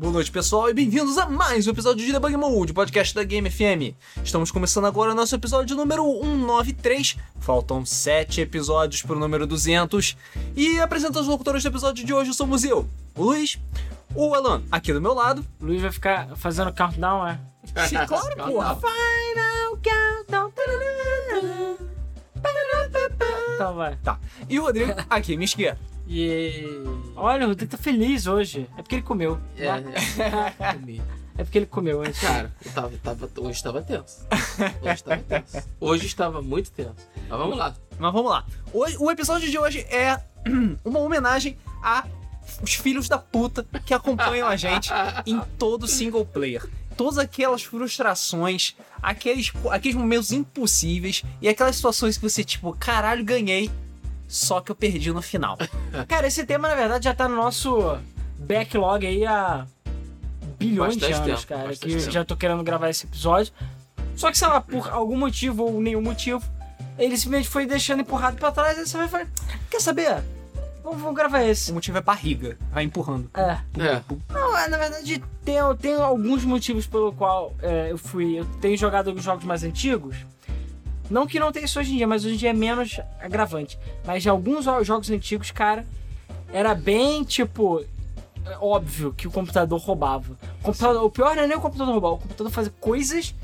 Boa noite, pessoal, e bem-vindos a mais um episódio de Debug Mode, podcast da Game FM. Estamos começando agora o nosso episódio número 193. Faltam 7 episódios para o número 200. E apresenta os locutores do episódio de hoje somos eu, o Luiz, o Alan, aqui do meu lado. O Luiz vai ficar fazendo countdown, é? Sim, claro, porra. Final countdown. Então vai. Tá. E o Rodrigo, aqui minha esquerda. E. Olha, o Rodrigo tá feliz hoje. É porque ele comeu. É, é, comi. É porque ele comeu antes. Cara, eu tava, tava, hoje estava tenso. Hoje estava tenso. Hoje estava muito tenso. Mas vamos lá. Mas vamos lá. Hoje, o episódio de hoje é uma homenagem a os filhos da puta que acompanham a gente em todo single player. Todas aquelas frustrações, aqueles, aqueles momentos impossíveis e aquelas situações que você, tipo, caralho, ganhei, só que eu perdi no final. Cara, esse tema, na verdade, já tá no nosso backlog aí há bilhões Bastante de anos, tempo, cara. Que tempo. já tô querendo gravar esse episódio. Só que, sei lá, por algum motivo ou nenhum motivo, ele simplesmente foi deixando empurrado pra trás. Aí você vai falar: Quer saber? Vamos, vamos gravar esse. O motivo é barriga, vai empurrando. É. É. Não, é, na verdade, tem, tem alguns motivos pelo qual é, eu fui. Eu tenho jogado alguns jogos mais antigos. Não que não tenha isso hoje em dia, mas hoje em dia é menos agravante. Mas de alguns jo- jogos antigos, cara, era bem tipo. é Óbvio que o computador roubava. O, computador, o pior não é nem o computador roubar, o computador fazia coisas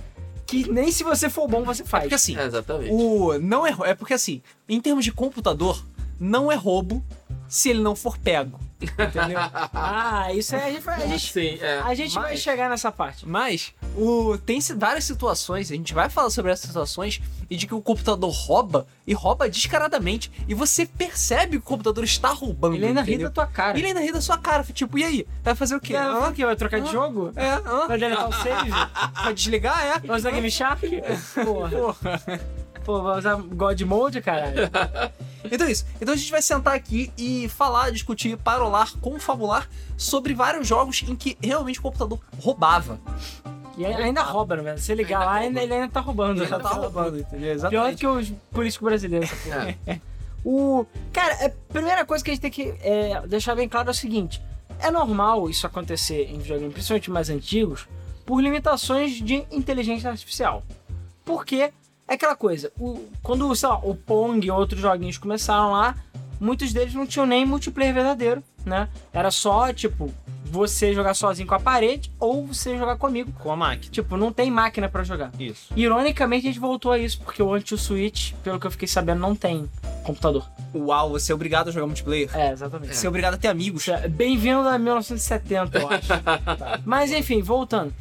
que nem se você for bom você É faz. porque assim, É, exatamente. o não é, é porque assim, em termos de computador, não é roubo se ele não for pego. Entendeu? Ah, isso é. A gente, vai- a gente, Sim, é. a gente vai Mas- chegar nessa parte. Mas o, tem várias situações, a gente vai falar sobre essas situações, e de que o computador rouba, e rouba descaradamente, e você percebe que o computador está roubando. Ele ainda ri da tua cara. E ele ainda ri da sua cara, tipo, e aí? Vai fazer o quê? Vai, Hã? o quê? Vai trocar de Hã? jogo? É, hã? Vai deletar o save? Vai desligar, é? Vai usar Game Shark? Porra. Pô, vai usar God Mode, caralho. Então é isso. Então a gente vai sentar aqui e falar, discutir, parolar, confabular sobre vários jogos em que realmente o computador roubava. E ainda rouba, né? Se ligar lá, ainda, ele ainda tá roubando. Ele tá roubando, entendeu? Pior do que os políticos brasileiros. essa porra. É. O... Cara, a primeira coisa que a gente tem que é, deixar bem claro é o seguinte. É normal isso acontecer em videogames, principalmente mais antigos, por limitações de inteligência artificial. Porque é aquela coisa, o, quando, sei lá, o Pong e outros joguinhos começaram lá, muitos deles não tinham nem multiplayer verdadeiro, né? Era só, tipo, você jogar sozinho com a parede ou você jogar comigo. Com a máquina. Tipo, não tem máquina pra jogar. Isso. Ironicamente, a gente voltou a isso, porque o Anti-Switch, pelo que eu fiquei sabendo, não tem computador. Uau, você é obrigado a jogar multiplayer. É, exatamente. Você é obrigado a ter amigos. Bem-vindo a 1970, eu acho. Mas enfim, voltando.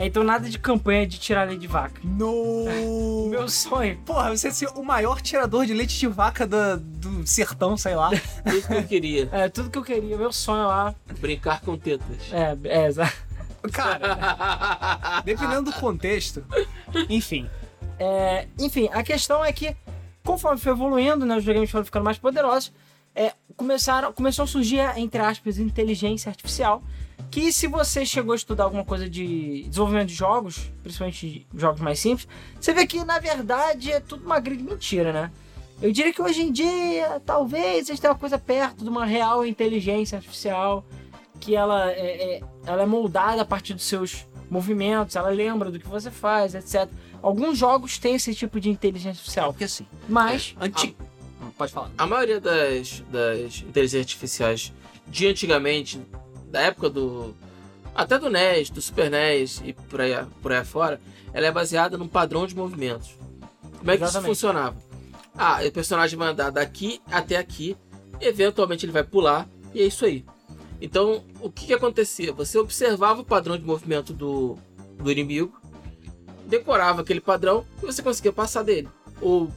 É, Então nada de campanha de tirar leite de vaca. No. Meu sonho. Porra, você ser o maior tirador de leite de vaca da- do sertão, sei lá. Tudo que eu queria. É tudo que eu queria, meu sonho lá. Brincar com tetas. É, é, exa- Cara, dependendo do contexto. Enfim. é, enfim, a questão é que, conforme foi evoluindo, né, os videogames foram ficando mais poderosos, é, começaram, começou a surgir, entre aspas, inteligência artificial. Que se você chegou a estudar alguma coisa de desenvolvimento de jogos, principalmente de jogos mais simples, você vê que na verdade é tudo uma grande mentira, né? Eu diria que hoje em dia, talvez, a gente tenha uma coisa perto de uma real inteligência artificial, que ela é, é- ela é moldada a partir dos seus movimentos, ela lembra do que você faz, etc. Alguns jogos têm esse tipo de inteligência artificial, Porque assim. mas Anti... Pode falar. A maioria das, das inteligências artificiais de antigamente, da época do. Até do NES, do Super NES e por aí, por aí afora, ela é baseada num padrão de movimentos. Como é que Exatamente. isso funcionava? Ah, o personagem vai andar daqui até aqui, eventualmente ele vai pular, e é isso aí. Então, o que, que acontecia? Você observava o padrão de movimento do, do inimigo, decorava aquele padrão e você conseguia passar dele. Ou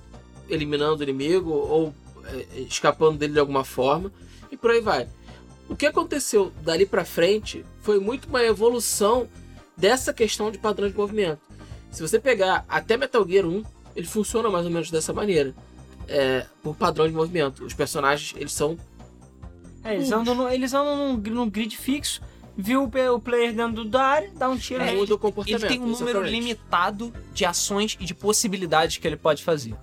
eliminando o inimigo, ou é, escapando dele de alguma forma, e por aí vai. O que aconteceu dali pra frente foi muito uma evolução dessa questão de padrão de movimento. Se você pegar até Metal Gear 1, ele funciona mais ou menos dessa maneira. É, por padrão de movimento. Os personagens, eles são é, eles andam, no- eles andam num, num grid fixo, viu o, o player dentro da área, dá um tiro É, é, do comportamento. Ele tem um número exatamente. limitado de ações e de possibilidades que ele pode fazer.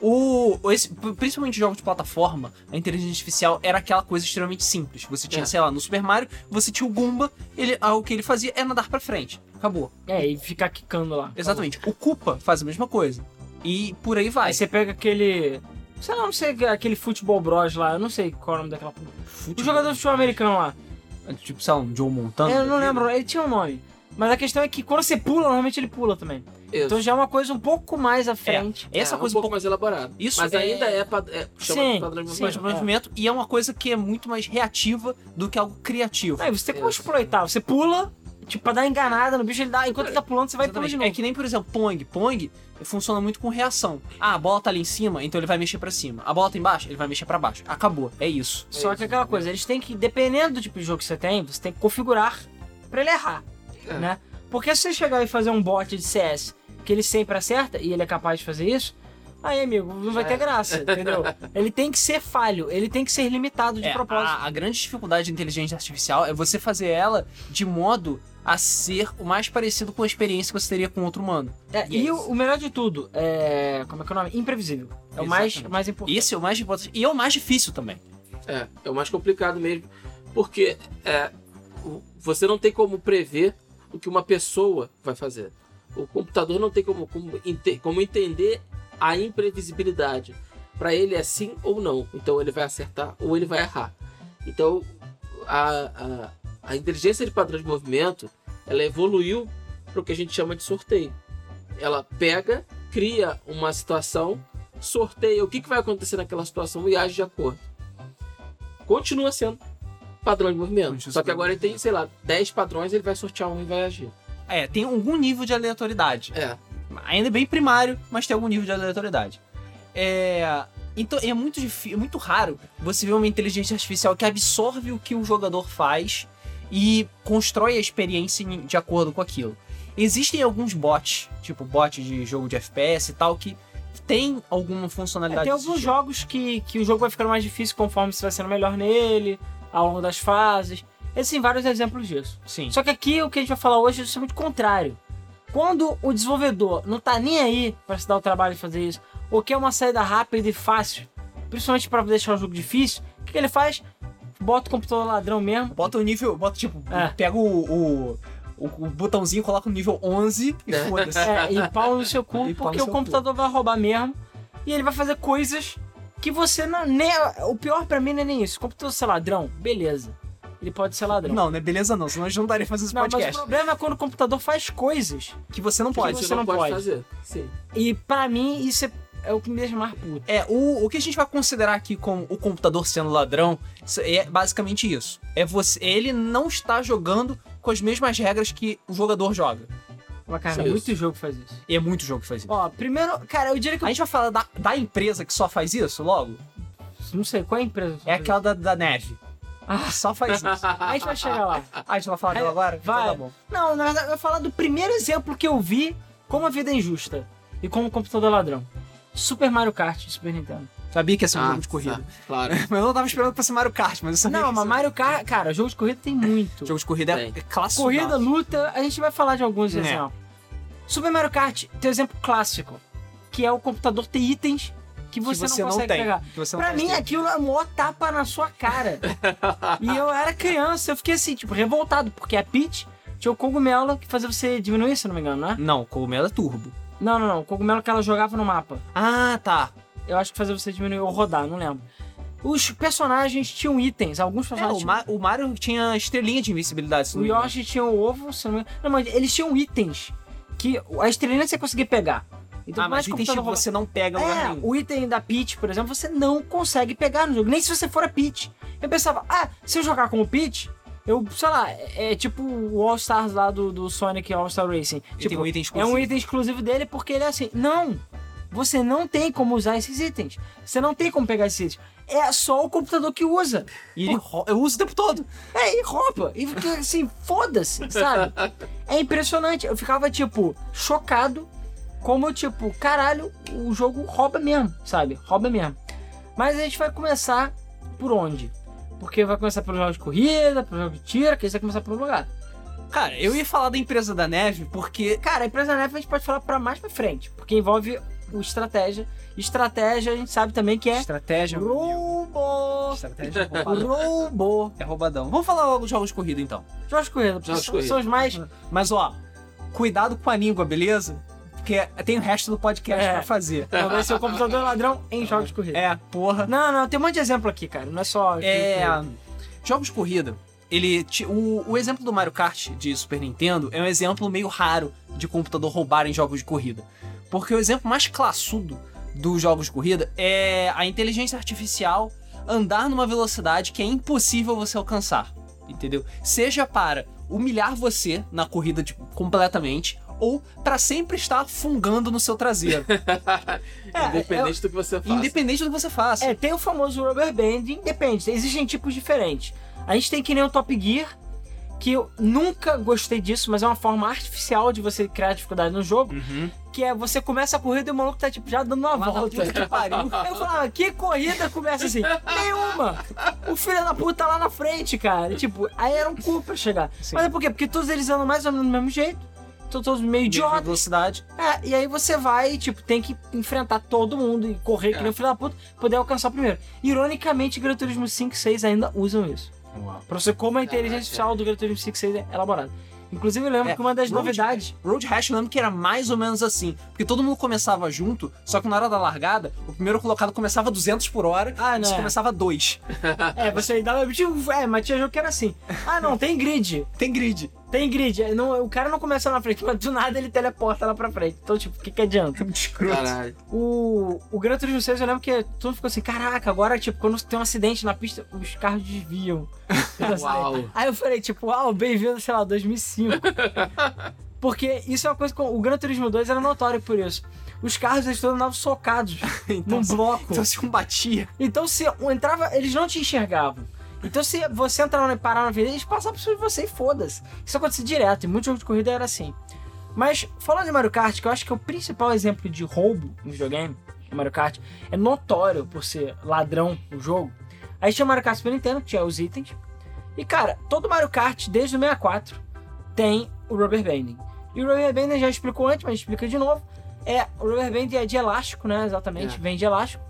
O, esse, principalmente jogos de plataforma, a inteligência artificial era aquela coisa extremamente simples. Você tinha, É. sei lá, no Super Mario, você tinha o Goomba, ele, ah, o que ele fazia é nadar pra frente. Acabou. É, e ficar quicando lá. Exatamente. O Koopa faz a mesma coisa. E por aí vai. Aí você pega aquele. Sei lá, não sei, aquele futebol bros lá, eu não sei qual é o nome daquela porra. O jogador de futebol americano lá. Tipo, sei lá, um Joe Montana. eu não lembro, ele tinha um nome. Mas a questão é que quando você pula, normalmente ele pula também. Isso. Então já é uma coisa um pouco mais à frente. Essa é, coisa um pouco pouco mais elaborada. Isso Mas é- ainda é, pad... é chama Sim, padrão de mais movimento. de movimento e é uma coisa que é muito mais reativa do que algo criativo. Aí você tem como exploitar. Você pula, tipo, pra dar enganada no bicho, ele dá. Enquanto ele tá pulando, você vai Exatamente. de novo. É que nem, por exemplo, Pong. Pong funciona muito com reação. Ah, a bola tá ali em cima, então ele vai mexer pra cima. A bola tá embaixo, ele vai mexer pra baixo. Acabou. É isso. Só É que isso. aquela coisa, eles têm que, dependendo do tipo de jogo que você tem, você tem que configurar pra ele errar, É. né? Porque se você chegar e fazer um bot de CS que ele sempre acerta e ele é capaz de fazer isso, aí, amigo, não vai ter é. graça, entendeu? Ele tem que ser falho, ele tem que ser limitado de É, propósito. a, a grande dificuldade da inteligência artificial é você fazer ela de modo a ser o mais parecido com a experiência que você teria com outro humano. É, e o, o melhor de tudo, é. Como é que é o nome? Imprevisível. É o mais, mais importante. Esse é o mais importante e é o mais difícil também. É, é o mais complicado mesmo. Porque é, você não tem como prever o que uma pessoa vai fazer. O computador não tem como, como, como entender a imprevisibilidade. Para ele é sim ou não. Então ele vai acertar ou ele vai errar. Então a, a, a inteligência de padrão de movimento ela evoluiu para o que a gente chama de sorteio. Ela pega, cria uma situação, sorteia o que, que vai acontecer naquela situação e age de acordo continua sendo padrão de movimento. Continua Só que agora ele tem, sei lá, 10 padrões, ele vai sortear um e vai agir. É, tem algum nível de aleatoriedade. É. Ainda é bem primário, mas tem algum nível de aleatoriedade. É. Então é muito difícil, é muito raro você ver uma inteligência artificial que absorve o que o jogador faz e constrói a experiência em- de acordo com aquilo. Existem alguns bots, tipo bot de jogo de FPS e tal, que tem alguma É, funcionalidade. tem desse alguns tipo. jogos que, que o jogo vai ficando mais difícil conforme você vai sendo melhor nele, ao longo das fases. Existem vários exemplos disso. Sim. Só que aqui o que a gente vai falar hoje é justamente o contrário. Quando o desenvolvedor não tá nem aí para se dar o trabalho de fazer isso, ou quer uma saída rápida e fácil, principalmente para deixar o jogo difícil, o que, que ele faz? Bota o computador ladrão mesmo. Bota o nível. Bota tipo. É. Pega o, o, o, botãozinho, coloca no nível 11 e É. foda-se. É, e pau no seu cu, porque seu o computador vai roubar mesmo. E ele vai fazer coisas que você não. Nem, o pior pra mim não é nem isso. O computador ser ladrão, beleza. Ele pode ser ladrão. Não, não é beleza não, senão a gente não daria fazer esse Não, mas o podcast. problema é quando o computador faz coisas. Que você não pode. você você não, não pode, pode. fazer. Sim. E pra mim, isso é, é o que me deixa mais puto. É, o, o que a gente vai considerar aqui como o computador sendo ladrão é basicamente isso. É você, ele não está jogando com as mesmas regras que o jogador joga. Mas, cara, Isso. muito jogo faz isso. E é muito jogo que faz isso. Ó, primeiro, cara, eu diria que. A gente vai falar da, da empresa que só faz isso logo? não sei, qual é a empresa? que É faz aquela da, da neve. Ah. Só faz isso. A gente vai chegar lá. A gente vai falar dela agora? Vai. Então tá bom. Não, na verdade, eu vou falar do primeiro exemplo que eu vi como a vida é injusta e como o computador é ladrão. Super Mario Kart Super Nintendo. Sabia que ia ser um Ah, jogo de corrida. tá, Claro. Mas eu não tava esperando pra ser Mario Kart, mas eu sabia Não, que ia mas ser- Mario Kart, cara, jogo de corrida tem muito. Jogo de corrida é, Tem. é clássico. Corrida, luta, a gente vai falar de alguns É. exemplos. Super Mario Kart tem um exemplo clássico, que é o computador ter itens que que você, você não consegue tem. pegar. Você não Pra mim, ter. aquilo é mó tapa na sua cara. e eu era criança, eu fiquei assim, tipo, revoltado, porque a Peach tinha o cogumelo que fazia você diminuir, se eu não me engano, né? Não, cogumelo é turbo. Não, não, não. O cogumelo que ela jogava no mapa. Ah, tá. Eu acho que fazia você diminuir ou rodar, não lembro. Os personagens tinham itens, alguns É, personagens o, Ma- o Mario tinha estrelinha de invencibilidade. não O. Yoshi tinha o ovo, se não me engano. Não, mas eles tinham itens que a estrelinha você conseguia pegar. Então, Ah, mas o itens que rouba- você não pega lugar É, nenhum. o item da Peach, por exemplo, você não consegue pegar no jogo. Nem se você for a Peach. Eu pensava, ah, se eu jogar como Peach, eu, sei lá, é, é tipo o All Stars lá do, do Sonic All Star Racing. E Tipo, tem um item é exclusivo. um item exclusivo dele porque ele é assim. Não! Você não tem como usar esses itens. Você não tem como pegar esses itens. É só o computador que usa. E ele eu uso o tempo todo. É, e rouba. E fica assim, foda-se, sabe? É impressionante. Eu ficava, tipo, chocado. Como, tipo, caralho, o jogo rouba mesmo, sabe? Rouba mesmo. Mas a gente vai começar por onde? Porque vai começar pelo jogo de corrida, pelo jogo de tiro, que a gente vai começar pelo lugar. Cara, eu ia falar da empresa da neve porque Cara, a empresa neve a gente pode falar pra mais pra frente, porque envolve o estratégia. Estratégia, a gente sabe também que é Estratégia. roubo. Estratégia é roubadão. Roubo. É roubadão. Vamos falar logo dos jogos de corrida então. Jogos de corrida. Jogos de são, corrida. são os mais. Mas ó, cuidado com a língua, beleza? Porque tem o resto do podcast É. pra fazer. Vai ser o computador ladrão em jogos de corrida. É, porra. Não, não, tem um monte de exemplo aqui, cara. Não é só. É. Jogos de corrida. Ele, o, o exemplo do Mario Kart de Super Nintendo é um exemplo meio raro de computador roubar em jogos de corrida. Porque o exemplo mais classudo dos jogos de corrida é a inteligência artificial andar numa velocidade que é impossível você alcançar. Entendeu? Seja para humilhar você na corrida tipo, completamente, ou para sempre estar fungando no seu traseiro. É, Independente do que você faça. independente do que você faça. É, tem o famoso rubber band, independe, existem tipos diferentes. A gente tem que nem o Top Gear, que eu nunca gostei disso, mas é uma forma artificial de você criar dificuldade no jogo, Uhum. que é você começa a corrida e o maluco tá tipo já dando uma volta. puta que pariu. Eu falava, que corrida começa assim? Nenhuma! O filho da puta tá lá na frente, cara. Tipo, aí era um cu pra chegar. Sim. Mas é por quê? Porque todos eles andam mais ou menos do mesmo jeito. Todos meio Mesma idiotas. velocidade. É, e aí você vai, tipo, tem que enfrentar todo mundo e correr que É. nem o filho da puta, poder alcançar o primeiro. Ironicamente, Gran Turismo 5 e 6 ainda usam isso. Pra você como a inteligência artificial do Gran Turismo 5 e 6 é elaborada. Inclusive, eu lembro É, que uma das Road- novidades... Road Rash eu lembro que era mais ou menos assim. Porque todo mundo começava junto, só que na hora da largada, o primeiro colocado começava 200 por hora, Ah, e não é. começava 2. É, você dava... Tipo, é, mas tinha jogo que era assim. Ah, não, tem grid. Tem grid. Tem grid. É, Não, o cara não começa na frente, mas do nada ele teleporta lá pra frente. Então, tipo, o que que adianta? Escroto. Caralho. O, o Gran Turismo 6, eu lembro que todo mundo ficou assim, caraca, agora, tipo, quando tem um acidente na pista, os carros desviam. Uau. Aí eu falei, tipo, uau, bem-vindo, sei lá, 2005. Porque isso é uma coisa que o Gran Turismo 2 era notório por isso. Os carros, eles todos andavam socados Então, num bloco. então se um batia. Então, se um entrava, eles não te enxergavam. Então, se você entrar e parar na vida, eles passavam por cima de você e foda-se. Isso acontecia direto, em muitos jogos de corrida era assim. Mas, falando de Mario Kart, que eu acho que é o principal exemplo de roubo no videogame, o Mario Kart, é notório por ser ladrão no jogo. Aí tinha Mario Kart Super Nintendo, que tinha os itens. E, cara, todo Mario Kart, desde o 64, tem o Rubber Banding. E o Rubber Banding já explicou antes, mas explica de novo. É, o Rubber Banding é de elástico, né? Exatamente, É. vem de elástico.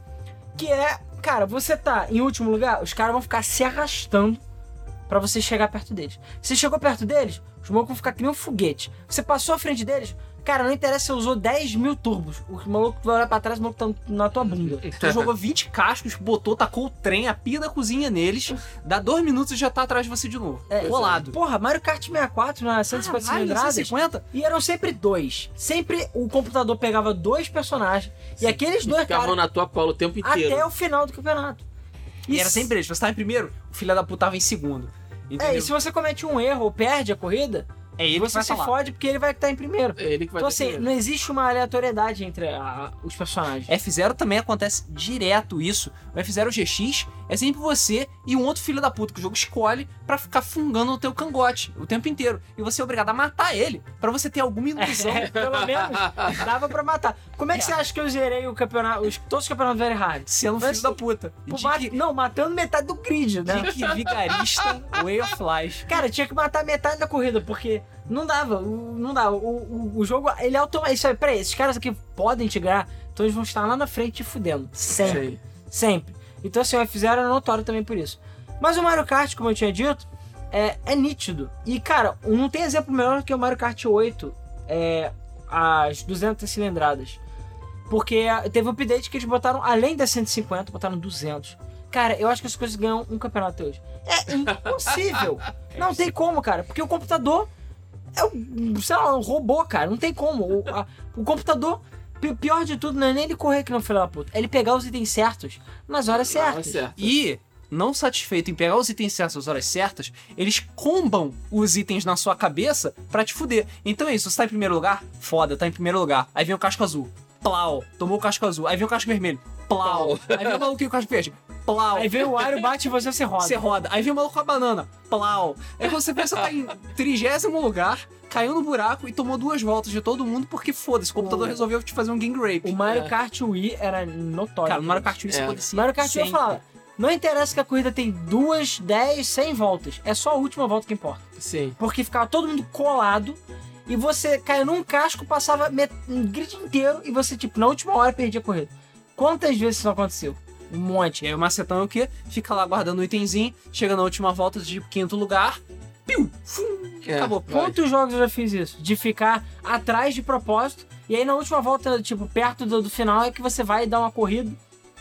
Que é, cara, você tá em último lugar, os caras vão ficar se arrastando pra você chegar perto deles. Você chegou perto deles, os malucos vão ficar que nem um foguete. Você passou à frente deles, cara, não interessa se você usou 10 mil turbos. O maluco vai olhar pra trás, o maluco tá na tua bunda. Tu jogou 20 cascos, botou, tacou o trem, a pia da cozinha neles, dá dois minutos e já tá atrás de você de novo. É, Rolado. Porra, Mario Kart 64 na 150 Caralho, cilindradas. 150? E eram sempre dois. Sempre o computador pegava dois personagens. E aqueles dois Ficavam caras na tua cola o tempo inteiro. até o final do campeonato. E era sempre eles. Você tava em primeiro, o filho da puta tava em segundo. Entendeu? É, e se você comete um erro ou perde a corrida, É ele que você vai se falar. fode porque ele vai estar em primeiro. É ele que vai Então assim, que- não existe uma aleatoriedade entre a- os personagens. F0 também acontece direto isso. O F0 GX é sempre você e um outro filho da puta que o jogo escolhe pra ficar fungando no teu cangote o tempo inteiro. E você é obrigado a matar ele pra você ter alguma ilusão. É, pelo menos dava pra matar. Como é que você acha que eu zerei o campeonato, os, todos os campeonatos Very Hard? Sendo um Mas filho da puta. Pô, que, Não, matando metade do grid, né? de que vigarista Way of Life. Cara, tinha que matar metade da corrida, porque não dava, não dava. O, o, o jogo, ele é automático. Peraí, esses caras aqui podem te ganhar, então eles vão estar lá na frente te fudendo. Sempre. Sei. Sempre. Então, assim, o F0 era notório também por isso. Mas o Mario Kart, como eu tinha dito, é, é nítido. E, cara, não tem exemplo melhor do que o Mario Kart 8, é, as 200 cilindradas. Porque teve um update que eles botaram, além das 150, botaram 200. Cara, eu acho que as coisas ganham um campeonato hoje. É impossível. não tem como, cara. Porque o computador é um, sei lá, um robô, cara. Não tem como. O, a- o computador, pi- pior de tudo, não é nem ele correr que não filho da puta. É ele pegar os itens certos nas horas certas. certo. E, não satisfeito em pegar os itens certos às horas certas, eles combam os itens na sua cabeça pra te fuder. Então é isso, você tá em primeiro lugar? Foda, tá em primeiro lugar. Aí vem o casco azul. Plau. Tomou o casco azul. Aí vem o casco vermelho. Plau. Aí vem o maluquinho o casco verde. Plau. Aí vem o Wario, bate em você, você roda. Você roda. Aí vem o maluco com a banana. Plau. Aí quando você pensa que tá em trigésimo lugar, caiu no buraco e tomou duas voltas de todo mundo porque foda-se, o computador O- resolveu te fazer um game rape. O Mario É. Kart Wii era notório. Cara, no Mario Kart Wii É. acontecia Mario Kart Wii eu falava, não interessa que a corrida tem duas, dez, cem voltas. É só a última volta que importa. Sim. Porque ficava todo mundo colado e você caia num casco, passava met- um grid inteiro e você, tipo, na última hora perdia a corrida. Quantas vezes isso aconteceu? Um monte. Aí o macetão é o quê? Fica lá guardando o itemzinho, chega na última volta de quinto lugar, piu, fum, É, acabou. vai. Quantos jogos eu já fiz isso? De ficar atrás de propósito, e aí na última volta, tipo, perto do, do final, é que você vai dar uma corrida,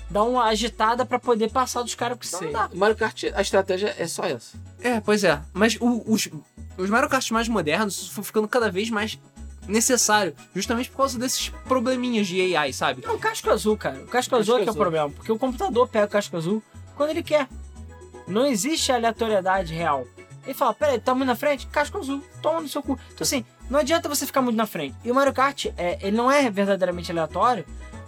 dar uma agitada pra poder passar dos caras, porque senão não dá. Mario Kart, a estratégia é só essa. É, pois é. Mas o- os, os Mario Kart mais modernos foi ficando cada vez mais necessário, justamente por causa desses probleminhas de AI, sabe? É o casco azul, cara. O casco, azul é que é o azul. problema, porque o computador pega o casco azul quando ele quer. Não existe aleatoriedade real. Ele fala, peraí, tá muito na frente? Casco azul, toma no seu cu. Então assim, não adianta você ficar muito na frente. E o Mario Kart, é, ele não é verdadeiramente aleatório,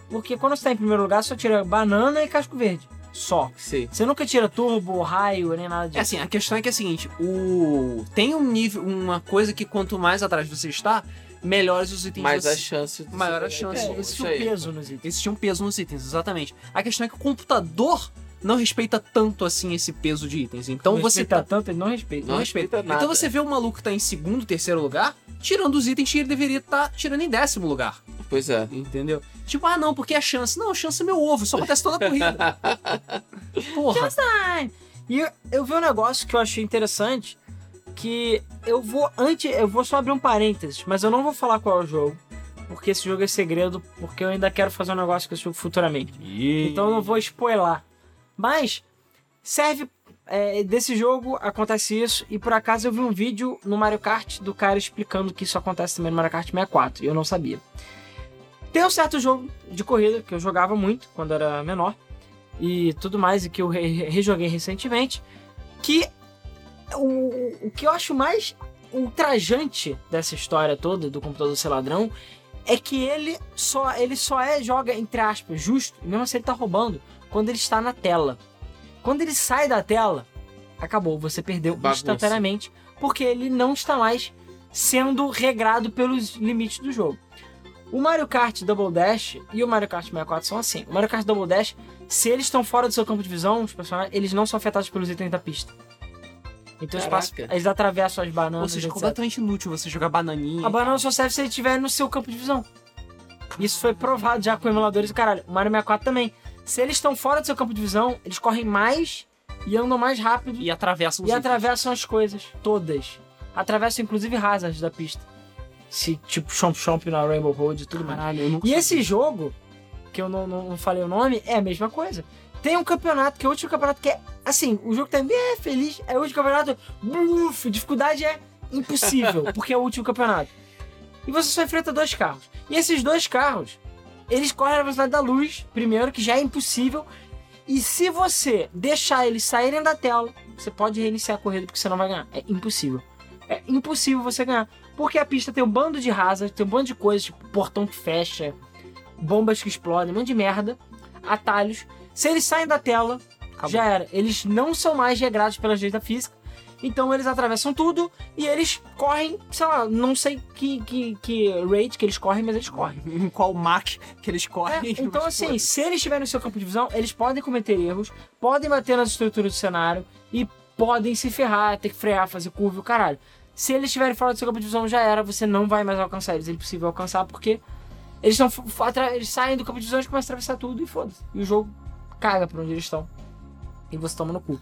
porque quando você tá em primeiro lugar, só tira banana e casco verde. Só. Sim. Você nunca tira turbo, raio, nem nada É disso. assim, a questão é que é a seguinte, o tem um nível, uma coisa que quanto mais atrás você está, melhores os itens Mais você... a chance. de Maior a chance. É, Isso um peso nos itens. Existia um peso nos itens, exatamente. A questão é que o computador não respeita tanto assim esse peso de itens. Então Não você respeita tá tanto, ele não respeita. Não respeita nada. Então você vê o maluco que tá em segundo, terceiro lugar, tirando os itens que ele deveria estar tirando em décimo lugar. Pois é. Entendeu? Tipo, ah não, porque é chance. Não, chance é meu ovo, isso acontece toda a corrida. Porra. E eu, eu vi um negócio que eu achei interessante, que eu vou antes, eu vou só abrir um parênteses, mas eu não vou falar qual é o jogo, porque esse jogo é segredo, porque eu ainda quero fazer um negócio com esse jogo futuramente. Então eu não vou spoiler. Mas serve é, desse jogo acontece isso e por acaso eu vi um vídeo no Mario Kart do cara explicando que isso acontece também no Mario Kart 64 e eu não sabia. Tem um certo jogo de corrida que eu jogava muito quando era menor e tudo mais e que eu re- rejoguei recentemente que o, o que eu acho mais ultrajante dessa história toda do computador ser ladrão é que ele só ele só é joga entre aspas justo mesmo se ele tá roubando quando ele está na tela quando ele sai da tela acabou você perdeu Bagunça. instantaneamente porque ele não está mais sendo regrado pelos limites do jogo o Mario Kart Double Dash e o Mario Kart 64 são assim. O Mario Kart Double Dash, se eles estão fora do seu campo de visão, os personagens, eles não são afetados pelos itens da pista. Então eles, Caraca. passam, eles atravessam as Ou bananas, seja, é completamente inútil você jogar bananinha. A banana só serve se ele estiver no seu campo de visão. Isso foi provado já com emuladores e caralho. O Mario 64 também. Se eles estão fora do seu campo de visão, eles correm mais e andam mais rápido E atravessa os e atravessam as coisas, todas. Atravessam inclusive hazards da pista. Se, tipo Chomp Chomp na Rainbow Road e tudo mais. Caralho, nunca E esse jogo, que eu não, não, não falei o nome, é a mesma coisa. Tem um campeonato, que é o último campeonato que é, assim, o jogo também é feliz, é o último campeonato, buf, dificuldade é impossível, porque é o último campeonato. E você só enfrenta dois carros. E esses dois carros, eles correm na velocidade da luz, primeiro, que já é impossível. E se você deixar eles saírem da tela, você pode reiniciar a corrida porque você não vai ganhar. É impossível. É impossível você ganhar. Porque a pista tem um bando de hazard, tem um bando de coisas, tipo portão que fecha, bombas que explodem, um monte de merda, atalhos. Se eles saem da tela, Acabou. já era. Eles não são mais regrados pelas leis da física. Então eles atravessam tudo e eles correm, sei lá, não sei que, que, que rate que eles correm, mas eles correm. Em qual Mac que eles É, correm. então, assim, se eles estiverem no seu campo de visão, eles podem cometer erros, podem bater nas estruturas do cenário e podem se ferrar, ter que frear, fazer curva e o caralho. Se eles estiverem fora do seu campo de visão, já era, você não vai mais alcançar eles. É impossível alcançar porque eles, atra- eles saem do campo de visão e começam a atravessar tudo e foda-se. E o jogo caga pra onde eles estão. E você toma no cu.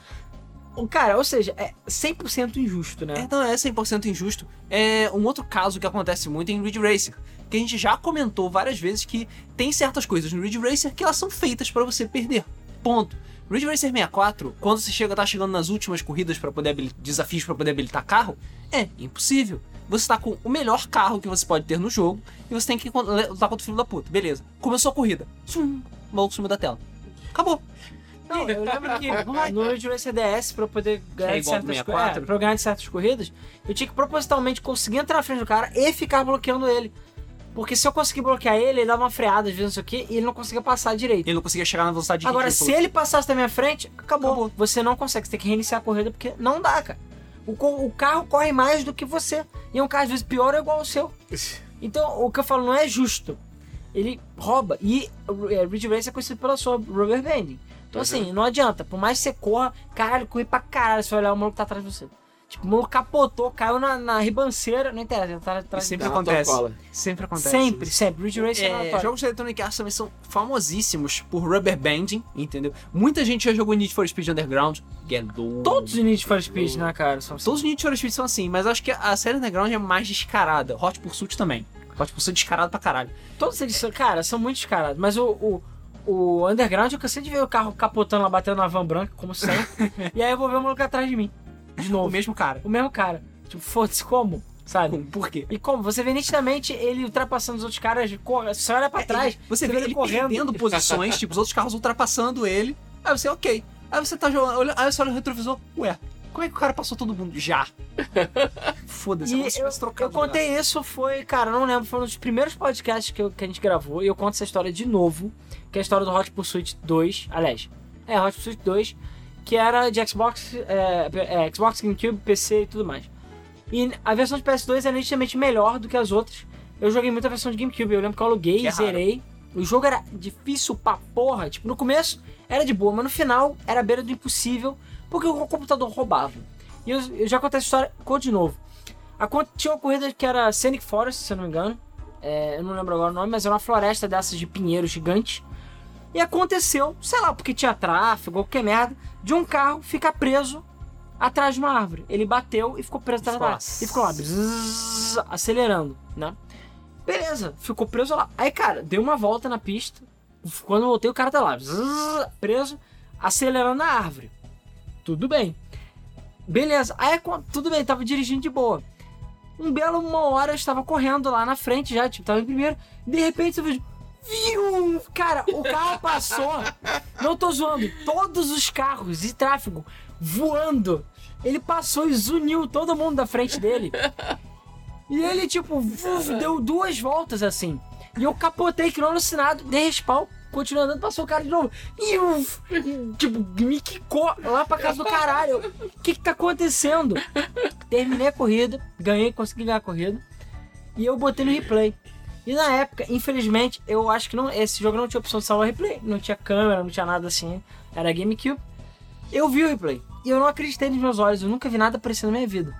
Cara, ou seja, é 100% injusto, né? É, não, é 100% injusto. É um outro caso que acontece muito em Ridge Racer, que a gente já comentou várias vezes que tem certas coisas no Ridge Racer que elas são feitas pra você perder. Ponto. Ridge Racer 64, quando você chega, tá chegando nas últimas corridas para poder desafios para poder habilitar carro, é impossível. Você tá com o melhor carro que você pode ter no jogo e você tem que lutar contra o filho da puta. Beleza. Começou a corrida. Sum, o maluco sumiu da tela. Acabou. Não, eu lembro que no Ridge Racer DS, pra eu poder ganhar é de certas 64? corridas, pra eu ganhar de certas corridas, eu tinha que propositalmente conseguir entrar na frente do cara e ficar bloqueando ele. Porque se eu conseguir bloquear ele, ele dava uma freada, às vezes não sei o que, e ele não conseguia passar direito. Ele não conseguia chegar na velocidade de Agora, se ele passasse da minha frente, acabou. Acabou. Você não consegue, você tem que reiniciar a corrida porque não dá, cara. O, o carro corre mais do que você. E é um carro, às vezes, pior ou igual ao seu. Então, o que eu falo não é justo. Ele rouba. E é, Ridge Racer é conhecido pela sua rubber banding. Então, Uhum. assim, não adianta. Por mais que você corra, caralho, corre pra caralho. Você vai olhar o maluco que tá atrás de você. Tipo, o maluco capotou, caiu na, na ribanceira, não interessa, tá E atrás sempre na tua acontece. Sempre acontece. Sempre, isso. sempre. Ridge Racer é, É, aleatório. jogos de Electronic Arts também são famosíssimos por rubber banding, entendeu? Muita gente já jogou Need for Speed Underground. que é. Todos os Need for Speed, né, cara? São Todos os Need for Speed são assim, mas acho que a série Underground é mais descarada. Hot Pursuit também. Hot Pursuit é descarado pra caralho. Todos eles são, cara, são muito descarados. Mas o, o, o Underground, eu cansei de ver o carro capotando lá, batendo na van branca, como sempre. e aí eu vou ver o maluco atrás de mim. De O novo. mesmo cara. O mesmo cara. Tipo, foda-se, como? Sabe? Por quê? E como? Você vê nitidamente ele ultrapassando os outros caras, cor- você olha pra trás, Você vê ele perdendo posições, tipo, os outros carros ultrapassando ele. Aí você, ok. Aí você tá jogando, aí você olha no retrovisor, ué, como é que o cara passou todo mundo? Já. Foda-se, eu, trocado eu contei isso, foi, cara, não lembro, foi um dos primeiros podcasts que, eu- que a gente gravou, e eu conto essa história de novo, que é a história do Hot Pursuit 2, aliás, é, Hot Pursuit 2, que era de Xbox, é, é, Xbox, GameCube, PC e tudo mais. E a versão de PS2 é nitidamente melhor do que as outras. Eu joguei muita versão de GameCube, eu lembro que eu aluguei, Que zerei. O jogo era difícil pra porra, tipo, no começo era de boa, mas no final era beira do impossível, porque o computador roubava. E eu, eu já contei essa história, conto de novo. A, tinha uma corrida que era Scenic Forest, se eu não me engano. É, eu não lembro agora o nome, mas era uma floresta dessas de pinheiros gigantes. E aconteceu, sei lá, porque tinha tráfego ou qualquer merda, de um carro ficar preso atrás de uma árvore. Ele bateu e ficou preso atrás da árvore. E ficou lá, bzzz, acelerando, né? Beleza, ficou preso lá. Aí, cara, deu uma volta na pista. Quando eu voltei, o cara tá lá, bzzz, preso, acelerando na árvore. Tudo bem. Beleza. Aí, tudo bem, tava dirigindo de boa. Um belo uma hora eu estava correndo lá na frente já, tipo, tava em primeiro. De repente, eu vejo. Viu? Cara, o carro passou. Não tô zoando. Todos os carros e tráfego voando. Ele passou e zuniu todo mundo da frente dele. E ele, tipo, vuf, deu duas voltas assim. E eu capotei, que não alucinado, dei respawn, continuei andando, passou o cara de novo. E tipo, me quicou lá pra casa do caralho. O que que tá acontecendo? Terminei a corrida, ganhei, consegui ganhar a corrida. E eu botei no replay. E na época, infelizmente, eu acho que não, esse jogo não tinha opção de salvar replay. Não tinha câmera, não tinha nada assim. Era GameCube. Eu vi o replay. E eu não acreditei nos meus olhos. Eu nunca vi nada parecido na minha vida.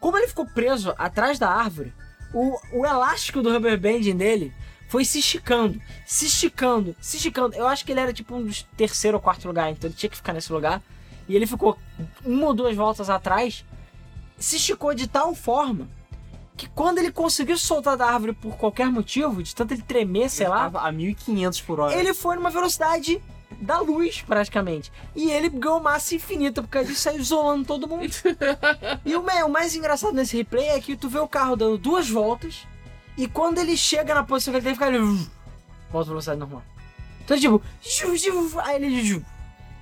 Como ele ficou preso atrás da árvore, o, o elástico do rubber banding dele foi se esticando, se esticando, se esticando. Eu acho que ele era tipo um dos terceiro ou quarto lugar, então ele tinha que ficar nesse lugar. E ele ficou uma ou duas voltas atrás, se esticou de tal forma que quando ele conseguiu soltar da árvore por qualquer motivo, de tanto ele tremer, sei lá, Tava a 1500 por hora. ele foi numa velocidade da luz, praticamente. E ele ganhou massa infinita, porque ele saiu isolando todo mundo. e o, o mais engraçado nesse replay é que tu vê o carro dando duas voltas, e quando ele chega na posição que ele tem que ficar, ele volta à velocidade normal. Então, tipo, aí ele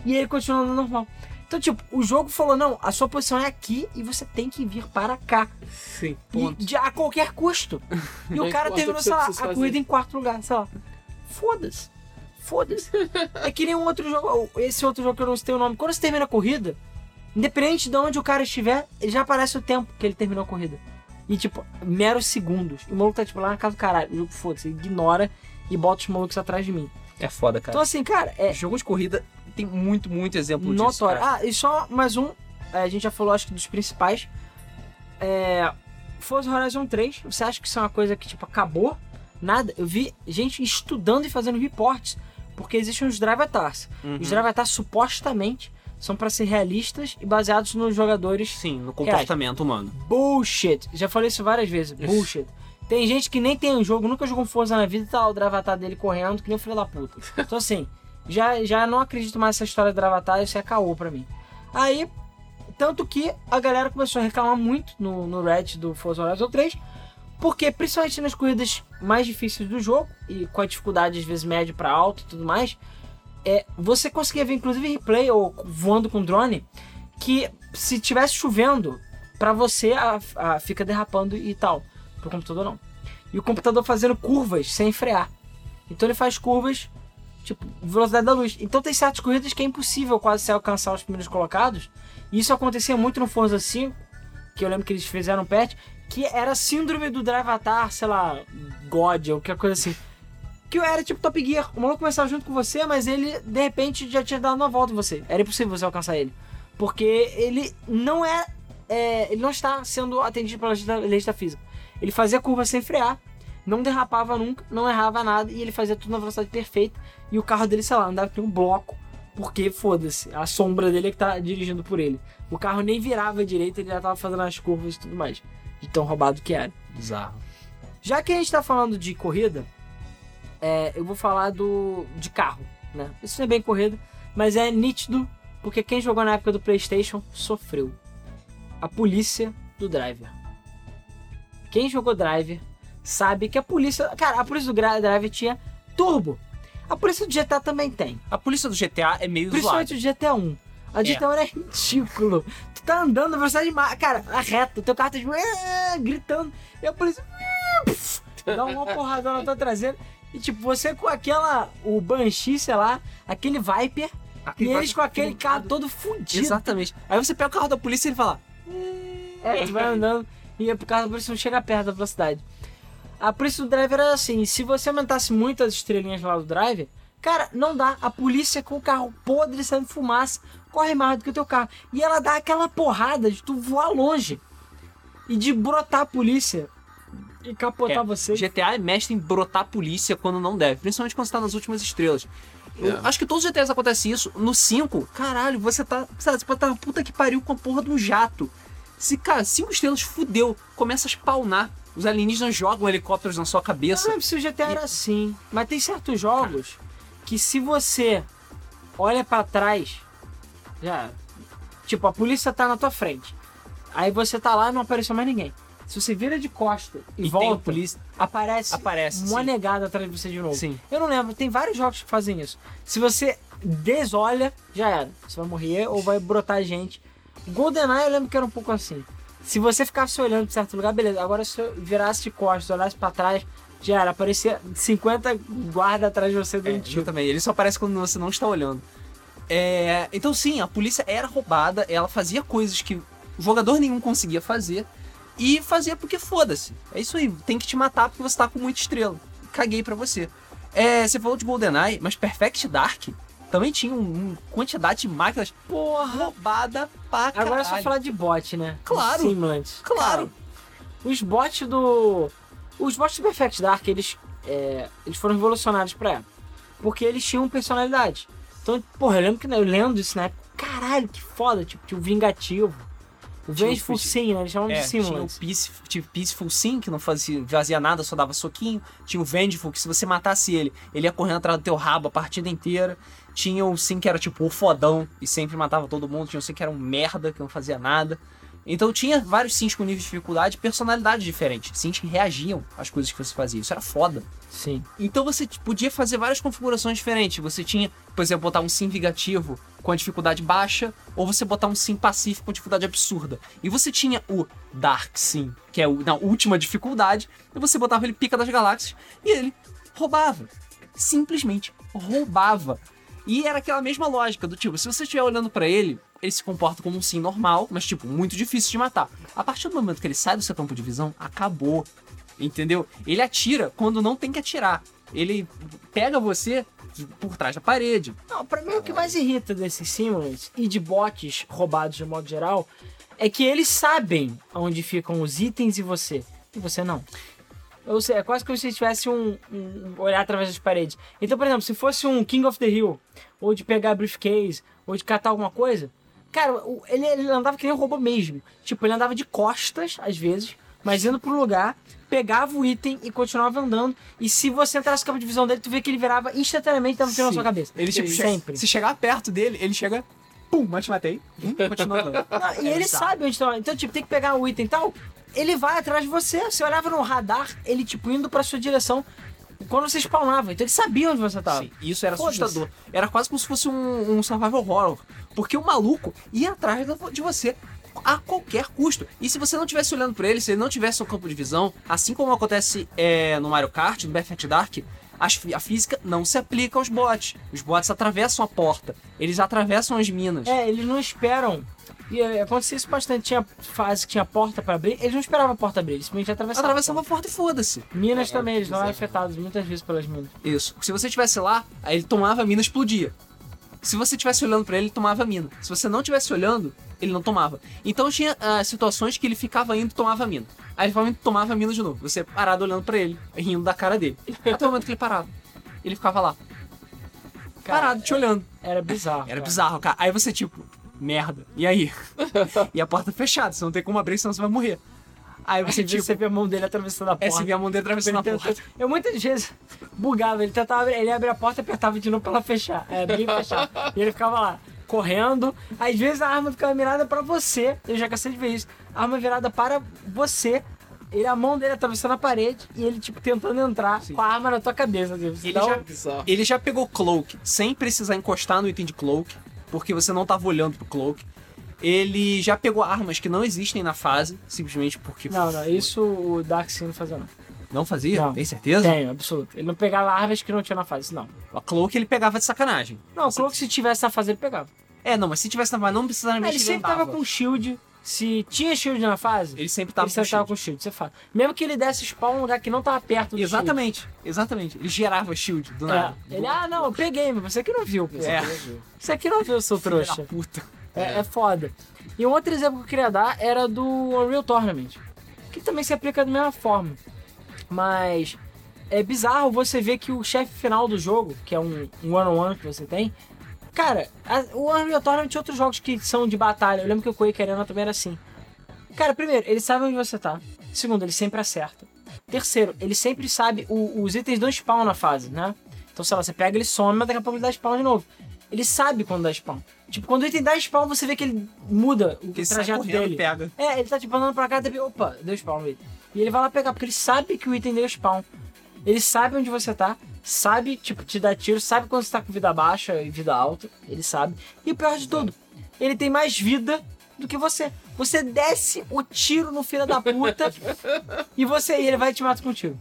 e ele continua andando normal. Então, tipo, o jogo falou: não, a sua posição é aqui e você tem que vir para cá. Sim. E de, a qualquer custo. E o cara terminou, sei lá, a fazer. corrida em quarto lugar, sei lá. Foda-se. Foda-se. é que nem um outro jogo, esse outro jogo que eu não sei o nome. Quando você termina a corrida, independente de onde o cara estiver, ele já aparece o tempo que ele terminou a corrida. E tipo, meros segundos. E o maluco tá tipo lá na casa do caralho. O jogo foda-se, ignora e bota os malucos atrás de mim. É foda, cara. Então assim, cara, é Jogo de corrida tem muito, muito exemplo disso. notório. Ah, e só mais um. é, A gente já falou, acho que dos principais. É. Forza Horizon 3, você acha que isso é uma coisa que, tipo, acabou? Nada. Eu vi gente estudando e fazendo reports, porque existem os drive attacks. Uhum. Os drive attacks, supostamente, são pra ser realistas e baseados nos jogadores. Sim, no comportamento humano. Bullshit. Já falei isso várias vezes. Bullshit. Tem gente que nem tem um jogo, nunca jogou um Forza na vida e tá lá o Dravatar dele correndo, que nem o filho da puta. Então assim, já, já não acredito mais nessa história do Dravatar, isso é caô pra mim. Aí, tanto que a galera começou a reclamar muito no, no Reddit do Forza Horizon 3, porque principalmente nas corridas mais difíceis do jogo, e com a dificuldade às vezes médio pra alto e tudo mais, é, você conseguia ver inclusive replay ou voando com drone, que se tivesse chovendo, pra você a, a- fica derrapando e tal. Pro computador não. E o computador fazendo curvas sem frear. Então ele faz curvas, tipo, velocidade da luz. Então tem certas corridas que é impossível quase você alcançar os primeiros colocados. E isso acontecia muito no Forza 5, que eu lembro que eles fizeram um patch, que era síndrome do Drive Avatar, sei lá, God ou qualquer coisa assim. Que era tipo Top Gear. O maluco começava junto com você, mas ele de repente já tinha dado uma volta em você. Era impossível você alcançar ele. Porque ele não é, é, ele não está sendo atendido pela lei da- lei da física. Ele fazia curva sem frear, não derrapava nunca, não errava nada e ele fazia tudo na velocidade perfeita. E o carro dele, sei lá, andava por um bloco, porque foda-se, a sombra dele é que tá dirigindo por ele. O carro nem virava direito, ele já tava fazendo as curvas e tudo mais. De tão roubado que era. Bizarro. Já que a gente tá falando de corrida, é, eu vou falar do de carro, né? Isso não é bem corrida, mas é nítido, porque quem jogou na época do PlayStation sofreu. A polícia do Driver. Quem jogou Driver sabe que a polícia, cara, a polícia do Driver tinha turbo. A polícia do GTA também tem, A polícia do GTA é meio zoada. principalmente o GTA 1. A GTA 1 é ridículo. Tu tá andando na velocidade ma- cara, a reta, o teu carro tá tipo, "Ah", gritando, e a polícia dá uma porrada na tua traseira. E tipo, você com aquela, o Banshee, sei lá, aquele Viper, Aquele e eles com aquele carro todo fudido. Exatamente. Aí você pega o carro da polícia e ele fala. É, tu vai andando e é por causa da polícia não chega perto da velocidade. A polícia do driver era assim, se você aumentasse muito as estrelinhas lá do driver, cara, não dá. A polícia com o carro podre saindo fumaça corre mais do que o teu carro. E ela dá aquela porrada de tu voar longe e de brotar a polícia e capotar É, você. GTA é mestre em brotar a polícia quando não deve, principalmente quando você tá nas últimas estrelas. Eu É. acho que todos os GTAs acontece isso. No 5, caralho, você tá. Sabe, você pode estar puta que pariu com a porra de um jato. Se, cara, 5 estrelas fudeu, começa a spawnar. Os alienígenas jogam helicópteros na sua Eu não cabeça. lembro se o GTA era assim, mas tem certos jogos que se você olha pra trás, já. Tipo, a polícia tá na tua frente. Aí você tá lá e não apareceu mais ninguém. Se você vira de costa e, E volta, a polícia. aparece, Aparece, uma sim. negada atrás de você de novo. Sim. Eu não lembro, tem vários jogos que fazem isso. Se você desolha, já era. Você vai morrer ou vai brotar gente. GoldenEye eu lembro que era um pouco assim. Se você ficasse olhando pra certo lugar, beleza. Agora se eu virasse de costas, olhasse pra trás, já era. Aparecia 50 guardas atrás de você É, dando tiro. também. Ele só aparece quando você não está olhando. É, então, sim, a polícia era roubada, ela fazia coisas que jogador nenhum conseguia fazer e fazia porque foda-se. É isso aí, tem que te matar porque você tá com muita estrela. Caguei pra você. É, você falou de GoldenEye, mas Perfect Dark também tinha uma um quantidade de máquinas Porra! roubada pra caralho. Agora é só falar de bot, né? Claro. Simulant. Claro. Os bots do. Os bots do Perfect Dark, eles, é, eles foram revolucionários pra época. Porque eles tinham personalidade. Então, porra, eu lembro que eu lendo isso na época. Caralho, que foda. Tipo, tinha o Vingativo. O Vengeful Sim, né? Eles chamam É, de tinha o Simulant. Peace, tinha o Peaceful Sim, que não fazia, fazia nada, só dava soquinho. Tinha o Vengeful, que se você matasse ele, ele ia correndo atrás do teu rabo a partida inteira. Tinha o Sim, que era tipo o fodão e sempre matava todo mundo. Tinha o Sim, que era um merda, que não fazia nada. Então tinha vários Sims com nível de dificuldade e personalidade diferente. Sims que reagiam às coisas que você fazia. Isso era foda. Sim. Então você podia fazer várias configurações diferentes. Você tinha, por exemplo, botar um sim vingativo com a dificuldade baixa, ou você botar um sim pacífico com dificuldade absurda. E você tinha o Dark Sim, que é o, na última dificuldade, e você botava ele pica das galáxias e ele roubava. Simplesmente roubava. E era aquela mesma lógica do tipo, se você estiver olhando pra ele, ele se comporta como um sim normal, mas tipo, muito difícil de matar. A partir do momento que ele sai do seu campo de visão, acabou. Entendeu? Ele atira quando não tem que atirar. Ele pega você por trás da parede. Não, pra mim o que mais irrita desses simulants e de bots roubados de modo geral é que eles sabem onde ficam os itens e você. E você não. Ou seja, é quase como se tivesse um, um olhar através das paredes. Então, por exemplo, se fosse um King of the Hill, ou de pegar briefcase, ou de catar alguma coisa, cara, ele, ele andava que nem um robô mesmo. Tipo, ele andava de costas, às vezes, mas indo pro lugar, pegava o item e continuava andando. E se você entrasse no campo de visão dele, tu vê que ele virava instantaneamente e um tiro na sua cabeça. Ele tipo, sempre. Se chegar perto dele, ele chega. Pum, mas te matei. Hum, Continua andando. Não, e É ele sabe onde tá. Então, tipo, tem que pegar o item e tal. Ele vai atrás de você. Você olhava no radar, ele, tipo, indo pra sua direção quando você spawnava. Então ele sabia onde você tava. Sim, isso era assustador. Era quase como se fosse um, um survival horror. Porque o maluco ia atrás de você a qualquer custo. E se você não estivesse olhando pra ele, se ele não tivesse no campo de visão, assim como acontece é, no Mario Kart, no Perfect Dark, a física não se aplica aos bots. Os bots atravessam a porta, eles atravessam as minas. É, eles não esperam. E é, acontecia isso bastante. Tinha fase que tinha porta pra abrir. Eles não esperavam a porta abrir, eles simplesmente atravessavam. Atravessava a porta e foda-se. Minas É, também, eles não eram afetados muitas vezes pelas minas. Isso. Se você estivesse lá, aí ele tomava a mina e explodia. Se você estivesse olhando pra ele, ele tomava a mina. Se você não estivesse olhando, ele não tomava. Então tinha ah, situações que ele ficava indo e tomava a mina. Aí ele ficava indo tomava a mina de novo. Você parado olhando pra ele, rindo da cara dele. Até o momento que ele parava. Ele ficava lá, Cara, parado, te olhando. Era bizarro. Era cara. bizarro, cara. Aí você, tipo, merda. E aí? e a porta fechada, você não tem como abrir, senão você vai morrer. Aí você, Você, tipo, você vê a mão dele atravessando a é, porta. você vê a mão dele atravessando a porta. tenta- Eu muitas vezes bugava, ele tentava abrir, ele abria a porta e apertava de novo pra ela fechar. É, abrir e fechar. E ele ficava lá, correndo. Às vezes a arma ficava mirada pra você. Eu já cansei de ver isso. A arma virada para você. Ele, a mão dele atravessando a parede e ele, tipo, tentando entrar Sim. com a arma na tua cabeça. Tipo, Ele Então, já-. Ele já pegou Cloak sem precisar encostar no item de Cloak, porque você não tava olhando pro Cloak. Ele já pegou armas que não existem na fase, simplesmente porque. Não, não, isso o Dark Sim não fazia não. Não fazia? Não. Tem certeza? Tenho, absoluto. Ele não pegava armas que não tinha na fase, não. A Cloak ele pegava de sacanagem. Não, o Cloak se tivesse na fase ele pegava. É, não, mas se tivesse na fase, não Ah, necessariamente ele sempre tava com shield. Se tinha shield na fase, Ele sempre tava ele sempre com tava shield. com shield, você fala. Mesmo que ele desse spawn num lugar que não tava perto do shield. Exatamente, exatamente. Ele gerava shield do É. nada. Ele, ah, não, eu peguei, mas você que não viu. Pô. É. Você que não viu, seu Filho da trouxa. puta. É, é foda. E um outro exemplo que eu queria dar era do Unreal Tournament. Que também se aplica da mesma forma. Mas é bizarro você ver que o chefe final do jogo, que é um um one-on-one que você tem. Cara, a- o Unreal Tournament e outros jogos que são de batalha. Eu lembro que o Quake Arena também era assim. Cara, primeiro, ele sabe onde você tá. Segundo, ele sempre acerta. Terceiro, ele sempre sabe. o- os itens dão spawn na fase, né? Então, sei lá, você pega, ele some, mas daqui a pouco ele dá spawn de novo. Ele sabe quando dá spawn. Tipo, quando o item dá spawn, você vê que ele muda o ele trajeto dele. pega. É, ele tá tipo andando pra cá e opa, deu spawn no item. E ele vai lá pegar, porque ele sabe que o item deu spawn. Ele sabe onde você tá, sabe, tipo, te dar tiro, sabe quando você tá com vida baixa e vida alta, ele sabe. E o pior de tudo, ele tem mais vida do que você. Você desce o tiro no filho da puta e você e ele vai te matar com um tiro.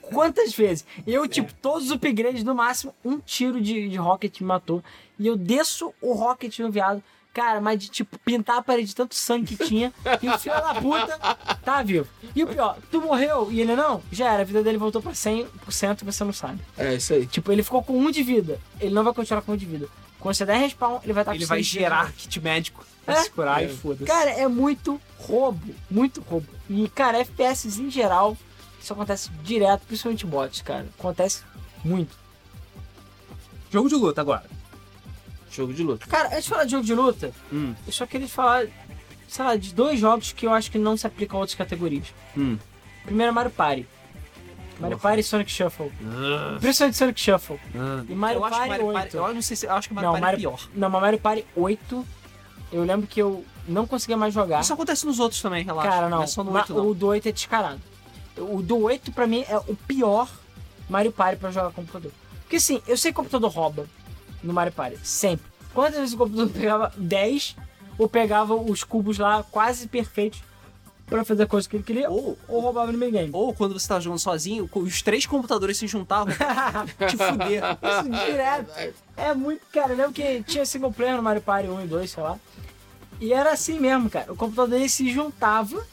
Quantas vezes? Eu, tipo, todos os upgrades, no máximo, um tiro de, de rocket me matou. E eu desço o rocket no viado. Cara, mas de, tipo, pintar a parede de tanto sangue que tinha. E o filho da puta tá vivo. E o pior, tu morreu e ele não? Já era, a vida dele voltou pra 100% e você não sabe. É isso aí. Tipo, ele ficou com um de vida. Ele não vai continuar com um de vida. Quando você der respawn, ele vai estar Ele com vai 100 de vida. gerar kit médico pra É? se curar É. e foda-se. Cara, é muito roubo. Muito roubo. E, cara, FPS em geral, isso acontece direto, principalmente bots, cara. Acontece muito. Jogo de luta agora. Jogo de luta. Cara, antes de falar de jogo de luta, Hum. eu só queria falar, sei lá, de dois jogos que eu acho que não se aplicam a outras categorias. Hum. Primeiro é Mario Party. Mario Party e Sonic Shuffle. Principalmente Sonic Shuffle. E Mario eu Party Mario 8. Party. Eu não sei se. Eu acho que Mario Não, Party Mario, é pior. não, mas Mario Party 8, eu lembro que eu não conseguia mais jogar. Isso acontece nos outros também, relaxa. Cara, não. é só no Ma- 8, não. O do 8 é descarado. O do 8, pra mim, é o pior Mario Party pra jogar computador. Porque assim, eu sei que o computador rouba no Mario Party. Sempre. Quantas vezes o computador pegava 10 ou pegava os cubos lá quase perfeitos pra fazer a coisa que ele queria ou, Ou, roubava no minigame. ou quando você tá jogando sozinho, os três computadores se juntavam pra te fuder. Isso direto. É muito, cara. Eu lembro que tinha single player no Mario Party 1 e 2, sei lá. E era assim mesmo, cara. O computador dele se juntava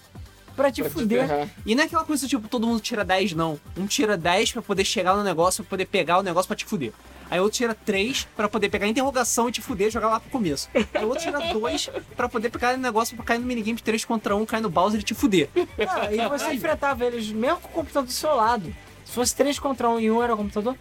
pra te Pra te fuder. ferrar. E não é aquela coisa tipo, todo mundo tira 10, não. Um tira 10 pra poder chegar no negócio, pra poder pegar o negócio pra te fuder. Aí outro tira 3 pra poder pegar a interrogação e te fuder e jogar lá pro começo. Aí outro tira 2 pra poder pegar o negócio pra cair no minigame de 3 contra 1, cair no Bowser e te fuder. Não, e você enfrentava eles mesmo com o computador do seu lado. Se fosse 3 contra 1 e um era o computador,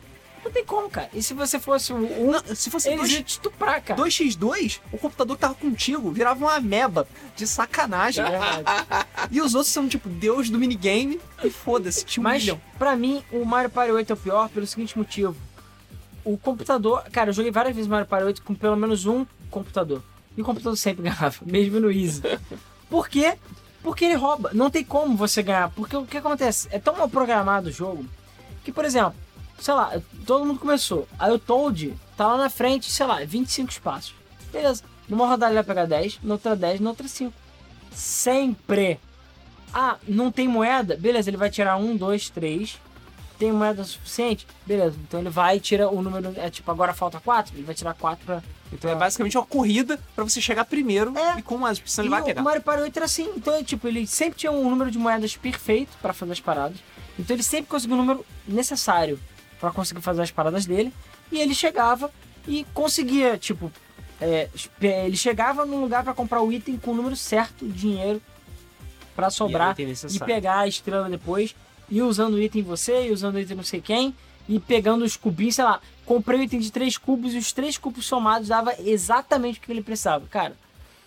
não tem como, cara. E se você fosse um, Não, se fosse eles 2, iam te estuprar, cara. 2x2, o computador que tava contigo virava uma ameba de sacanagem. É verdade. E os outros são tipo Deus do minigame e foda-se, te Mas, humilham. pra mim, o Mario Party 8 é o pior pelo seguinte motivo. O computador... Cara, eu joguei várias vezes Mario Party 8 com pelo menos um computador. E o computador sempre ganhava, mesmo no Easy. Por quê? Porque ele rouba. Não tem como você ganhar. Porque o que acontece? É tão mal programado o jogo que, por exemplo, sei lá, todo mundo começou. Aí o Toad tá lá na frente, sei lá, 25 espaços. Beleza. Numa rodada ele vai pegar 10, noutra 10, noutra 5. Sempre. Ah, não tem moeda? Beleza, ele vai tirar um, dois, três. Tem moeda suficiente? Beleza, então ele vai e tira o número. É tipo, agora falta quatro? Ele vai tirar quatro pra. Então é basicamente uma corrida pra você chegar primeiro É. e com mais opção ele E vai o pegar. Mario Party 8 era assim. Então, é, tipo, ele sempre tinha um número de moedas perfeito pra fazer as paradas. Então ele sempre conseguiu o número necessário pra conseguir fazer as paradas dele. E ele chegava e conseguia, tipo, é, ele chegava num lugar pra comprar o item com o número certo, de dinheiro, pra sobrar e necessário. pegar a estrela depois, e usando o item em você, e usando o item não sei quem, e pegando os cubinhos, sei lá. Comprei o item de três cubos e os três cubos somados dava exatamente o que ele precisava. Cara,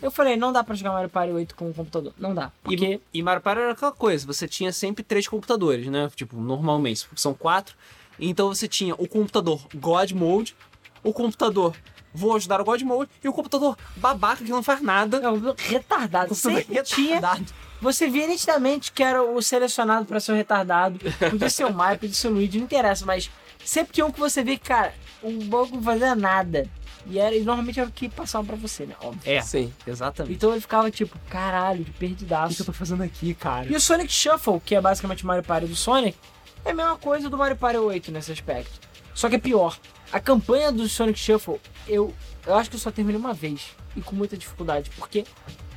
eu falei, não dá pra jogar Mario Party 8 com o computador. Não dá. Porque E, e Mario Party era aquela coisa, você tinha sempre três computadores, né? Tipo, normalmente, são quatro. Então você tinha o computador God Mode, o computador vou ajudar o God Mode, e o computador babaca que não faz nada. é um retardado. Sempre tinha retardado. Você via nitidamente que era o selecionado pra ser o retardado. Podia ser o Mario, podia ser o Luigi, não interessa, mas sempre tinha um que você vê que, cara, o banco não fazia nada. E, era, e normalmente era o que passava pra você, né? Óbvio. É, Sim. exatamente. Então ele ficava tipo, caralho, de O que, eu perdidaço. tô fazendo aqui, cara? E o Sonic Shuffle, que é basicamente o Mario Party do Sonic, é a mesma coisa do Mario Party 8 nesse aspecto. Só que é pior. A campanha do Sonic Shuffle, eu, eu acho que eu só terminei uma vez. E com muita dificuldade. Porque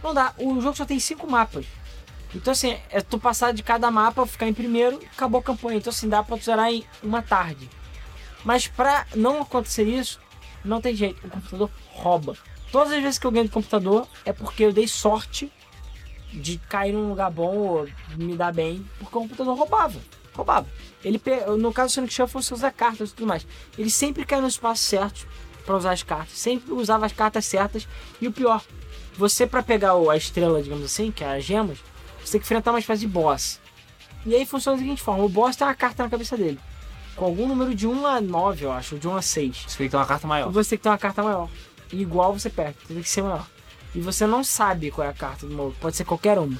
não dá. O jogo só tem cinco mapas. Então assim, é tu passar de cada mapa, ficar em primeiro acabou a campanha. Então assim, dá pra tu zerar em uma tarde. Mas pra não acontecer isso, não tem jeito. O computador rouba. Todas as vezes que eu ganho de computador é porque eu dei sorte de cair num lugar bom ou me dar bem, porque o computador roubava. Roubava. Ele, no caso do Sonic Shuffle, você usa cartas e tudo mais. Ele sempre cai nos espaços certos pra usar as cartas. Sempre usava as cartas certas. E o pior, você pra pegar a estrela, digamos assim, que é as gemas, você tem que enfrentar uma espécie de boss. E aí funciona da seguinte forma: o boss tem uma carta na cabeça dele. Com algum número de 1 a 9, eu acho, ou de 1 a 6. Você tem que ter uma carta E maior. você tem que ter uma carta maior. E igual você perde, tem que ser maior. E você não sabe qual é a carta do maluco, pode ser qualquer uma.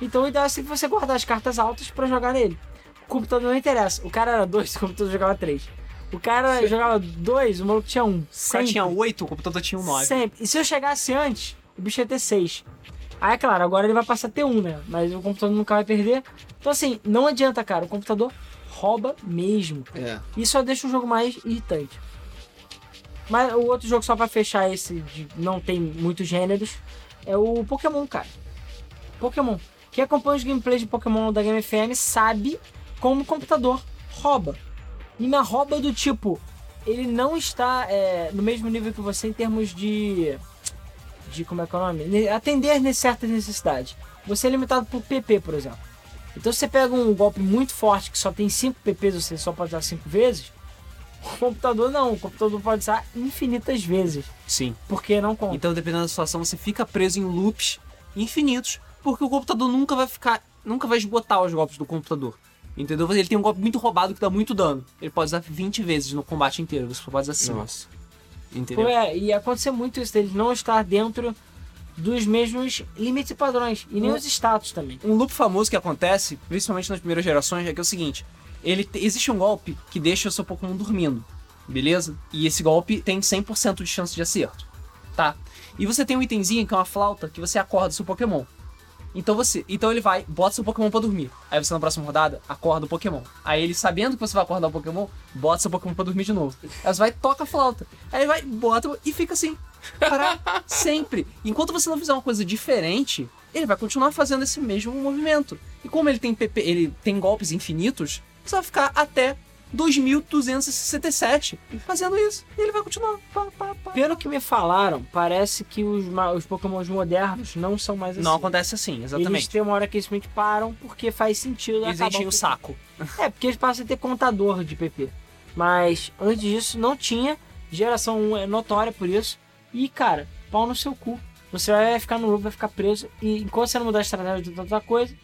Então o ideal é sempre você guardar as cartas altas pra jogar nele. O computador não interessa. O cara era 2, o computador jogava 3. O cara jogava 2, o maluco tinha 1. Um. O cara tinha oito, o computador tinha um nove. Sempre. E se eu chegasse antes, o bicho ia ter 6. Aí, é claro, agora ele vai passar a ter 1, né? Mas o computador nunca vai perder. Então, assim, não adianta, cara. O computador rouba mesmo. É. Isso só deixa o jogo mais irritante. Mas o outro jogo, só pra fechar esse de não tem muitos gêneros, é o Pokémon, cara. Pokémon. Quem acompanha os gameplays de Pokémon da Game FM sabe como o computador rouba. E na rouba do tipo, ele não está é, no mesmo nível que você em termos de. De como é que é o nome? Atender certas necessidades. Você é limitado por PP, por exemplo. Então você pega um golpe muito forte que só tem 5 PPs, você só pode usar 5 vezes. O computador não, o computador pode usar infinitas vezes, Sim. porque não conta. Então, dependendo da situação, você fica preso em loops infinitos, porque o computador nunca vai ficar. Nunca vai esgotar os golpes do computador. Entendeu? Ele tem um golpe muito roubado que dá muito dano. Ele pode usar 20 vezes no combate inteiro, você só pode usar 5. Nossa. Entendeu? Pô, é, e acontecer muito isso dele não estar dentro dos mesmos limites e padrões, e nem Um- os status também. Um loop famoso que acontece, principalmente nas primeiras gerações, é que é o seguinte: ele te- existe um golpe que deixa o seu Pokémon dormindo, beleza? E esse golpe tem 100% de chance de acerto, tá? E você tem um itemzinho que é uma flauta que você acorda o seu Pokémon. Então você, então ele vai, bota seu Pokémon pra dormir. Aí você na próxima rodada acorda o Pokémon. Aí ele sabendo que você vai acordar o Pokémon, bota seu Pokémon pra dormir de novo. Aí você vai toca a flauta. Aí ele vai, bota e fica assim para sempre. Enquanto você não fizer uma coisa diferente, ele vai continuar fazendo esse mesmo movimento. E como ele tem PP, ele tem golpes infinitos, você vai ficar até 2267 fazendo isso. E ele vai continuar. Pá, pá, pá. Pelo que me falaram, parece que os, os Pokémons modernos não são mais assim. Não acontece assim, Eles exatamente. têm uma hora que eles simplesmente param porque faz sentido. Eles enchem o saco. É, porque eles passam a ter contador de PP. Mas antes disso não tinha. Geração 1 é notória por isso. E, cara, pau no seu cu. Você vai ficar no loop, vai ficar preso. E enquanto você não mudar a estratégia de outra coisa,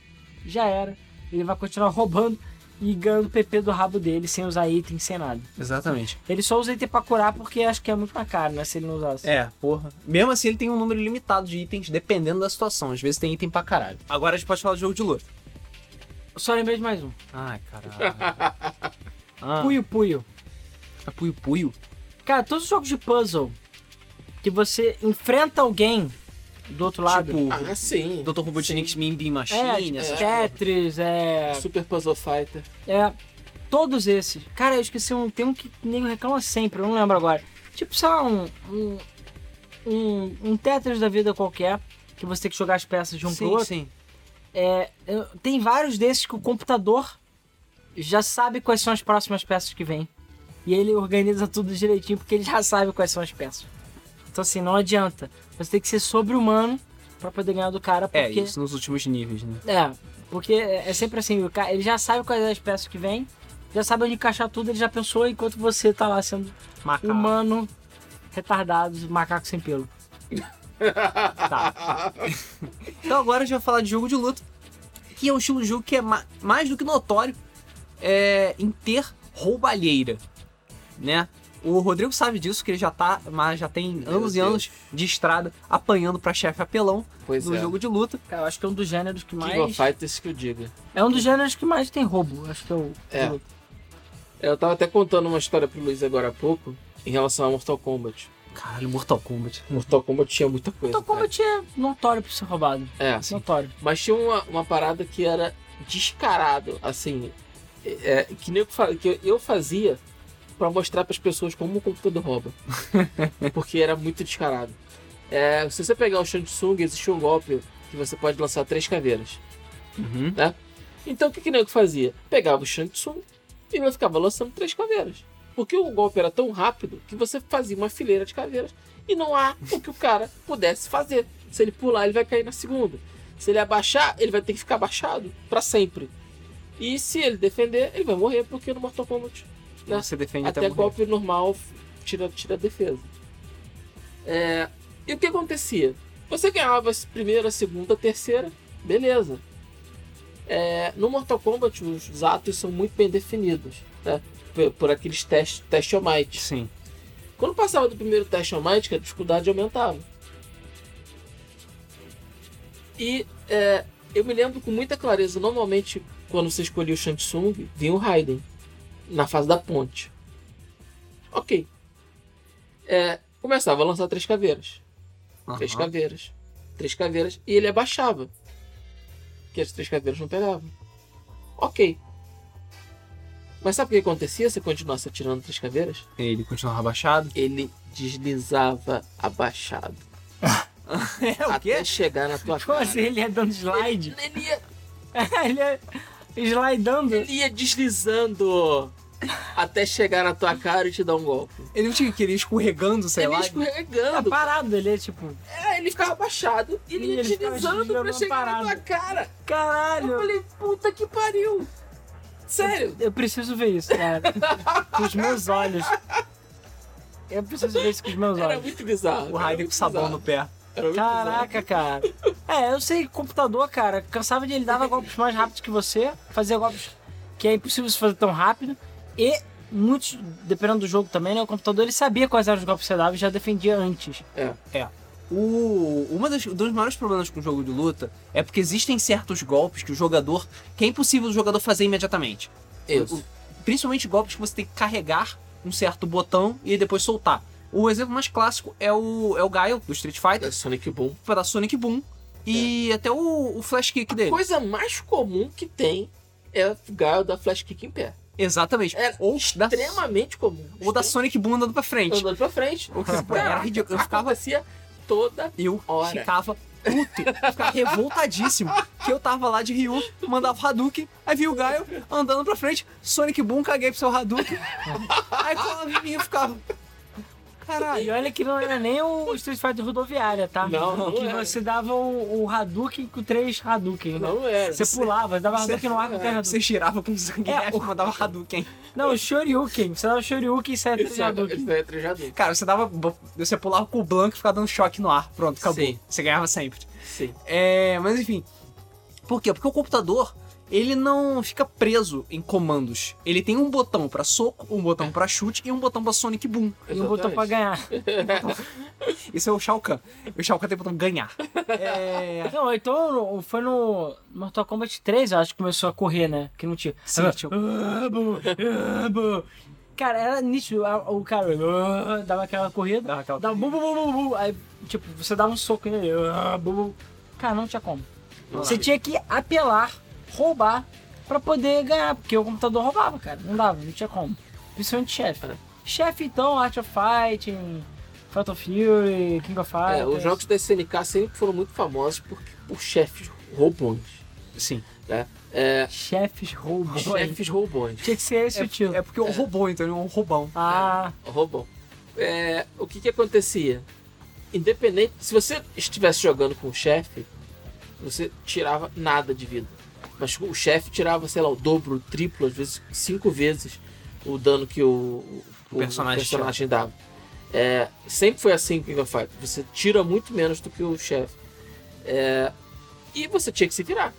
já era. Ele vai continuar roubando e ganhando PP do rabo dele sem usar item, sem nada. Exatamente. Ele só usa item pra curar porque acho que é muito mais caro, né? Se ele não usasse. É, porra. Mesmo assim, ele tem um número limitado de itens, dependendo da situação. Às vezes tem item pra caralho. Agora a gente pode falar de jogo de luta. Só lembrei de mais um. Ai, caralho. ah, Puyo Puyo. é Puyo Puyo? Cara, todos os jogos de puzzle que você enfrenta alguém do outro lado. Tipo, Ah, sim. Dr. Robotnik's Mean Bean é, Machine, essas Tetris, é, Super Puzzle Fighter. é. Todos esses. Cara, eu esqueci um. Tem um que nego reclama sempre, eu não lembro agora. Tipo, sei lá, um. Um, um, um Tetris da vida qualquer. Que você tem que jogar as peças de um pro sim, outro. sim. É, eu- tem vários desses que o computador já sabe quais são as próximas peças que vem. E ele organiza tudo direitinho porque ele já sabe quais são as peças. Então assim, não adianta. Você tem que ser sobre-humano pra poder ganhar do cara, porque... É, isso nos últimos níveis, né? É, porque é sempre assim, o cara, ele já sabe quais as peças que vem, já sabe onde encaixar tudo, ele já pensou enquanto você tá lá sendo Macaco. humano, retardado, macaco sem pelo. Tá. Então agora a gente vai falar de jogo de luta, que é um estilo de jogo que é ma- mais do que notório é, em ter roubalheira, né? O Rodrigo sabe disso, que ele já tá, mas já tem Meu anos e Deus. anos de estrada apanhando pra chefe apelão Pois no é. jogo de luta. Cara, eu acho que é um dos gêneros que King mais... of Fighters que eu diga. É um dos gêneros que mais tem roubo, acho que é o... É. Eu tava até contando uma história pro Luiz agora há pouco em relação a Mortal Kombat. Caralho, Mortal Kombat. Mortal Kombat tinha muita coisa. Mortal Kombat é notório por ser roubado. cara. É, Notório. mas tinha uma, uma parada que era descarado, assim, é, que, nem eu, que eu fazia pra mostrar pras pessoas como o computador rouba. Porque era muito descarado. É, se você pegar o Shang Tsung, existe um golpe que você pode lançar três caveiras. Uhum. Então o que que nego fazia? Pegava o Shang Tsung e ele ficava lançando três caveiras. Porque o golpe era tão rápido que você fazia uma fileira de caveiras e não há o que o cara pudesse fazer. Se ele pular, ele vai cair na segunda. Se ele abaixar, ele vai ter que ficar abaixado pra sempre. E se ele defender, ele vai morrer porque no Mortal Kombat Você defende até, até golpe normal tira, tira a defesa. É, e o que acontecia? Você ganhava a primeira, a segunda, a terceira, beleza. É, no Mortal Kombat, os atos são muito bem definidos, né? Por, por aqueles testes teste on might. Sim. Quando passava do primeiro teste on might, que a dificuldade aumentava. E é, eu me lembro com muita clareza, normalmente, quando você escolhia o Shang Tsung, vinha o Raiden na fase da ponte. Ok. É, começava a lançar três caveiras. Três Aham. caveiras. Três caveiras. E ele abaixava. Que as três caveiras não pegavam. Ok. Mas sabe o que acontecia se continuasse atirando três caveiras? Ele continuava abaixado. Ele deslizava abaixado. É o até quê? chegar na tua Como cara. assim, ele ia dando slide? Ele ia, ele ia slidando. ele ia deslizando até chegar na tua cara e te dar um golpe. Ele não tinha que ir escorregando, sei ele ia lá. Tá escorregando. parado, ele é tipo, É, ele ficava abaixado e ele ia Ele deslizando pra chegar parado. na tua cara. Eu caralho. falei, puta que pariu. Sério. Eu preciso ver isso, cara. com os meus olhos. Eu preciso ver isso com os meus Era olhos. muito bizarro. O Raiden com sabão no pé. Caraca, cara. É, eu sei que computador, cara, cansava de ele dava golpes mais rápidos que você, fazia golpes que é impossível se fazer tão rápido. E muitos, dependendo do jogo também, né? O computador ele sabia quais eram os golpes que você dava e já defendia antes. bizarro. É. O, uma das, dos maiores problemas com o jogo de luta é porque existem certos golpes que o jogador. que é impossível o jogador fazer imediatamente. Isso. Principalmente golpes que você tem que carregar um certo botão e depois soltar. O exemplo mais clássico é o, é o Guile do Street Fighter, É Sonic Boom. para Sonic Boom. E até o, o Flash Kick dele. coisa mais comum que tem é o Gaio da Flash Kick em pé. Exatamente. É ou da, extremamente comum. ou da Sonic Boom andando pra frente. Andando pra frente. Ou que era ridículo. Eu ficava Acontecia toda Eu Hora. ficava puto, ficava revoltadíssimo. Que eu tava lá de Ryu, mandava Hadouken, aí vi o Gaio andando pra frente, Sonic Boom, caguei pro seu Hadouken. Aí quando eu ficava. E Caralho. olha que não era nem o Street Fighter rodoviária, tá? Não, não Que era. você dava o, o Hadouken com três Hadouken, né? Não era. Você pulava, dava Hadouken no ar com três Você Hadouken. girava com sangue É, e mandava Hadouken. Não, o Shoryuken. Você dava Shoryuken e saia três é, Hadouken. é trejador. Cara, você dava. Você pulava com o Blanco e ficava dando choque no ar. Pronto, acabou. Sim. Você ganhava sempre. Sim. É, mas enfim. Por quê? Porque o computador, ele não fica preso em comandos. Ele tem um botão pra soco, um botão pra chute e um botão pra Sonic Boom. E um botão pra ganhar. Isso é o Shao Kahn. O Shao Kahn tem botão ganhar. É... Não, então foi no Mortal Kombat 3, eu acho que começou a correr, né? Que não tinha. Sim, Ah, tinha-. Cara, era nítido. O cara ah, dava aquela corrida, Dava aquela- dava bu, bu, bu, bu, bu. Aí, tipo, você dava um soco nele. ah. Cara, não tinha como. Não Você tinha que apelar, roubar, pra poder ganhar. Porque o computador roubava, cara. Não dava, não tinha como. Principalmente chefe. É. Chefe, então, Art of Fighting, Fatal Fury, King of Fighters. É, os jogos da SNK sempre foram muito famosos por, por chefes roubões. Sim. Né? É, Chefes roubos. chefes roubões. Tinha que ser esse o título. É porque o robô, então ele é um roubão. Ah, Roubão. É, o que que acontecia? independente. Se você estivesse jogando com o chefe, você tirava nada de vida. Mas o chefe tirava, sei lá, o dobro, o triplo, às vezes cinco vezes o dano que o, O personagem dava. É, sempre foi assim em King of Fighters. Você tira muito menos do que o chefe. É, e você tinha que se virar.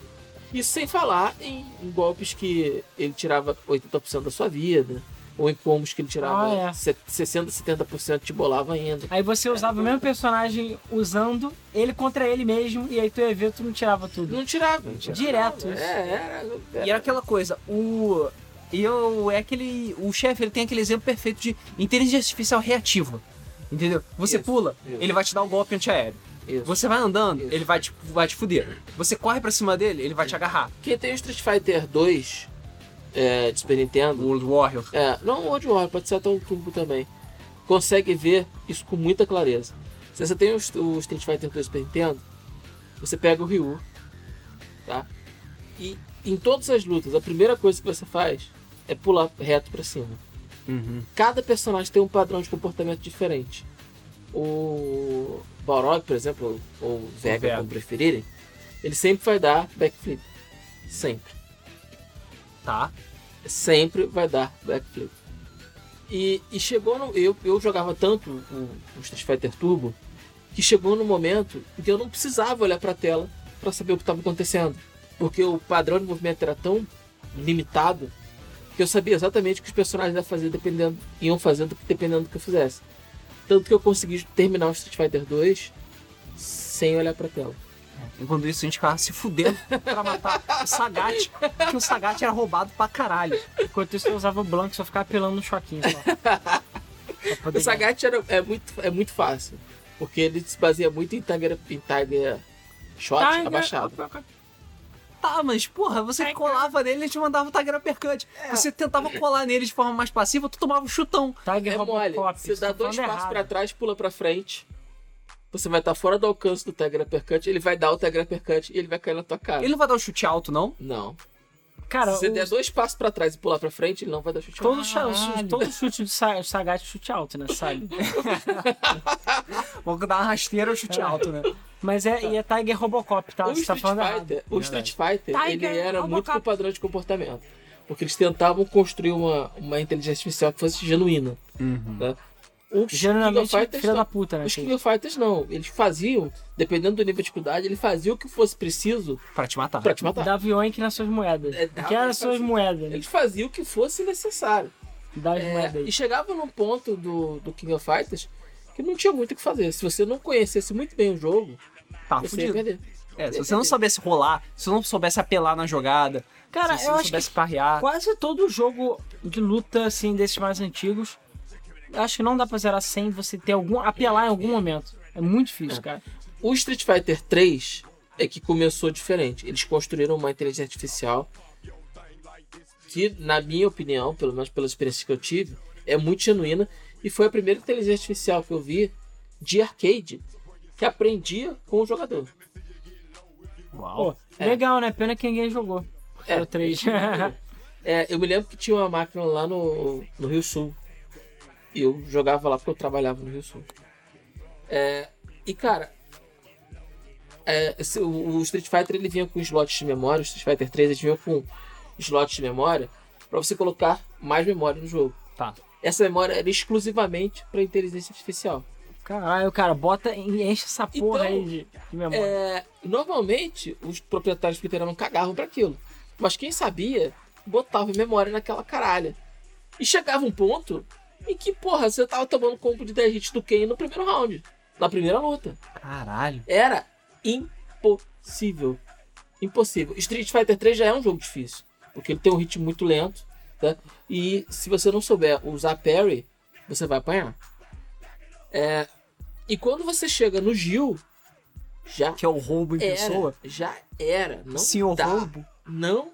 Isso sem falar em, em golpes que ele tirava 80% da sua vida. Ou em combos que ele tirava Ah, é. se- 60, 70% te bolava ainda. Aí você usava o mesmo personagem usando ele contra ele mesmo, e aí tu ia ver, tu não tirava tudo. Não tirava. Direto isso. É, era, E era aquela coisa, o. E eu, é aquele. O chefe ele tem aquele exemplo perfeito de inteligência artificial reativa. Entendeu? Você Isso, pula, isso. ele vai te dar um golpe antiaéreo. Isso. Você vai andando, Isso. ele vai te, vai te fuder. Você corre pra cima dele, ele vai te agarrar. Quem tem o Street Fighter 2 é, de Super Nintendo, O Warrior. é, não o World War, pode ser até o Turbo também, consegue ver isso com muita clareza. Se você tem o, o Street Fighter 2 de Super Nintendo, você pega o Ryu, tá? E em todas as lutas, a primeira coisa que você faz é pular reto pra cima. Uhum. Cada personagem tem um padrão de comportamento diferente. O Balrog, por exemplo, ou Vega. como preferirem, ele sempre vai dar backflip. Sempre. Tá. Sempre vai dar backflip. E, e chegou no. Eu, eu jogava tanto o, o Street Fighter Turbo que chegou no momento em que eu não precisava olhar pra tela pra saber o que estava acontecendo. Porque o padrão de movimento era tão limitado que eu sabia exatamente o que os personagens iam fazer dependendo, iam fazendo dependendo do que eu fizesse. Tanto que eu consegui terminar o Street Fighter 2 sem olhar pra tela. Enquanto isso, a gente ficava se fudendo pra matar o Sagat, que o Sagat era roubado pra caralho. Enquanto isso eu usava o Blanco só ficava pelando no choquinho só. O Sagat era, é, muito, é muito fácil. Porque ele se baseia muito em Tiger, em tiger Shot Tiger- abaixado. Tá, mas porra, você colava nele e te mandava o Tiger Uppercut. Você tentava colar nele de forma mais passiva, tu tomava um chutão. Tiger É mole. Você dá dois passos errado. pra trás, pula pra frente. Você vai estar fora do alcance do Tiger Uppercut. Ele vai dar o Tiger Uppercut e ele vai cair na tua cara. Ele não vai dar o chute alto, não? Não. Cara, Se você o- der dois passos pra trás e pular pra frente, ele não vai dar chute todo, alto. todo chute de Sa- Sagat é chute alto, né? Sabe? Vamos dar uma rasteira o chute alto, né? Mas é, e é Tiger Robocop, tá? o Você tá Street falando errado. Fighter, o Street Fighter Tiger ele era Robocop. muito com o padrão de comportamento. Porque eles tentavam construir uma, uma inteligência artificial que fosse genuína. Né? Os Geralmente, Fighters filha não. da puta, né? Os King of Fighters não. Eles faziam, dependendo do nível de dificuldade, ele fazia o que fosse preciso Pra te matar. pra te matar. Dava Yoink nas suas moedas. É, que eram ele as suas moedas? Eles faziam o que fosse necessário. Dá as É, moedas e chegava num ponto do, do King of Fighters que não tinha muito o que fazer. Se você não conhecesse muito bem o jogo, Tá, você ia perder. É, se você não soubesse rolar, se você não soubesse apelar na jogada, Cara, se você eu não acho soubesse que parrear. quase todo jogo de luta, assim, desses mais antigos, acho que não dá pra zerar sem você ter algum. apelar em algum momento. É muito difícil, cara. O Street Fighter 3 é que começou diferente. Eles construíram uma inteligência artificial que, na minha opinião, pelo menos pela experiência que eu tive, é muito genuína e foi a primeira inteligência artificial que eu vi de arcade que aprendia com o jogador. Pô, É. legal, né? Pena que ninguém jogou. É, o 3. É, eu me lembro que tinha uma máquina lá no, no Rio Sul. E eu jogava lá porque eu trabalhava no Rio Sul. É, e cara, é, esse- o, Street Fighter ele vinha com slots de memória, o Street Fighter 3 ele vinha com slots de memória pra você colocar mais memória no jogo. Tá. Essa memória era exclusivamente para inteligência artificial. Caralho, cara, bota, enche essa porra Então, aí de, de memória. É, normalmente os proprietários de fliperama cagavam para aquilo. Mas quem sabia, botava memória naquela caralha. E chegava um ponto em que, porra, você tava tomando combo de 10 hits do Ken no primeiro round. Na primeira luta. Caralho. Era impossível. Impossível. Street Fighter 3 já é um jogo difícil. Porque ele tem um ritmo muito lento. Tá? E se você não souber usar parry, você vai apanhar. É, e quando você chega no Gil, já Que é o roubo em pessoa. era, já era. Não Senhor dá. roubo. Não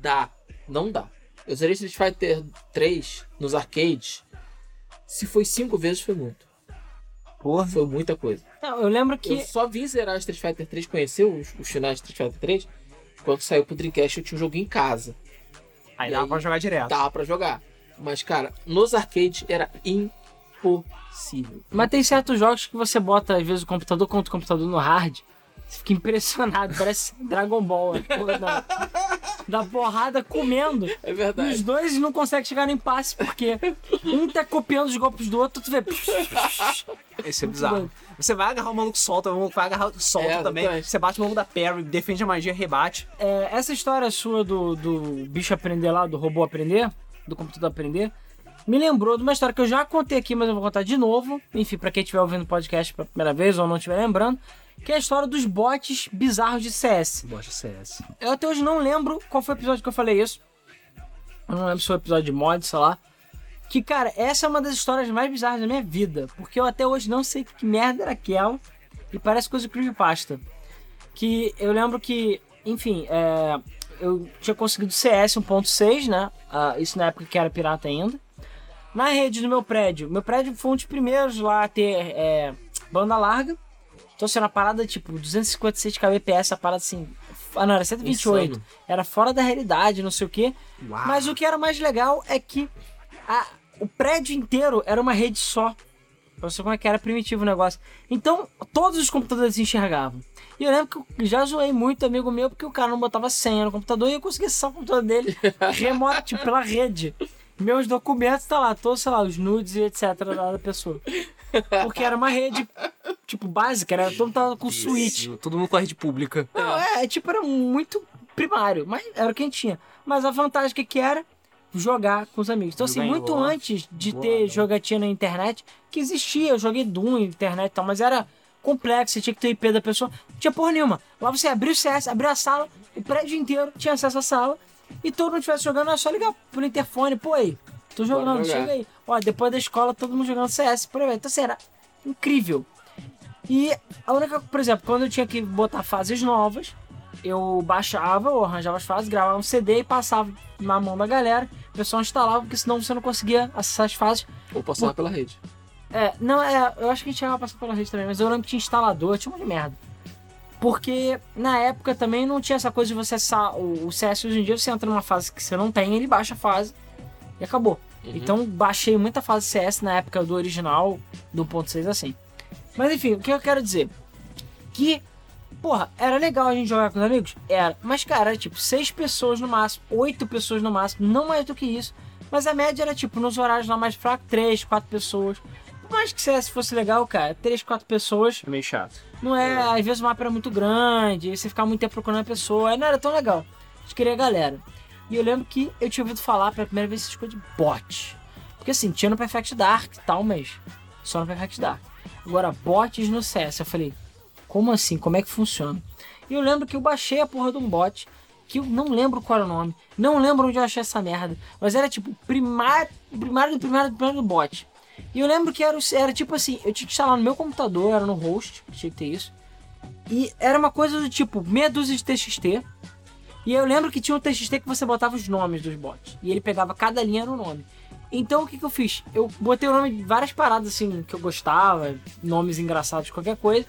dá. Não dá. Eu zerei Street Fighter 3 nos arcades. Se foi cinco vezes, foi muito. Porra. Foi muita coisa. Não, eu lembro que. Eu só vim zerar Street Fighter 3, conhecer os, os finais de Street Fighter 3, quando saiu pro Dreamcast eu tinha um jogo em casa. Aí E dava aí? pra jogar direto. Dava pra jogar. Mas, cara, nos arcades era impossível. Mas tem certos jogos que você bota, às vezes, o computador contra o computador no hard. Você fica impressionado, parece Dragon Ball. a porra Da, da porrada comendo. É Os verdade. dois não conseguem chegar no impasse, porque um tá copiando os golpes do outro, tu vê. Isso é bizarro. Você vai agarrar o maluco solta, o maluco vai agarrar solta É, também. Você bate o maluco da parry, defende a magia, rebate. É, essa história sua do, do bicho aprender lá, do robô aprender, do computador aprender, me lembrou de uma história que eu já contei aqui, mas eu vou contar de novo. Enfim, pra quem estiver ouvindo o podcast pela primeira vez ou não estiver lembrando, que é a história dos bots bizarros de CS. Bosta CS. Eu até hoje não lembro qual foi o episódio que eu falei isso. Eu não lembro se foi o episódio de mod, sei lá. Que, cara, essa é uma das histórias mais bizarras da minha vida. Porque eu até hoje não sei que merda era aquela. E parece coisa de creepypasta. Que eu lembro que, enfim, é, eu tinha conseguido CS 1.6, né? Ah, isso na época que era pirata ainda. Na rede do meu prédio. Meu prédio foi um dos primeiros lá a ter é, banda larga. Então, assim, era uma parada tipo 256 kbps, a parada assim. Ah, não, era 128. Insano. Era fora da realidade, não sei o quê. Uau. Mas o que era mais legal é que a- o prédio inteiro era uma rede só. Pra você como é que era primitivo o negócio. Então, todos os computadores se enxergavam. E eu lembro que eu já zoei muito amigo meu porque o cara não botava senha no computador e eu conseguia acessar o computador dele remoto, tipo, pela rede. Meus documentos tá lá, todos, sei lá, os nudes e etc. da pessoa. Porque era uma rede, tipo, básica, era todo mundo tava com. Isso, Todo mundo com a rede pública. Não, é, tipo, era muito primário, mas era o que a gente tinha. Mas a vantagem que, que era jogar com os amigos. Então, assim, Jogar muito antes de Boa, ter boa. jogatina na internet, que existia, eu joguei Doom na internet e tal, mas era complexo, você tinha que ter o IP da pessoa. Não tinha porra nenhuma. Lá você abria o CS, abria a sala, o prédio inteiro tinha acesso à sala, e todo mundo estivesse jogando, era só ligar pro interfone, pô aí, tô jogando, chega aí. Ó, depois da escola, todo mundo jogando CS, por aí. Então, assim, era incrível. E a única, por exemplo, quando eu tinha que botar fases novas, eu baixava ou arranjava as fases, gravava um CD e passava na mão da galera, o pessoal instalava, porque senão você não conseguia acessar as fases. Ou passar pela rede. É, não, é, eu acho que a gente chegava a passar pela rede também, mas eu lembro que tinha instalador, tinha um monte de merda. Porque na época também não tinha essa coisa de você acessar o, o CS hoje em dia, você entra numa fase que você não tem, ele baixa a fase e acabou. Então baixei muita fase CS na época do original, do 1.6 assim. Mas enfim, o que eu quero dizer? Que, porra, era legal a gente jogar com os amigos? Era. Mas, cara, era tipo seis pessoas no máximo, oito pessoas no máximo, não mais do que isso. Mas a média era tipo, nos horários lá mais fracos, três, quatro pessoas. Por mais que CS fosse legal, cara, três, quatro pessoas É meio chato. não é, às vezes o mapa era muito grande, você ficava muito tempo procurando a pessoa, aí não era tão legal. A gente queria a galera. E eu lembro que eu tinha ouvido falar pela primeira vez essas coisas de bot. Porque assim, tinha no Perfect Dark e tal, mas só no Perfect Dark. Agora, bots no CS. Eu falei, como assim? Como é que funciona? E eu lembro que eu baixei a porra de um bot, que eu não lembro qual era o nome, não lembro onde eu achei essa merda, mas era tipo primário, primário do primário do primário do bot. E eu lembro que era, era tipo assim, eu tinha que instalar no meu computador, era no host, tinha que ter isso. E era uma coisa do tipo, meia dúzia de TXT. E eu lembro que tinha um TXT que você botava os nomes dos bots. E ele pegava cada linha no nome. Então o que, que eu fiz? Eu botei o nome de várias paradas assim que eu gostava, nomes engraçados, qualquer coisa.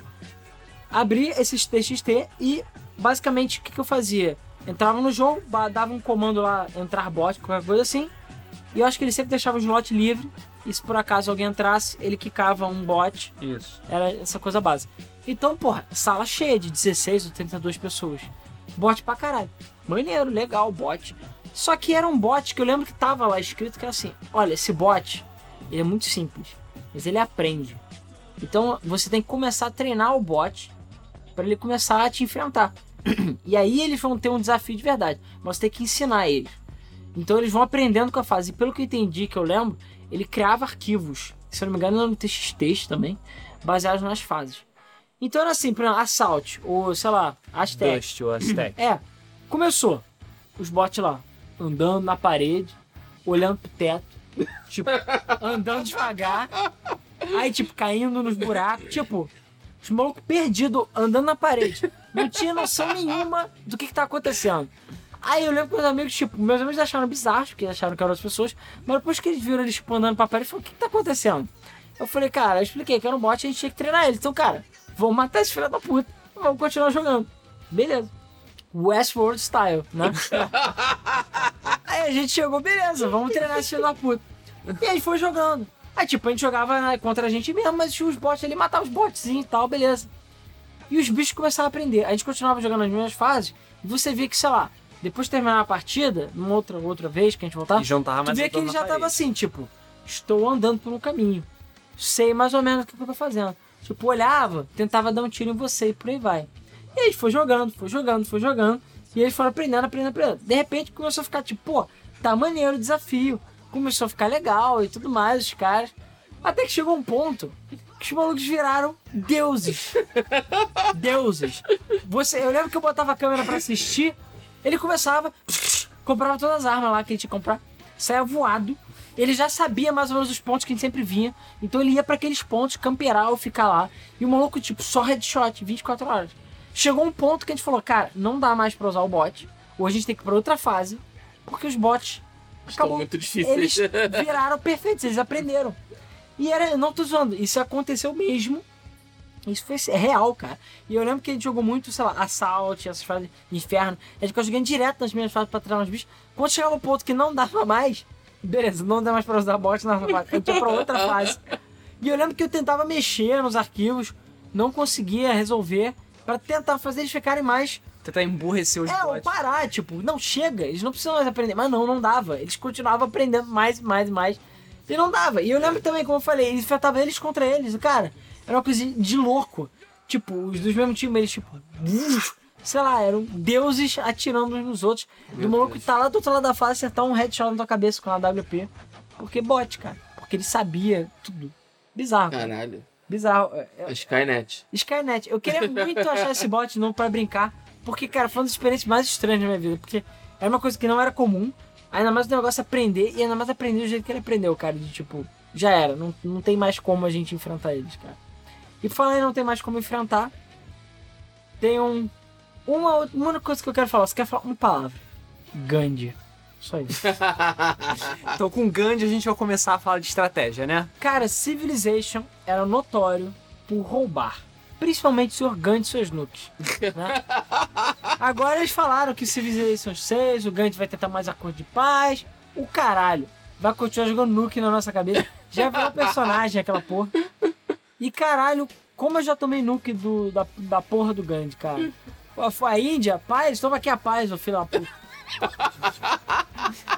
Abri esses TXT e basicamente o que, que eu fazia? Entrava no jogo, dava um comando lá, entrar bot, qualquer coisa assim. E eu acho que ele sempre deixava o slot livre. E se por acaso alguém entrasse, ele quicava um bot Isso. era essa coisa básica. Então, porra, sala cheia de 16 ou 32 pessoas. Bot pra caralho. Maneiro, legal, bot. Só que era um bot que eu lembro que tava lá escrito que era assim: olha, esse bot, ele é muito simples, mas ele aprende. Então você tem que começar a treinar o bot para ele começar a te enfrentar. e aí eles vão ter um desafio de verdade, mas você tem que ensinar eles. Então eles vão aprendendo com a fase. E pelo que eu entendi, que eu lembro, ele criava arquivos, se eu não me engano, no TXT também, baseados nas fases. Então era assim, por exemplo, Assault, ou sei lá, Aztec. Dust ou Aztec. É, começou. Os bots lá, andando na parede, olhando pro teto, tipo, andando devagar, aí, tipo, caindo nos buracos, tipo, os malucos perdidos, andando na parede. Não tinha noção nenhuma do que, que tá acontecendo. Aí eu lembro que meus amigos, tipo, meus amigos acharam bizarro, porque acharam que eram outras pessoas, mas depois que eles viram eles, tipo, andando pra parede, falaram, o que, que tá acontecendo? Eu falei, cara, eu expliquei que era um bot e a gente tinha que treinar ele. Então, cara, vamos matar esse filho da puta. Vamos continuar jogando. Beleza. Westworld style, né? Aí a gente chegou, beleza, vamos treinar esse filho da puta. E aí foi jogando. Aí, tipo, a gente jogava né, contra a gente mesmo, mas tinha os bots ali, matava os botzinhos e tal, beleza. E os bichos começavam a aprender. A gente continuava jogando as mesmas fases, e você via que, sei lá, depois de terminar a partida, numa outra, outra vez que a gente voltava, E já não tava tu via que ele já tava parede. assim, tipo, estou andando por um caminho. Sei mais ou menos o que eu tô fazendo. Tipo, olhava, tentava dar um tiro em você e por aí vai. E aí foi jogando, foi jogando, foi jogando. E eles foram aprendendo, aprendendo, aprendendo. De repente começou a ficar tipo, pô, tá maneiro o desafio. Começou a ficar legal e tudo mais, os caras. Até que chegou um ponto que os malucos viraram deuses. deuses. Você, eu lembro que eu botava a câmera pra assistir, ele começava, comprava todas as armas lá que ele tinha que comprar, saia voado. Ele já sabia mais ou menos os pontos que a gente sempre vinha, então ele ia pra aqueles pontos, camperar ou ficar lá. E o maluco, tipo, só headshot, 24 horas. Chegou um ponto que a gente falou, cara, não dá mais pra usar o bot, ou a gente tem que ir pra outra fase, porque os bots Estão acabou. muito Eles difíceis. viraram perfeitos, eles aprenderam. E era, não tô zoando, isso aconteceu mesmo. Isso foi é real, cara. E eu lembro que a gente jogou muito, sei lá, Assault, essas fases de inferno. A gente ficava jogando direto nas minhas fases pra treinar os bichos. Quando chegava um ponto que não dava mais, beleza, não dá mais pra usar bot na fase. Eu tô pra outra fase. E eu lembro que eu tentava mexer nos arquivos, não conseguia resolver, pra tentar fazer eles ficarem mais Tentar emburrecer os é, ou bots. parar, tipo, não, chega, eles não precisam mais aprender. Mas não, não dava. Eles continuavam aprendendo mais, mais, mais. E não dava. E eu lembro também, como eu falei, eles enfrentavam eles contra eles. Cara, era uma coisa de louco. Tipo, os dos mesmos times, eles, tipo, sei lá, eram deuses atirando uns nos outros. e o maluco tá lá do outro lado da fase acertar um headshot na tua cabeça com a WP. Porque bot, cara. Porque ele sabia tudo. Bizarro. cara. Caralho. Bizarro. É- é- Skynet. Skynet. Eu queria muito achar esse bot novo pra brincar. Porque, cara, foi uma das experiências mais estranhas da minha vida. Porque era uma coisa que não era comum. Ainda mais o negócio aprender. E ainda mais aprender do jeito que ele aprendeu, cara. De tipo, já era. Não, não tem mais como a gente enfrentar eles, cara. E falando em não tem mais como enfrentar. Tem um. Uma, outra- uma única coisa que eu quero falar. Você quer falar uma palavra? Gandhi. Só isso. Então com o Gandhi a gente vai começar a falar de estratégia, né? Cara, Civilization era notório por roubar. Principalmente o Sr. Gandhi e seus nukes. né? Agora eles falaram que Civilization 6, o Gandhi vai tentar mais acordo de paz. O caralho. Vai continuar jogando nuke na nossa cabeça. Já virou personagem aquela porra. E caralho, como eu já tomei nuke do, da, da porra do Gandhi, cara. A Índia, paz, toma aqui a paz, ô filho da puta.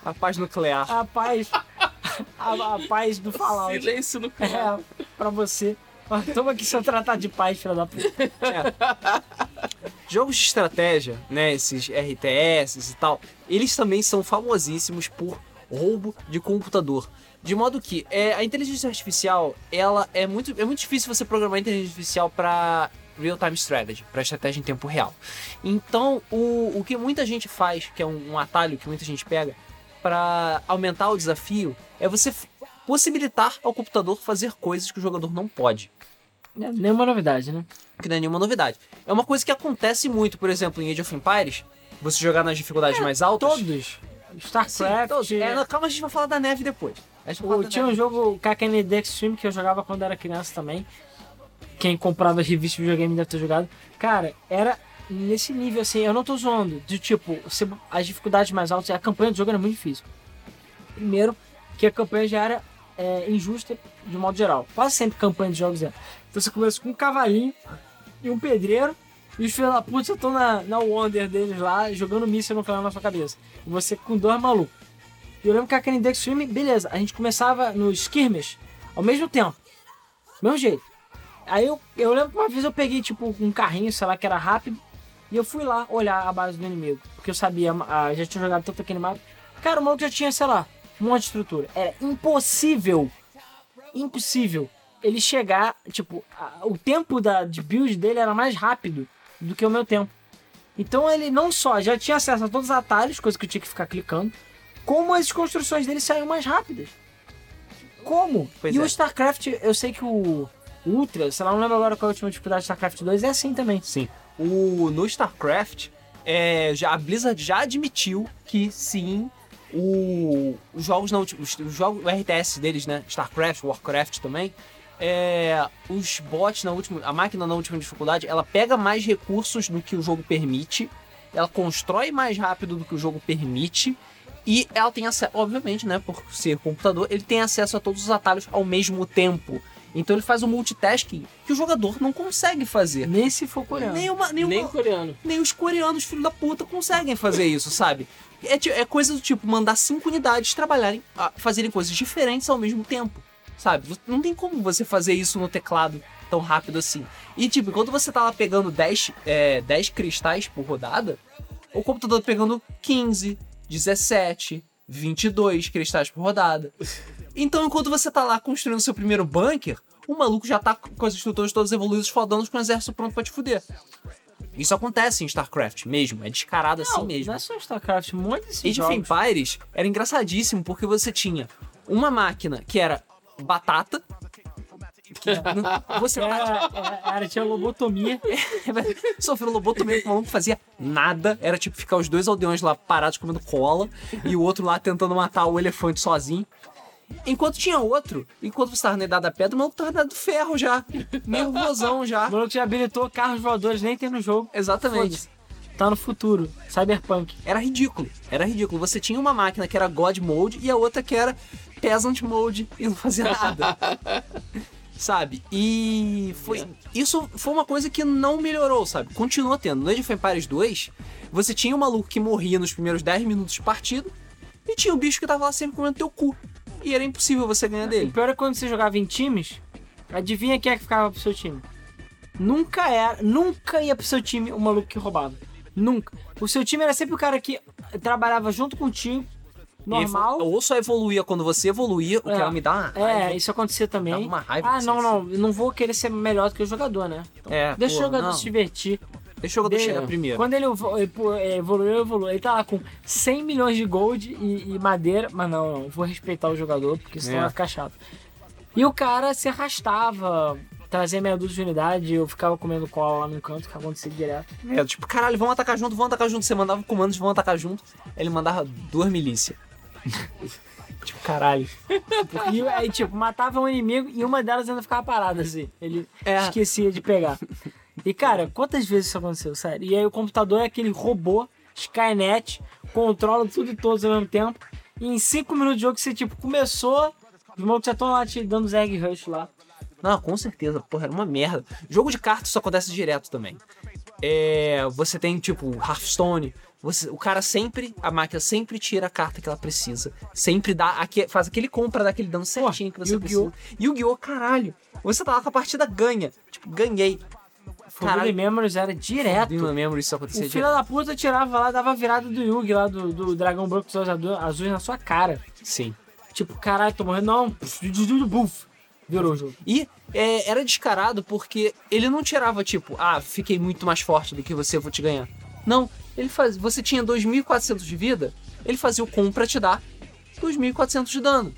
A paz nuclear. A paz. A, a paz do Fallout. Silêncio no É, pra você. Toma aqui seu tratado de paz, filha da puta. Jogos de estratégia, né, esses RTS e tal, eles também são famosíssimos por roubo de computador. De modo que é, a inteligência artificial, ela é muito, é muito difícil você programar a inteligência artificial para real-time strategy, para estratégia em tempo real. Então, o, o que muita gente faz, que é um, um atalho que muita gente pega, para aumentar o desafio, é você possibilitar ao computador fazer coisas que o jogador não pode É, Nenhuma novidade, né? que não é nenhuma novidade. É uma coisa que acontece muito, por exemplo, em Age of Empires, você jogar nas dificuldades mais altas. Todos. Sim, StarCraft. todos. É, calma, a gente vai falar da neve depois. O, tinha um jogo KKND Extreme que eu jogava quando era criança também. Quem comprava as revistas de videogame deve ter jogado. Cara, era nesse nível assim, eu não tô zoando. De tipo, as dificuldades mais altas, a campanha do jogo era muito difícil. Primeiro, que a campanha já era é, injusta de modo geral. Quase sempre campanha de jogos é. Então você começa com um cavalinho e um pedreiro. E os filhos da puta estão na, na Wonder deles lá, jogando míssil nuclear na sua cabeça. E você com dois malucos. E eu lembro que a Candy Extreme, beleza, a gente começava nos skirmish ao mesmo tempo. Mesmo jeito. Aí eu, eu lembro que uma vez eu peguei, tipo, um carrinho, sei lá, que era rápido. E eu fui lá olhar a base do inimigo. Porque eu sabia, ah, já tinha jogado tanto aquele mapa. Cara, o maluco já tinha, sei lá, um monte de estrutura. Era impossível. Impossível. Ele chegar, tipo, a- o tempo da, de build dele era mais rápido do que o meu tempo. Então ele não só já tinha acesso a todos os atalhos, coisa que eu tinha que ficar clicando, como as construções dele saíam mais rápidas. Como? Pois e é. o StarCraft, eu sei que o Ultra, sei lá, não lembro agora qual é a última dificuldade do StarCraft 2, é assim também. Sim. O, no StarCraft, é, já, a Blizzard já admitiu que sim, o, os jogos na última. Os, os jogos, o RTS deles, né? StarCraft, Warcraft também. É, os bots na última. A máquina na última dificuldade, ela pega mais recursos do que o jogo permite. Ela constrói mais rápido do que o jogo permite. E ela tem acesso, obviamente, né, por ser computador, ele tem acesso a todos os atalhos ao mesmo tempo. Então ele faz um multitasking que o jogador não consegue fazer. Nem se for coreano. Nem, uma, nem, Nem uma- coreano. nem os coreanos, filho da puta, conseguem fazer isso, sabe? É, é coisa do tipo, mandar cinco unidades trabalharem, fazerem coisas diferentes ao mesmo tempo, sabe? Não tem como você fazer isso no teclado tão rápido assim. E tipo, enquanto você tá lá pegando 10, é, 10 cristais por rodada, o computador tá pegando 15, 17, 22 cristais por rodada. Então, enquanto você tá lá construindo seu primeiro bunker, o maluco já tá com as estruturas todas evoluídas, fodando com o exército pronto pra te fuder. Isso acontece em StarCraft mesmo, é descarado assim Não, mesmo. não é só StarCraft, um monte desses Age of jogos. Empires era engraçadíssimo porque você tinha uma máquina que era batata. que não- você Era, era, tinha lobotomia. sofreu lobotomia que o maluco fazia nada. Era tipo ficar os dois aldeões lá parados comendo cola e o outro lá tentando matar o elefante sozinho. Enquanto tinha outro, enquanto você tava na idade da pedra, o maluco tava na idade do ferro já. Nervosão já. O maluco já habilitou carros voadores, nem tem no jogo. Exatamente. Tá no futuro. Cyberpunk. Era ridículo. Era ridículo. Você tinha uma máquina que era God Mode e a outra que era Peasant Mode e não fazia nada. sabe? E foi isso foi uma coisa que não melhorou, sabe? Continuou tendo. No Age of Empires 2, você tinha um maluco que morria nos primeiros 10 minutos de partida e tinha um bicho que tava lá sempre comendo teu cu. E era impossível você ganhar O dele. pior é quando você jogava em times, adivinha quem é que ficava pro seu time? Nunca era, nunca ia pro seu time o maluco que roubava. Nunca. O seu time era sempre o cara que trabalhava junto contigo, normal. Ou só evoluía quando você evoluía, o que É. ela me dá É, isso acontecia também. Dava uma raiva ah, não, não, eu não vou querer ser melhor do que o jogador, né? Então, É, deixa pô, o jogador não. se divertir. Deixa o jogador De- chegar primeiro. Quando ele evo- evo- evoluiu, evoluiu. Ele tá lá com 100 milhões de gold e, e madeira. Mas não, não, vou respeitar o jogador, porque senão É. vai ficar chato. E o cara se arrastava, trazia meia dúzia de unidade, eu ficava comendo cola lá no canto, que acontecia direto. É, tipo, caralho, vamos atacar junto, vamos atacar junto. Você mandava comandos, vamos atacar junto. Ele mandava duas milícias. tipo, caralho. E aí, tipo, matava um inimigo e uma delas ainda ficava parada, assim. Ele É. esquecia de pegar. E, cara, quantas vezes isso aconteceu, sério? E aí o computador é aquele robô, Skynet, controla tudo e todos ao mesmo tempo. E em 5 minutos de jogo você, tipo, começou, os malucos já estão lá te dando os egg rush lá. Não, com certeza, porra, era uma merda. Jogo de cartas isso acontece direto também. É, você tem, tipo, Hearthstone. Você, o cara sempre, a máquina sempre tira a carta que ela precisa. Sempre dá, aque- faz aquele compra daquele dano certinho que você Yu-Gi-Oh! precisa. Yu-Gi-Oh! caralho. Você tá lá com a partida ganha. Tipo, ganhei. Forbidden Memories era direto. Não lembro isso O acontecer filho da puta tirava lá, dava a virada do Yugi lá, do, do dragão branco com os olhos azu- azuis na sua cara. Sim. Tipo, caralho, tô morrendo. Não, buf. Virou o jogo. E é, era descarado porque ele não tirava, tipo, ah, fiquei muito mais forte do que você, vou te ganhar. Não, ele faz, você tinha 2.400 de vida, ele fazia o com pra te dar 2.400 de dano.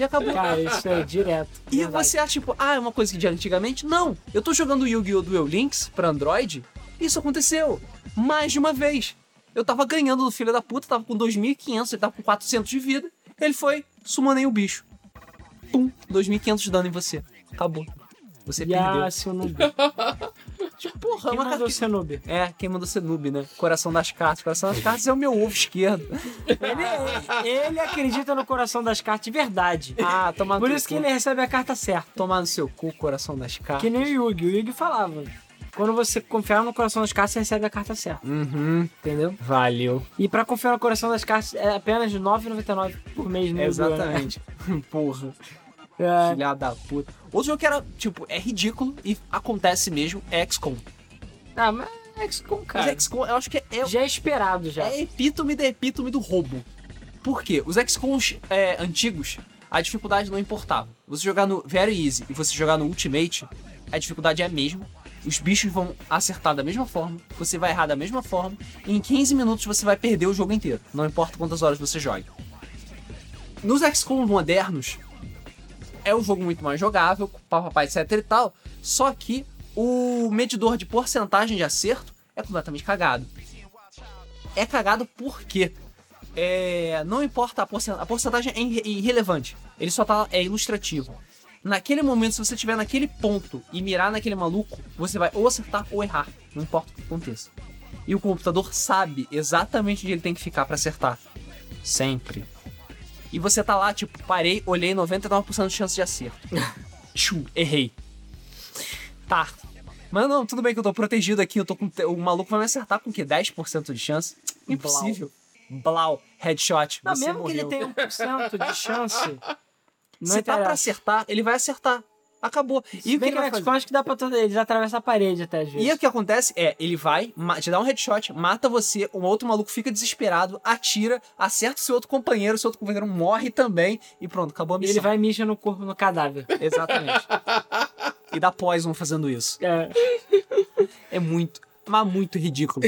E acabou. Cara, isso é direto. e Verdade. você acha, tipo, ah, é uma coisa que de antigamente? Não, eu tô jogando Yu-Gi-Oh! Duel Links pra Android, isso aconteceu mais de uma vez. Eu tava ganhando do filho da puta, tava com 2.500, ele tava com 400 de vida, ele foi, sumonei o bicho. Pum, 2.500 de dano em você. Acabou. Você perdeu. Ya, seu noob. Tipo, porra, Quem uma mandou carta... ser noob? É, quem mandou ser noob, né? Coração das cartas. Coração das cartas é o meu ovo esquerdo. Ele, ele acredita no coração das cartas de verdade. Ah, tomar no Por isso que cu. ele recebe a carta certa. Tomar no seu cu, coração das cartas. Que nem o Yugi. O Yugi falava. Quando você confiar no coração das cartas, você recebe a carta certa. Uhum. Entendeu? Valeu. E pra confiar no coração das cartas é apenas R$ 9,99 por mês né? Exatamente. Porra. É, Filha da puta. Outro jogo que era, tipo, é ridículo e acontece mesmo é XCOM. Ah, mas é XCOM, Mas cara. XCOM, eu acho que é, Já é esperado, já. é epítome da epítome do roubo. Por quê? Os XCOMs é, antigos, a dificuldade não importava. Você jogar no Very Easy e você jogar no Ultimate, a dificuldade é a mesma. Os bichos vão acertar da mesma forma, você vai errar da mesma forma, e em 15 minutos você vai perder o jogo inteiro. Não importa quantas horas você jogue. Nos XCOM modernos, é um jogo muito mais jogável, papapá, etc e tal, só que o medidor de porcentagem de acerto é completamente cagado. É cagado porque é, não importa a porcentagem, a porcentagem é irre- irrelevante, ele só tá, é ilustrativo. Naquele momento, se você estiver naquele ponto e mirar naquele maluco, você vai ou acertar ou errar, não importa o que aconteça. E o computador sabe exatamente onde ele tem que ficar pra acertar. Sempre. E você tá lá, tipo, parei, olhei 99% de chance de acerto. Tchum, errei. Tá. Mas não, tudo bem que eu tô protegido aqui, eu tô com. O maluco vai me acertar com o quê? 10% de chance? Impossível. Blau, headshot. Não, você mesmo morreu. que ele tenha 1% de chance. Não Se tá pra interessa. acertar, ele vai acertar. Acabou. E o que, que vai no fazer? Que dá pra todo... Eles atravessam a parede até vezes. E o que acontece é, ele vai, te dá um headshot, mata você, um outro maluco fica desesperado, atira, acerta o seu outro companheiro, o seu outro companheiro morre também, e pronto, acabou a E missão. ele vai e mija no corpo, no cadáver. Exatamente. e dá poison fazendo isso. É. É muito, mas muito ridículo.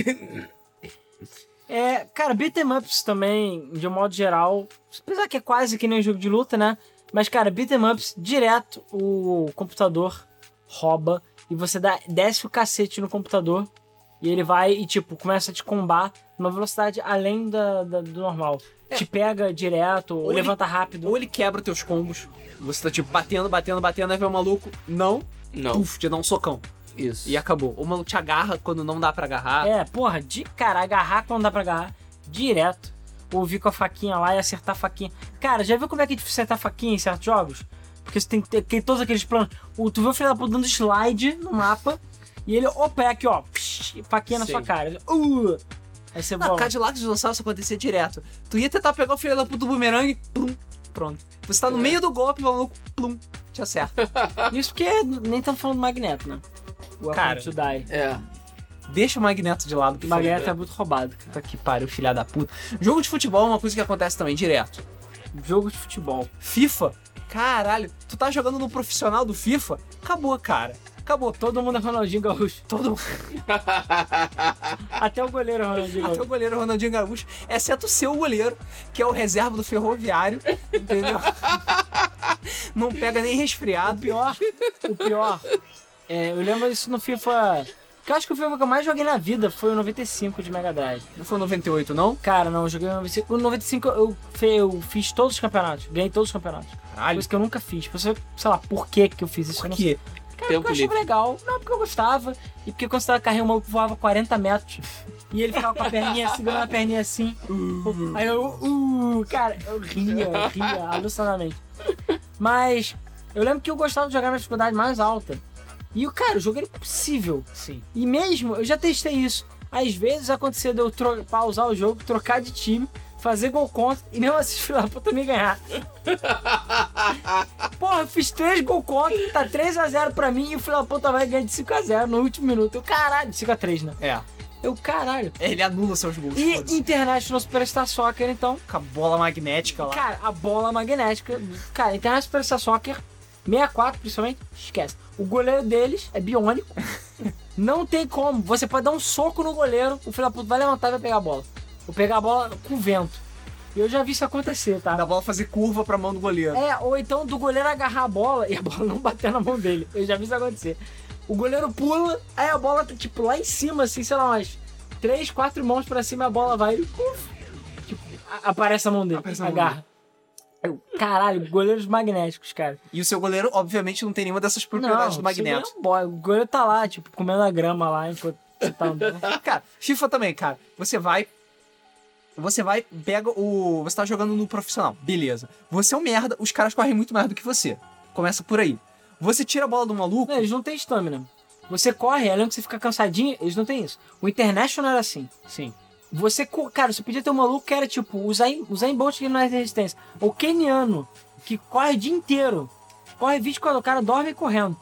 É, cara, beat'em ups também, de um modo geral, apesar que é quase que nem um jogo de luta, né? Mas, cara, beat'em ups, direto o computador rouba e você dá, desce o cacete no computador e ele vai e, tipo, começa a te combar numa velocidade além da, da- do normal. Te pega direto, ou ele- levanta rápido. Ou ele quebra teus combos, você tá tipo batendo, batendo, batendo, aí vem o maluco, não, Não. puf, te dá um socão. Isso. E acabou. O maluco te agarra quando não dá pra agarrar. É, porra, de cara, agarrar quando dá pra agarrar, direto. Ou vir com a faquinha lá e acertar a faquinha. Cara, já viu como é que é difícil acertar a faquinha em certos jogos? Porque você tem que ter todos aqueles planos. O, tu vê o filho da puta dando slide no mapa e ele, opa, é aqui, ó, psh, faquinha na Sim. sua cara. Uh, aí você Na. Cadillac dinossauro isso acontecia direto. Tu ia tentar pegar o filho da puta do bumerangue, plum, pronto. Você tá no É. meio do golpe, o maluco, plum, te acerta. Isso porque nem estamos falando do Magneto, né? O Cara, to Die. É. Deixa o Magneto de lado, O. Magneto é muito roubado, cara. Puta que pariu, filha da puta. Jogo de futebol é uma coisa que acontece também direto. Jogo de futebol. FIFA, caralho, tu tá jogando no profissional do FIFA? Acabou, cara. Acabou. Todo mundo é Ronaldinho Gaúcho. Todo Até o goleiro é Ronaldinho Até o Gaúcho. goleiro Ronaldinho Gaúcho, exceto o seu goleiro, que é o reserva do ferroviário, entendeu? Não pega nem O resfriado. pior, o pior, é, eu lembro isso no FIFA. Que eu acho que o FIFA que eu mais joguei na vida foi o 95 de Mega Drive. Não foi 98, não? Cara, não, eu joguei o 95. O 95 eu, eu fiz todos os campeonatos, ganhei todos os campeonatos. Caralho. Coisa que eu nunca fiz. Você, sei lá, por que que eu fiz isso? Por quê? Cara, Tempo porque eu achava legal. Não, porque eu gostava. E porque quando você tava carregando, o maluco voava 40 metros. E ele ficava com a perninha, segurando a perninha assim. Aí eu, uh, cara, eu ria, eu ria alucinadamente. Mas eu lembro que eu gostava de jogar na dificuldade mais alta. E, o cara, o jogo era impossível. Sim. E mesmo, eu já testei isso. Às vezes acontecia de eu pausar o jogo, trocar de time, fazer gol contra e mesmo assim, filho da puta, me ganhar. Porra, eu fiz três gol contra, tá 3x0 pra mim e o filho da puta vai ganhar de 5x0 no último minuto. Eu, caralho, 5x3, né? É. Eu, caralho. Ele anula seus gols. E. International Superstar Soccer, então. Com a bola magnética lá. Cara, a bola magnética. Cara, International Superstar Soccer, 64 principalmente, esquece. O goleiro deles é biônico. Não tem como. Você pode dar um soco no goleiro, o filho da puta vai levantar e vai pegar a bola. Ou pegar a bola com vento. E eu já vi isso acontecer, tá? Da bola fazer curva pra mão do goleiro. É, ou então do goleiro agarrar a bola e a bola não bater na mão dele. Eu já vi isso acontecer. O goleiro pula, aí a bola tá tipo lá em cima, assim, sei lá, umas 3, 4 mãos pra cima, a bola vai tipo, aparece a mão dele, Aparece a mão agarra. Eu, caralho, goleiros magnéticos, cara. E o seu goleiro, obviamente, não tem nenhuma dessas propriedades do o Magneto. goleiro é um boy. O goleiro tá lá, tipo, comendo a grama lá enquanto você tá andando. Cara, FIFA também, cara. Você vai. Você vai, pega o. Você tá jogando no profissional, beleza. Você é um merda, os caras correm muito mais do que você. Começa por aí. Você tira a bola do maluco. Não, eles não têm estamina. Você corre, além de você ficar cansadinho, eles não têm isso. O International era assim. Sim. Você, cara, você podia ter um maluco que era tipo, o Zayn Bolt que não é resistência. O keniano, que corre o dia inteiro. Corre 24 o cara dorme correndo.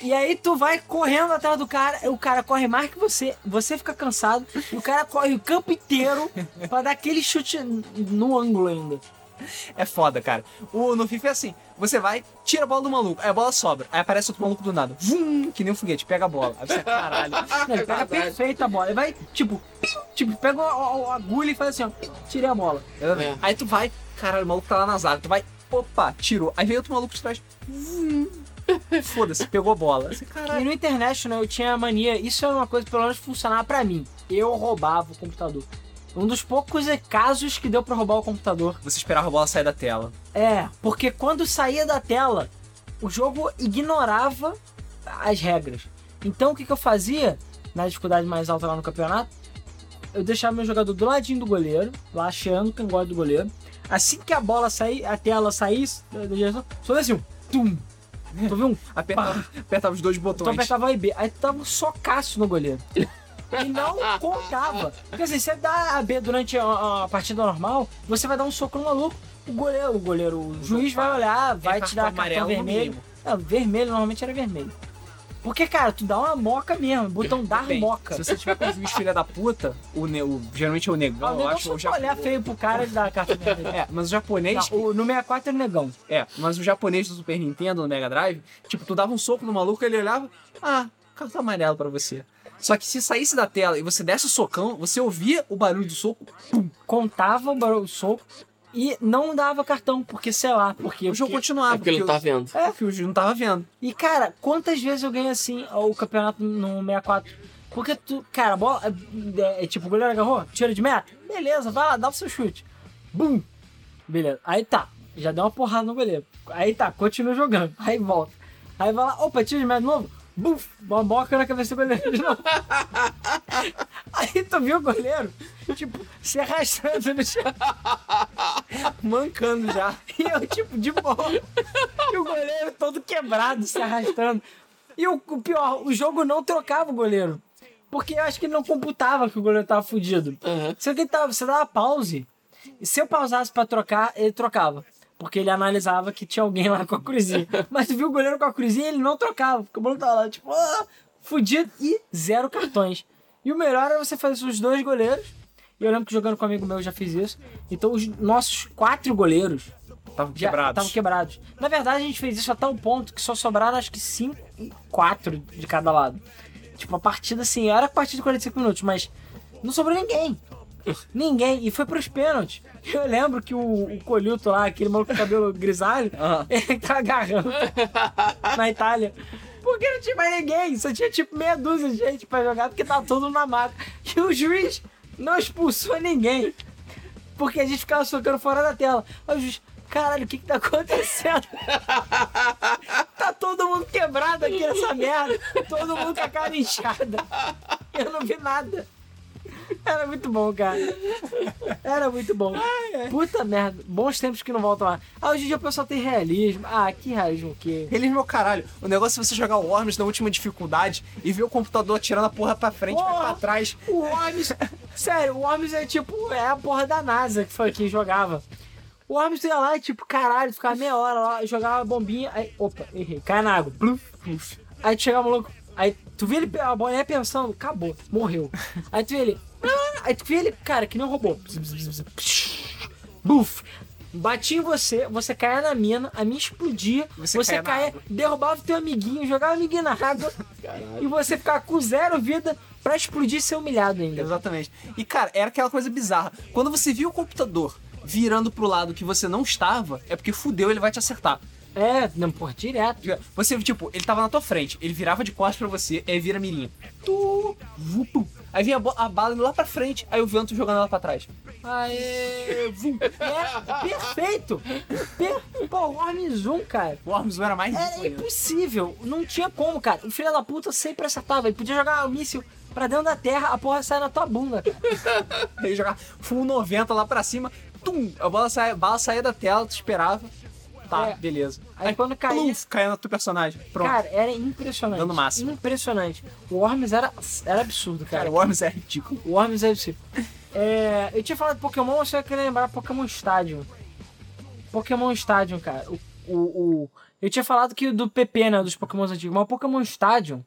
E aí tu vai correndo atrás do cara, o cara corre mais que você, você fica cansado, e o cara corre o campo inteiro pra dar aquele chute no ângulo ainda. É foda, cara. O, no FIFA é assim: você vai, tira a bola do maluco, aí a bola sobra. Aí aparece outro maluco do nada. Vum, que nem um foguete, pega a bola. Aí você, caralho. Não, ele pega perfeito a bola. Ele vai, tipo, tipo, pega a, a- a agulha e faz assim, ó, tirei a bola. É. Aí tu vai, caralho, o maluco tá lá na zaga. Tu vai, opa, tirou. Aí vem outro maluco de trás. Vum. Foda-se, pegou a bola. Você, E caralho. no International eu tinha a mania, isso era uma coisa que pelo menos funcionava pra mim. Eu roubava o computador. Um dos poucos casos que deu pra roubar o computador. Você esperava a bola sair da tela. É, porque quando saía da tela, o jogo ignorava as regras. Então o que, que eu fazia, na dificuldade mais alta lá no campeonato? eu deixava meu jogador do ladinho do goleiro, lá achando quem gosta do goleiro. Assim que a bola sair, a tela saísse da da direção, só assim, um tum. Tu viu um? Apertava, apertava os dois Tu botões. apertava A e B. Aí tu dava um socaço no goleiro. E não contava. Porque assim, você dá a B durante a, a partida normal, você vai dar um soco no maluco. O goleiro, o goleiro, o juiz vai olhar, vai te dar cartão vermelho. Não, vermelho normalmente era vermelho. Porque, cara, tu dá uma moca mesmo, botão dar Bem, moca. Se você tiver com o juiz filha da puta, o, ne- o- geralmente é o negão, Ah, o eu acho. só tu já- olhar feio pro cara e dar cartão vermelho. É, mas o japonês. Não, o, no 64 era o negão. É, mas o japonês do Super Nintendo, no Mega Drive, tipo, tu dava um soco no maluco, ele olhava, ah, cartão amarelo pra você. Só que se saísse da tela e você desse o socão, você ouvia o barulho do soco, Contava o barulho, o soco e não dava cartão, porque sei lá, porque o jogo porque- continuava. É porque ele não tá vendo. É, porque o juiz não tava vendo. E, cara, quantas vezes eu ganhei assim o campeonato no 64? Porque tu, cara, a bola. É, é, tipo, o goleiro agarrou, tira de meta. Beleza, vai lá, dá o seu chute. Bum! Beleza. Aí tá, já deu uma porrada no goleiro. Aí tá, continua jogando. Aí volta. Aí vai lá, opa, tira de meta de novo. Buf! Uma boca na cabeça do goleiro de novo. Aí tu viu o goleiro, tipo, se arrastando no chão. Mancando já. E eu, tipo, de boa. E o goleiro todo quebrado, se arrastando. E o, o pior, o jogo não trocava o goleiro. Porque eu acho que ele não computava que o goleiro tava fudido. Aham. Você, tentava, você dava pause. E se eu pausasse pra trocar, ele trocava. Porque ele analisava que tinha alguém lá com a cruzinha. Mas tu viu o goleiro com a cruzinha, ele não trocava. Porque o goleiro tava lá, tipo, ah, fudido e zero cartões. E o melhor era você fazer os dois goleiros. E eu lembro que jogando com um amigo meu eu já fiz isso. Então os nossos quatro goleiros Tava já quebrados. estavam quebrados. Na verdade, a gente fez isso a tal ponto que só sobraram acho que 5 e 4 de cada lado. Tipo, a partida assim, era a partida de 45 minutos, mas não sobrou ninguém. Ninguém. E foi pros pênaltis. Eu lembro que o, o Colhuto lá, aquele maluco com cabelo grisalho, Aham. ele tá agarrando na Itália. Porque não tinha mais ninguém, só tinha tipo meia dúzia de gente pra jogar, porque tava todo na maca. E o juiz não expulsou ninguém. Porque a gente ficava socando fora da tela. Aí o juiz, caralho, o que que tá acontecendo? tá todo mundo quebrado aqui nessa merda. Todo mundo com a cara inchada. Eu não vi nada. Era muito bom, cara. Era muito bom. Puta merda. Bons tempos que não voltam lá. Ah, hoje em dia o pessoal tem realismo. Ah, que realismo o quê? Eles, meu caralho, o negócio é você jogar o Worms na última dificuldade e ver o computador tirando a porra pra frente, Porra! pra trás. O Worms. Sério, o Worms é tipo. É a porra da NASA que foi quem jogava. O Worms ia lá e tipo, caralho, ficava meia hora lá, jogava a bombinha. Aí, opa, errei. Cai na água. Pluf, pluf. Aí tu chegava o maluco. Aí tu vê ele, a bolinha pensando, acabou, morreu. Aí tu vê ele. Ah, Aí tu vê ele, cara, que nem um robô. Buf! Batia em você, você caía na mina, a mina explodia, Você você, caía, água. derrubava o teu amiguinho, jogava o amiguinho na água e você ficava com zero vida pra explodir e ser humilhado ainda. Exatamente. E, cara, era aquela coisa bizarra. Quando você viu o computador virando pro lado que você não estava, é porque fudeu, ele vai te acertar. É, não, porra, direto. Você, tipo, ele tava na tua frente, ele virava de costas pra você, aí vira a mirinha. Tu, vupu. Aí vinha a, bala indo lá pra frente, aí o vento jogando ela pra trás. Aê, vum. É, perfeito. Per... Pô, o Worms 1, cara. O Worms não era mais Era impossível. Não tinha como, cara. O filho da puta sempre acertava. Ele podia jogar o míssil pra dentro da terra, a porra sai na tua bunda, cara. Aí jogar full 90 lá pra cima, tum, a bola saia, a bala saía da tela, tu esperava. Tá, É. beleza. Aí quando caía- pluf, caía no teu personagem. Pronto. Cara, era impressionante. Dando máximo. Impressionante. O Worms era, era absurdo, cara. Cara, o Worms é ridículo. O Worms é absurdo. É, eu tinha falado de Pokémon, você vai querer lembrar Pokémon Stadium. Pokémon Stadium, cara. O, o, o- eu tinha falado que do PP, né, dos Pokémons antigos, mas o Pokémon Stadium,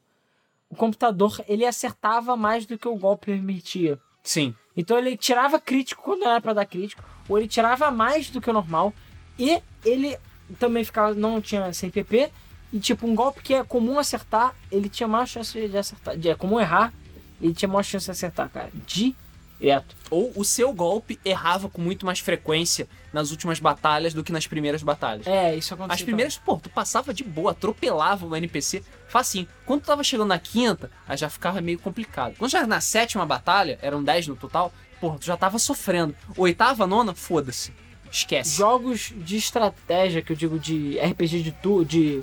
o computador, ele acertava mais do que o golpe permitia. Sim. Então ele tirava crítico quando era pra dar crítico, ou ele tirava mais do que o normal, e ele também ficava, não tinha sem PP, e tipo, um golpe que é comum acertar, ele tinha mais chance de acertar, de, é comum errar, ele tinha mais chance de acertar, cara, direto. Ou o seu golpe errava com muito mais frequência nas últimas batalhas do que nas primeiras batalhas. É, isso aconteceu. As primeiras, pô, tu passava de boa, atropelava o NPC, facinho. Quando tu tava chegando na quinta, aí já ficava meio complicado. Quando já era na sétima batalha, eram 10 no total, porra, tu já tava sofrendo. Oitava, nona, foda-se. Esquece. Jogos de estratégia, que eu digo de RPG de tu, de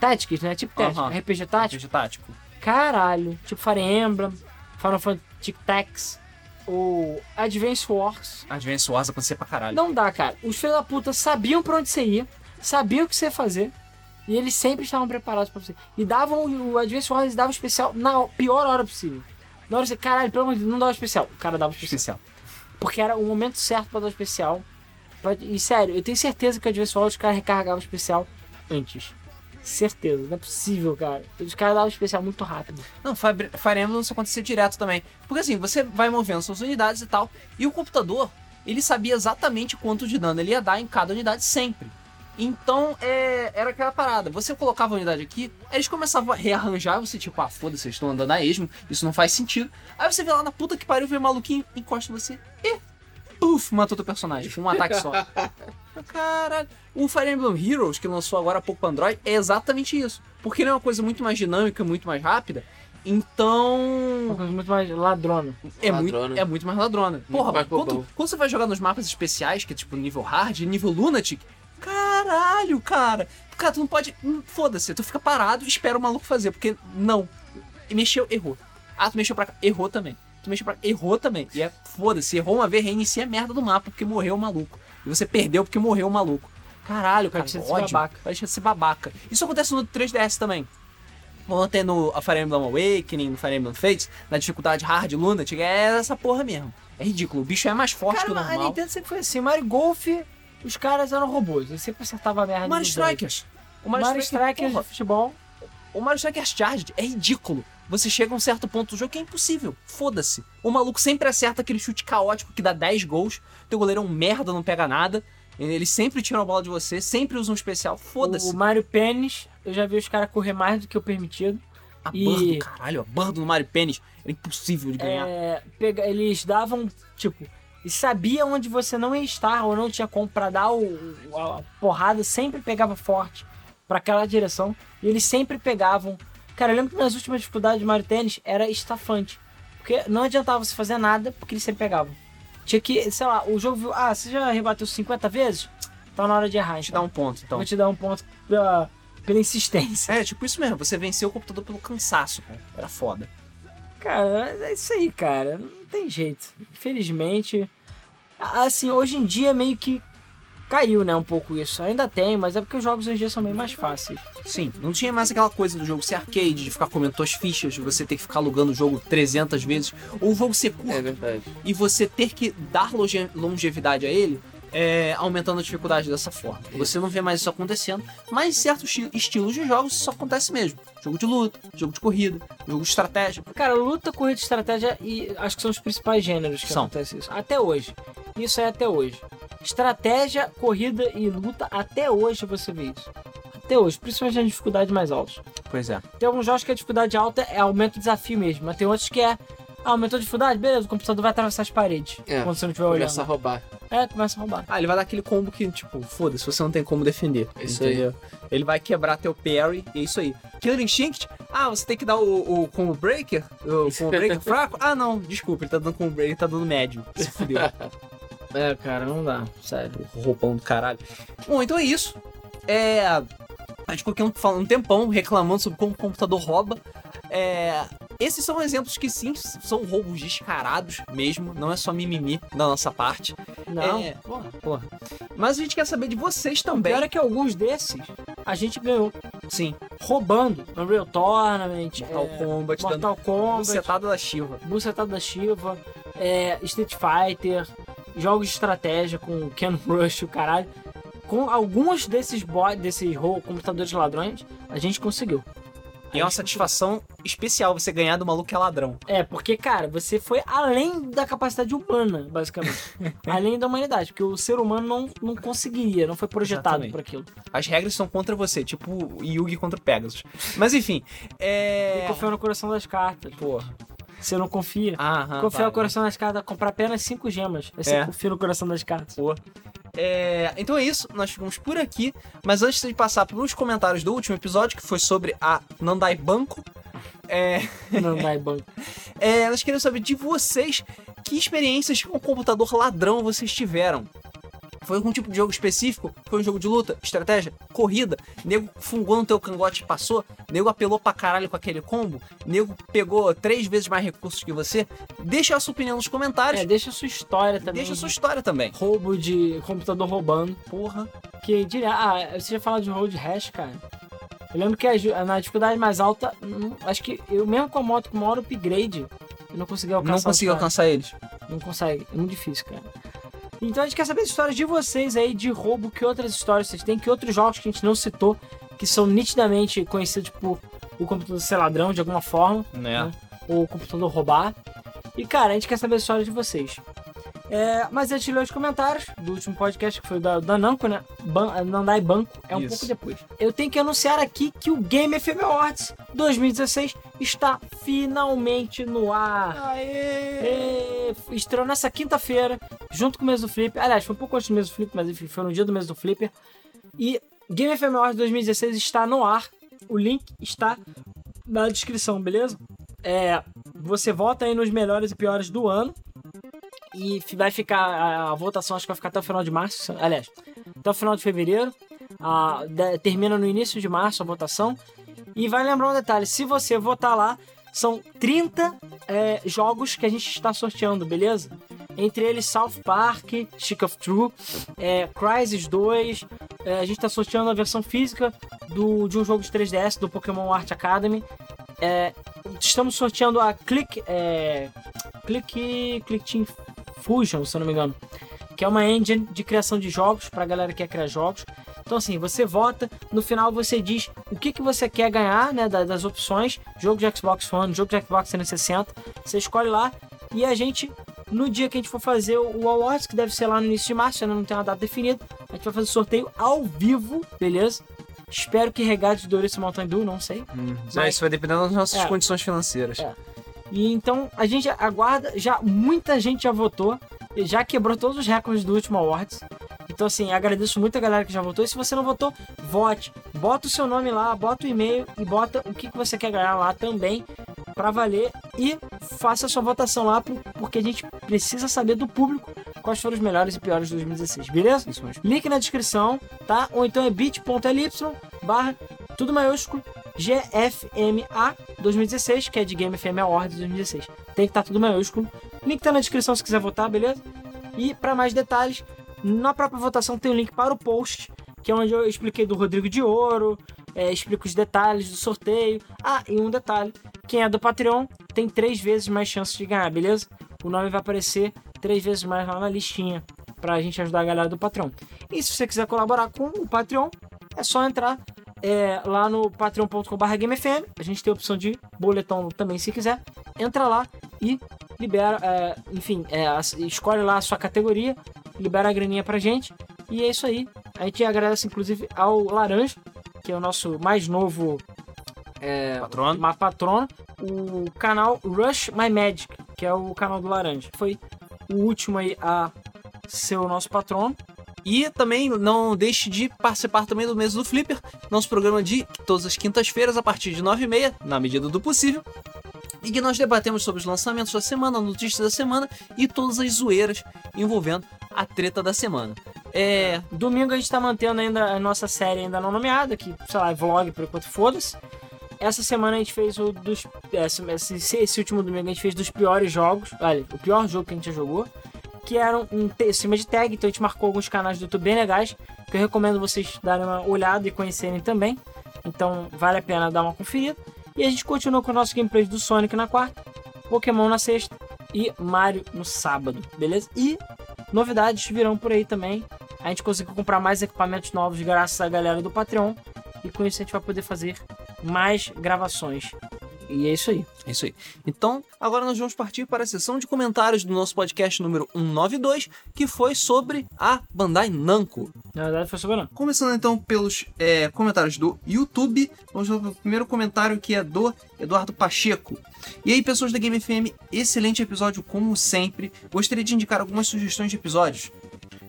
Tactics, né? Tipo Tactics, Aham. RPG tático. RPG tático. Caralho. Tipo Fire Emblem, Final Fantasy Tic Tacs, o Advance Wars. Advance Wars acontecia pra caralho. Não dá, cara. Os filhos da puta sabiam pra onde você ia, sabiam o que você ia fazer. E eles sempre estavam preparados pra você. E davam o Advance Wars, eles davam especial na pior hora possível. Na hora você, caralho, pelo amor de Deus, não dava especial. O cara dava especial. Especial. Porque era o momento certo pra dar o especial. E sério, eu tenho certeza que o Wars os caras recarregavam o especial antes. Certeza, não é possível, cara. Os caras davam o especial muito rápido. Não, Fire Emblem isso acontecia direto também. Porque assim, você vai movendo suas unidades e tal, e o computador, ele sabia exatamente quanto de dano ele ia dar em cada unidade sempre. Então, é, era aquela parada. Você colocava a unidade aqui, aí eles começavam a rearranjar, você tipo, ah, foda-se, vocês estão andando a esmo, isso não faz sentido. Aí você vê lá na puta que pariu, vê um maluquinho, encosta em você e, puf, matou teu personagem com um ataque só. Caralho. O Fire Emblem Heroes, que lançou agora há pouco pra Android, é exatamente isso. Porque ele é uma coisa muito mais dinâmica, muito mais rápida. Uma Então. coisa muito mais ladrona. É muito, é muito mais ladrona. Porra, mais quando, quando você vai jogar nos mapas especiais, que é tipo nível hard, nível lunatic, caralho, cara. Cara, tu não pode. hum, Foda-se, tu fica parado e espera o maluco fazer, porque não. E mexeu, errou. Ah, tu mexeu pra cá, errou também. Tu mexeu pra cá, errou também. E é foda-se, errou uma vez, reinicia a merda do mapa porque morreu o maluco. E você perdeu porque morreu o maluco. Caralho, cara, deixa de ser babaca. Vai deixar de ser babaca. Isso acontece no 3DS também. Ter no Fire Emblem Awakening, no Fire Emblem Fates, na dificuldade hard lunatic, é essa porra mesmo. É ridículo, o bicho é mais forte Cara, que o mas a normal. Nintendo sempre foi assim. Mario Golf, os caras eram robôs. Eles sempre acertavam a merda. Mario. Strikers. O Mario, Strikers porra, de futebol. o Mario Strikers Charged é ridículo. Você chega a um certo ponto do jogo que é impossível. Foda-se. O maluco sempre acerta aquele chute caótico que dá 10 gols. Teu goleiro é um merda, não pega nada. Eles sempre tiram a bola de você, sempre usam um especial. O Foda-se. Mario Pênis, eu já vi os caras correr mais do que o permitido. A e- burra do caralho, a burra do Mario Pênis era impossível de ganhar. É, pega, eles davam, tipo, e sabia onde você não ia estar ou não tinha como pra dar o, o- a porrada, sempre pegava forte pra aquela direção. E eles sempre pegavam. Cara, eu lembro que nas últimas dificuldades de Mario Tennis era estafante. Porque não adiantava você fazer nada, porque eles sempre pegavam. Tinha que, sei lá, o jogo viu, ah, você já rebateu 50 vezes? Tá na hora de errar, Te então. dá um ponto, então. Vou te dar um ponto pela, pela insistência. É, tipo isso mesmo. Você venceu o computador pelo cansaço, cara. Era foda. Cara, é isso aí, cara. Não tem jeito. Infelizmente. Assim, hoje em dia meio que caiu, né, um pouco isso. Ainda tem, mas é porque os jogos hoje em dia são bem mais fáceis. Sim, não tinha mais aquela coisa do jogo ser arcade, de ficar comendo suas fichas, de você ter que ficar alugando o jogo 300 vezes, ou o jogo ser curto É verdade. e você ter que dar longe- longevidade a ele, é, aumentando a dificuldade dessa forma. Você não vê mais isso acontecendo, mas em certos esti- estilos de jogos isso acontece mesmo. Jogo de luta, jogo de corrida, jogo de estratégia. Cara, luta, corrida e estratégia e acho que são os principais gêneros que São. acontece isso. Até hoje. Isso é até hoje. Estratégia, corrida e luta, até hoje você vê isso. Até hoje, principalmente nas dificuldades mais altas. Pois é. Tem alguns jogos que a dificuldade alta é aumento do desafio mesmo, mas tem outros que é. Ah, aumentou a dificuldade? Beleza, o computador vai atravessar as paredes. É, quando você não estiver olhando. Começa a roubar. É, começa a roubar. Ah, ele vai dar aquele combo que, tipo, foda-se, você não tem como defender. Isso aí. entendeu? Ele vai quebrar teu parry e é isso aí. Killer Instinct, ah, você tem que dar o, o combo breaker, o combo breaker fraco. Ah, não, desculpa, ele tá dando combo breaker, ele tá dando médio. Se fudeu. É, cara, não dá, sério. roupão do caralho. Bom, então é isso. É. A gente ficou aqui um, falando um tempão reclamando sobre como o computador rouba. É, esses são exemplos que sim, são roubos descarados mesmo, não é só mimimi da nossa parte. Não. É, porra, porra. Mas a gente quer saber de vocês O também. pior é que alguns desses a gente ganhou Sim, roubando. Unreal Tournament, Mortal é, Kombat, Mortal Kombat, bucetada da Shiva. Bucetada da Shiva, é, Street Fighter, jogos de estratégia com Ken Rush, o caralho. Com alguns desses bo- desses computadores ladrões, a gente conseguiu. E é uma satisfação especial você ganhar do maluco que é ladrão. É, porque, cara, você foi além da capacidade humana, basicamente. além da humanidade, porque o ser humano não, não conseguiria, não foi projetado para aquilo. As regras são contra você, tipo Yugi contra o Pegasus. Mas enfim, é. Ele confiou no coração das cartas. Porra. Você não confia? Aham, confia vai, no coração das cartas, comprar apenas cinco gemas. Aí você É. confia no coração das cartas. Pô. É, então é isso, nós ficamos por aqui. Mas antes de passar para os comentários do último episódio, que foi sobre a Nandai Banco, é, Não dá banco. é, nós queremos saber de vocês que experiências com computador ladrão vocês tiveram. Foi algum tipo de jogo específico? Foi um jogo de luta, estratégia, corrida? Nego fungou no teu cangote e passou? Nego apelou pra caralho com aquele combo? Nego pegou três vezes mais recursos que você? Deixa a sua opinião nos comentários. É, deixa a sua história também. Deixa a sua história também. Roubo de computador roubando. Porra. Que diria. Ah, você já fala de road hash, cara. Eu lembro que na dificuldade mais alta, hum, acho que eu mesmo com a moto com maior upgrade, eu não consegui alcançar. Não caras. alcançar eles. Não consegue. É muito difícil, cara. Então a gente quer saber as histórias de vocês aí, de roubo, que outras histórias vocês têm, que outros jogos que a gente não citou, que são nitidamente conhecidos por o computador ser ladrão de alguma forma, Né? ou o computador roubar. E cara, a gente quer saber a história de vocês. É, mas antes de ler os comentários do último podcast, que foi o da, da Namco, né? Ban Nandai Banco, é um Isso. pouco depois. Eu tenho que anunciar aqui que o Game FM Awards 2016 está finalmente no ar. É, estreou nessa quinta-feira, junto com o mês do Flipper. Aliás, foi um pouco antes do mês do Flipper, mas enfim, foi no dia do mês do Flipper. E Game FM Awards 2016 está no ar. O link está na descrição, beleza? É, você vota aí nos melhores e piores do ano. E vai ficar. A, a votação acho que vai ficar até o final de março. Aliás, até o final de fevereiro. Ah, de- termina no início de março a votação. E vai lembrar um detalhe: se você votar lá, são 30 é, jogos que a gente está sorteando, beleza? Entre eles South Park, Stick of True, é, Crysis 2. é, a gente está sorteando a versão física do, de um jogo de 3DS do Pokémon Art Academy. É, estamos sorteando a Click. É, Click. Click Team Fusion, se eu não me engano. Que é uma engine de criação de jogos pra galera que quer criar jogos. Então assim, você vota, no final você diz o que, que você quer ganhar, né, da- das opções, jogo de Xbox One, jogo de Xbox 360, você escolhe lá e a gente, no dia que a gente for fazer o o Awards, que deve ser lá no início de março, ainda não tem uma data definida, a gente vai fazer sorteio ao vivo, beleza? Espero que regate do Ouriço Mountain Dew, não sei. Mas isso vai depender das nossas É. condições financeiras. É. E então a gente aguarda, já muita gente já votou, já quebrou todos os recordes do último Awards. Então assim, agradeço muito a galera que já votou. E se você não votou, vote. Bota o seu nome lá, bota o e-mail e bota o que, que você quer ganhar lá também pra valer e faça sua votação lá por- porque a gente precisa saber do público quais foram os melhores e piores de 2016, beleza? Isso mesmo. Link na descrição, tá? Ou então é bit.ly barra tudo maiúsculo GFMA 2016, que é de Game FM Awards 2016. Tem que estar tudo maiúsculo. Link tá na descrição se quiser votar, beleza? E para mais detalhes, na própria votação tem o link para o post, que é onde eu expliquei do Rodrigo de Ouro, é, explico os detalhes do sorteio. Ah, e um detalhe: quem é do Patreon tem três vezes mais chances de ganhar, beleza? O nome vai aparecer três vezes mais lá na listinha pra gente ajudar a galera do Patreon. E se você quiser colaborar com o Patreon, é só entrar é, lá no patreon.com.br GameFM. A gente tem a opção de boletom também se quiser. Entra lá e libera, é, enfim, é, escolhe lá a sua categoria, libera a graninha pra gente. E é isso aí. A gente agradece inclusive ao Laranja, que é o nosso mais novo é, Patrono. uma patrona, o canal Rush My Magic, que é o canal do Laranja. Foi o último aí a ser o nosso patrono. E também não deixe de participar também do mês do Flipper, nosso programa de todas as quintas-feiras, a partir de 9h30, na medida do possível. E que nós debatemos sobre os lançamentos da semana, notícias da semana e todas as zoeiras envolvendo a treta da semana. É. Domingo a gente tá mantendo ainda a nossa série ainda não nomeada, que, sei lá, é vlog por enquanto, foda-se. Essa semana a gente fez o dos. Esse, esse, esse último domingo a gente fez dos piores jogos. Olha, o pior jogo que a gente já jogou. Que eram um te- cima de tag, então a gente marcou alguns canais do YouTube bem legais. Que eu recomendo vocês darem uma olhada e conhecerem também. Então vale a pena dar uma conferida. E a gente continua com o nosso gameplay do Sonic na quarta, Pokémon na sexta e Mario no sábado, beleza? E novidades virão por aí também. A gente conseguiu comprar mais equipamentos novos graças à galera do Patreon. E com isso a gente vai poder fazer mais gravações. E é isso aí. É isso aí. Então, agora nós vamos partir para a sessão de comentários do nosso podcast número 192, que foi sobre a Bandai Namco. Na verdade foi soberano. Começando então pelos é, comentários do YouTube, vamos para o primeiro comentário que é do Eduardo Pacheco. E aí, pessoas da Game FM, excelente episódio como sempre. Gostaria de indicar algumas sugestões de episódios.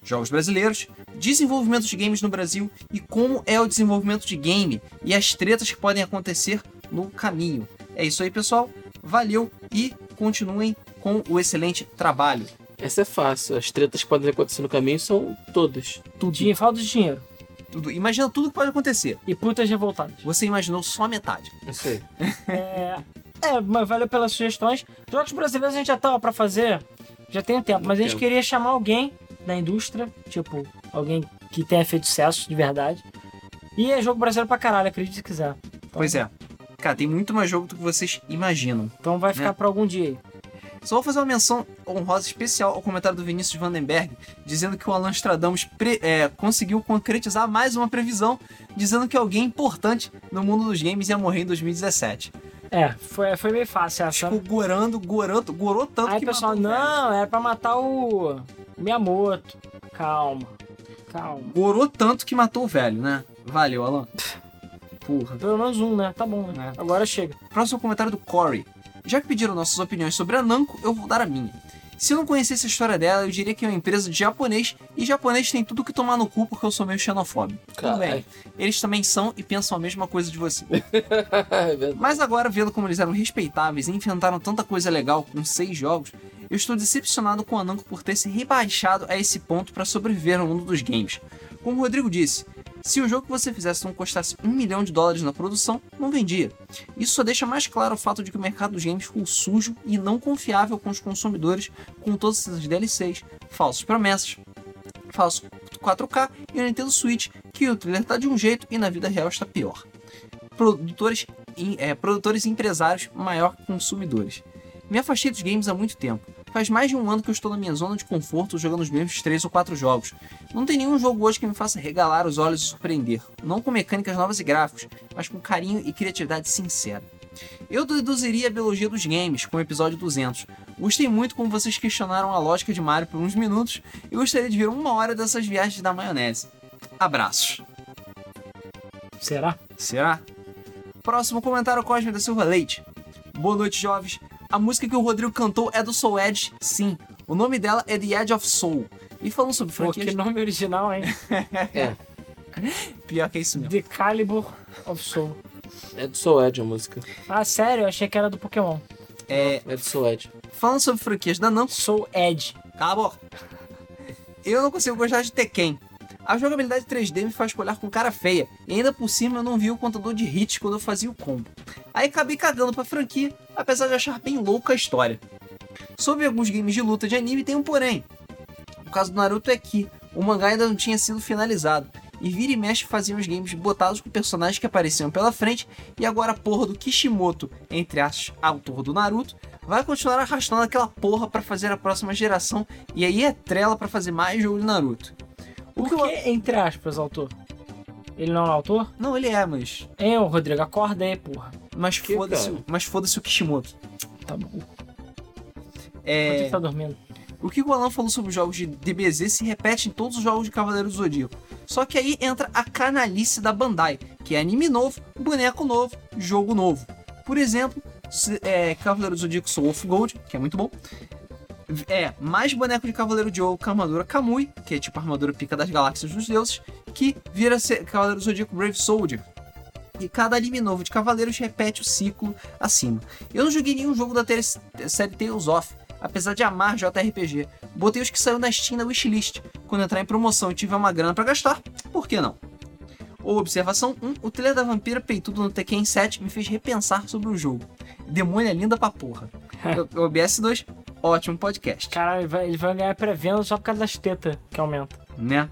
Jogos brasileiros, desenvolvimento de games no Brasil e como é o desenvolvimento de game e as tretas que podem acontecer no caminho. É isso aí, pessoal. Valeu e continuem com o excelente trabalho. Essa é fácil. As tretas que podem acontecer no caminho são todas. Tudo. Dinheiro, falta de dinheiro. tudo. Imagina tudo que pode acontecer. E putas revoltadas. Você imaginou só metade. Isso aí. É, é, mas valeu pelas sugestões. Jogos brasileiros a gente já tava pra fazer, já tem um tempo, mas a gente queria chamar alguém da indústria, tipo, alguém que tenha feito sucesso de verdade. E é jogo brasileiro pra caralho, acredite se quiser. Pois é. Cara, tem muito mais jogo do que vocês imaginam. Então vai ficar Né? pra algum dia aí. Só vou fazer uma menção honrosa especial ao comentário do Vinícius Vandenberg, dizendo que o Alan Stradamus é, conseguiu concretizar mais uma previsão, dizendo que alguém importante no mundo dos games ia morrer em 2017. É, foi, foi meio fácil. Ficou gorando, gorando, gorou tanto Aí que pessoal, não, era pra matar o Miyamoto. Calma, calma. Gorou tanto que matou o velho, né? Valeu, Alan. Porra. Pelo menos um, né? Tá bom, né? É. Agora chega. Próximo comentário do Corey. Já que pediram nossas opiniões sobre a Namco, eu vou dar a minha. Se eu não conhecesse a história dela, eu diria que é uma empresa de japonês, e japonês tem tudo que tomar no cu porque eu sou meio xenofóbico. Tudo bem. Eles também são e pensam a mesma coisa de você. é. Mas agora, vendo como eles eram respeitáveis e inventaram tanta coisa legal com seis jogos, eu estou decepcionado com a Namco por ter se rebaixado a esse ponto para sobreviver no mundo dos games. Como o Rodrigo disse, se o jogo que você fizesse não custasse um milhão de dólares na produção, não vendia. Isso só deixa mais claro o fato de que o mercado dos games ficou sujo e não confiável com os consumidores, com todas essas DLCs, falsas promessas, falso 4K e o Nintendo Switch, que o trailer tá de um jeito e na vida real está pior. Produtores, é, produtores e empresários maior que consumidores. Me afastei dos games há muito tempo. Faz mais de um ano que eu estou na minha zona de conforto jogando os mesmos 3 ou 4 jogos. Não tem nenhum jogo hoje que me faça regalar os olhos e surpreender. Não com mecânicas novas e gráficos, mas com carinho e criatividade sincera. Eu deduziria a biologia dos games com o episódio 200. Gostei muito como vocês questionaram a lógica de Mario por uns minutos e gostaria de ver uma hora dessas viagens da maionese. Abraços. Será? Será? Próximo comentário Cosme da Silva Leite. Boa noite, jovens. A música que o Rodrigo cantou é do Soul Edge, sim. O nome dela é The Edge of Soul. E falando sobre Pô, franquias... que nome original, hein? É. Pior que é isso mesmo. The Calibur of Soul. É do Soul Edge a música. Ah, sério? Eu achei que era do Pokémon. É, É do Soul Edge. falando sobre franquias da Namco... Soul Edge. Cala a boca. Eu não consigo gostar de Tekken. A jogabilidade 3D me faz olhar com cara feia, e ainda por cima eu não vi o contador de hits quando eu fazia o combo. Aí acabei cagando pra franquia, apesar de achar bem louca a história. Sobre alguns games de luta de anime tem um porém. O caso do Naruto é que o mangá ainda não tinha sido finalizado, e vira e mexe faziam os games botados com personagens que apareciam pela frente, e agora a porra do Kishimoto, entre aspas, autor do Naruto, vai continuar arrastando aquela porra pra fazer a próxima geração, e aí é trela pra fazer mais jogo de Naruto. O O que eu... entre aspas, autor? Ele não é o autor? Não, ele é, mas. É, ô Rodrigo, acorda aí, porra. Mas Que, foda-se, mas foda-se o Kishimoto. Tá bom. É, tá dormindo. o que o Alan falou sobre os jogos de DBZ se repete em todos os jogos de Cavaleiro do Zodíaco. Só que aí entra a canalice da Bandai, que é anime novo, boneco novo, jogo novo. Por exemplo, se- é, Cavaleiro do Zodíaco Soul of Gold, que é muito bom. É, mais boneco de Cavaleiro de Ouro com a armadura Kamui, que é tipo a armadura pica das galáxias dos deuses, que vira ser Cavaleiro do Zodíaco Brave Soldier. E cada anime novo de Cavaleiros repete o ciclo acima. Eu não joguei nenhum jogo da série Tales of, apesar de amar JRPG. Botei os que saiu na Steam na wishlist. Quando entrar em promoção e tiver uma grana pra gastar, por que não? Ou observação 1, o trailer da Vampira Peitudo no Tekken 7 me fez repensar sobre o jogo. Demônio é linda pra porra. O- OBS 2, ótimo podcast. Caralho, ele vai ganhar pré-venda só por causa das tetas que aumenta. né?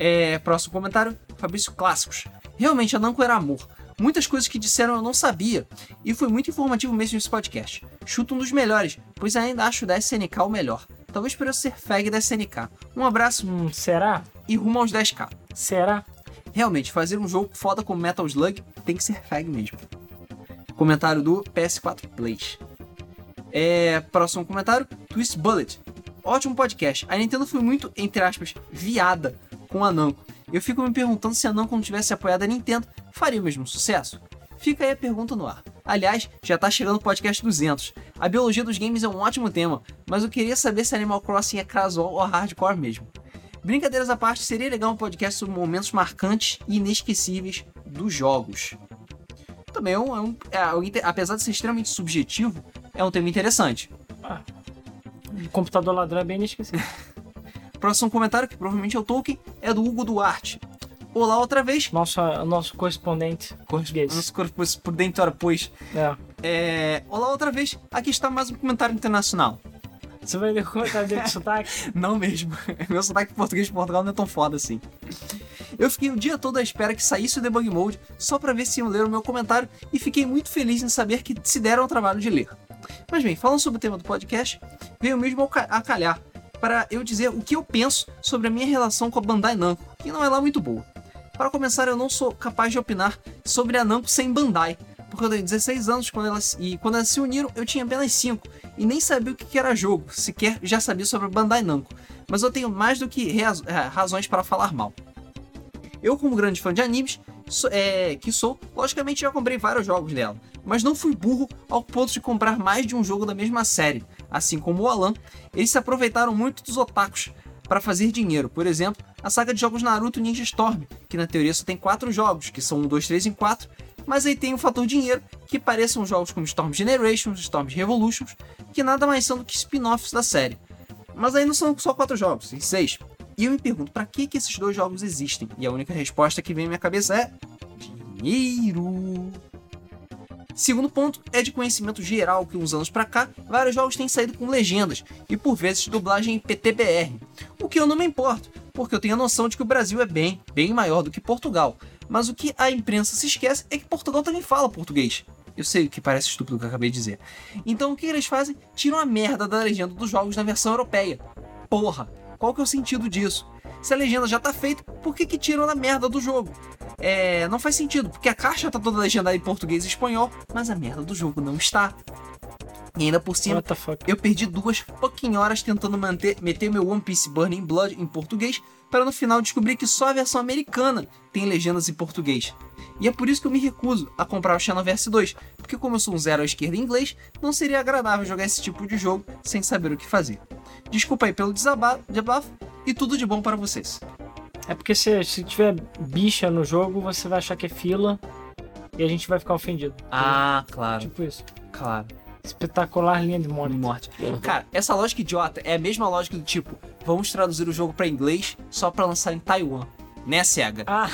É, próximo comentário, Fabrício Clássicos. Realmente, a Namco era amor. Muitas coisas que disseram eu não sabia, e foi muito informativo mesmo esse podcast. Chuto um dos melhores, pois ainda acho da SNK o melhor. Talvez por eu ser fag da SNK. Um abraço Hum, será? e rumo aos 10k. Será? Realmente, fazer um jogo foda como Metal Slug tem que ser fag mesmo. Comentário do PS4 Plays. É, próximo comentário, Twist Bullet. Ótimo podcast. A Nintendo foi muito, entre aspas, viada com a Namco. Eu fico me perguntando se a Namco não tivesse apoiado a Nintendo, faria o mesmo sucesso? Fica aí a pergunta no ar. Aliás, já tá chegando o podcast 200. A biologia dos games é um ótimo tema, mas eu queria saber se Animal Crossing é casual ou hardcore mesmo. Brincadeiras à parte, seria legal um podcast sobre momentos marcantes e inesquecíveis dos jogos. Também é um, é um- é, te- apesar de ser extremamente subjetivo, é um tema interessante. computador ladrão é bem inesquecível. Próximo comentário, que provavelmente é o Tolkien, é do Hugo Duarte. Olá outra vez. Nosso, nosso correspondente português. Nosso correspondente, ora, pois. É. É, Olá outra vez. Aqui está mais um comentário internacional. Você vai ler o comentário dele com sotaque? Não mesmo. Meu sotaque português de Portugal não é tão foda assim. Eu fiquei o dia todo à espera que saísse o debug mode só para ver se iam ler o meu comentário e fiquei muito feliz em saber que se deram ao trabalho de ler. Mas bem, falando sobre o tema do podcast, veio mesmo a calhar para eu dizer o que eu penso sobre a minha relação com a Bandai Namco, que não é lá muito boa. Para começar, eu não sou capaz de opinar sobre a Namco sem Bandai, porque eu tenho 16 anos quando elas, e quando elas se uniram eu tinha apenas 5 e nem sabia o que era jogo, sequer já sabia sobre a Bandai Namco, mas eu tenho mais do que é, razões para falar mal. Eu, como grande fã de animes, é, que sou, logicamente já comprei vários jogos dela, mas não fui burro ao ponto de comprar mais de um jogo da mesma série. Assim como o Alan, eles se aproveitaram muito dos otakus para fazer dinheiro. Por exemplo, a saga de jogos Naruto Ninja Storm, que na teoria só tem 4 jogos, que são 1, 2, 3 e 4, mas aí tem o fator dinheiro, que parecem jogos como Storm Generations, Storm Revolutions, que nada mais são do que spin-offs da série. Mas aí não são só 4 jogos, tem 6. E eu me pergunto, para que, que esses dois jogos existem? E a única resposta que vem à minha cabeça é... Dinheiro! Segundo ponto é de conhecimento geral que uns anos para cá, vários jogos têm saído com legendas e por vezes dublagem em PTBR. O que eu não me importo, porque eu tenho a noção de que o Brasil é bem, bem maior do que Portugal. Mas o que a imprensa se esquece é que Portugal também fala português. Eu sei que parece estúpido o que eu acabei de dizer. Então o que eles fazem? Tiram a merda da legenda dos jogos na versão europeia. Porra, qual que é o sentido disso? Se a legenda já tá feita, por que que tiram a merda do jogo? É, não faz sentido, porque a caixa tá toda legendada em português e espanhol, mas a merda do jogo não está. E ainda por cima, eu perdi duas fucking horas tentando manter, meter meu One Piece Burning Blood em português, para no final descobrir que só a versão americana tem legendas em português. E é por isso que eu me recuso a comprar o Xenoverse 2, porque como eu sou um zero à esquerda em inglês, não seria agradável jogar esse tipo de jogo sem saber o que fazer. Desculpa aí pelo desabafo e tudo de bom para vocês. É porque se, se tiver bicha no jogo, você vai achar que é fila e a gente vai ficar ofendido. Ah, claro. Tipo isso. Claro. Espetacular linha de morte. morte. Cara, essa lógica idiota é a mesma lógica do tipo, vamos traduzir o jogo para inglês só para lançar em Taiwan. Né, SEGA? Ah,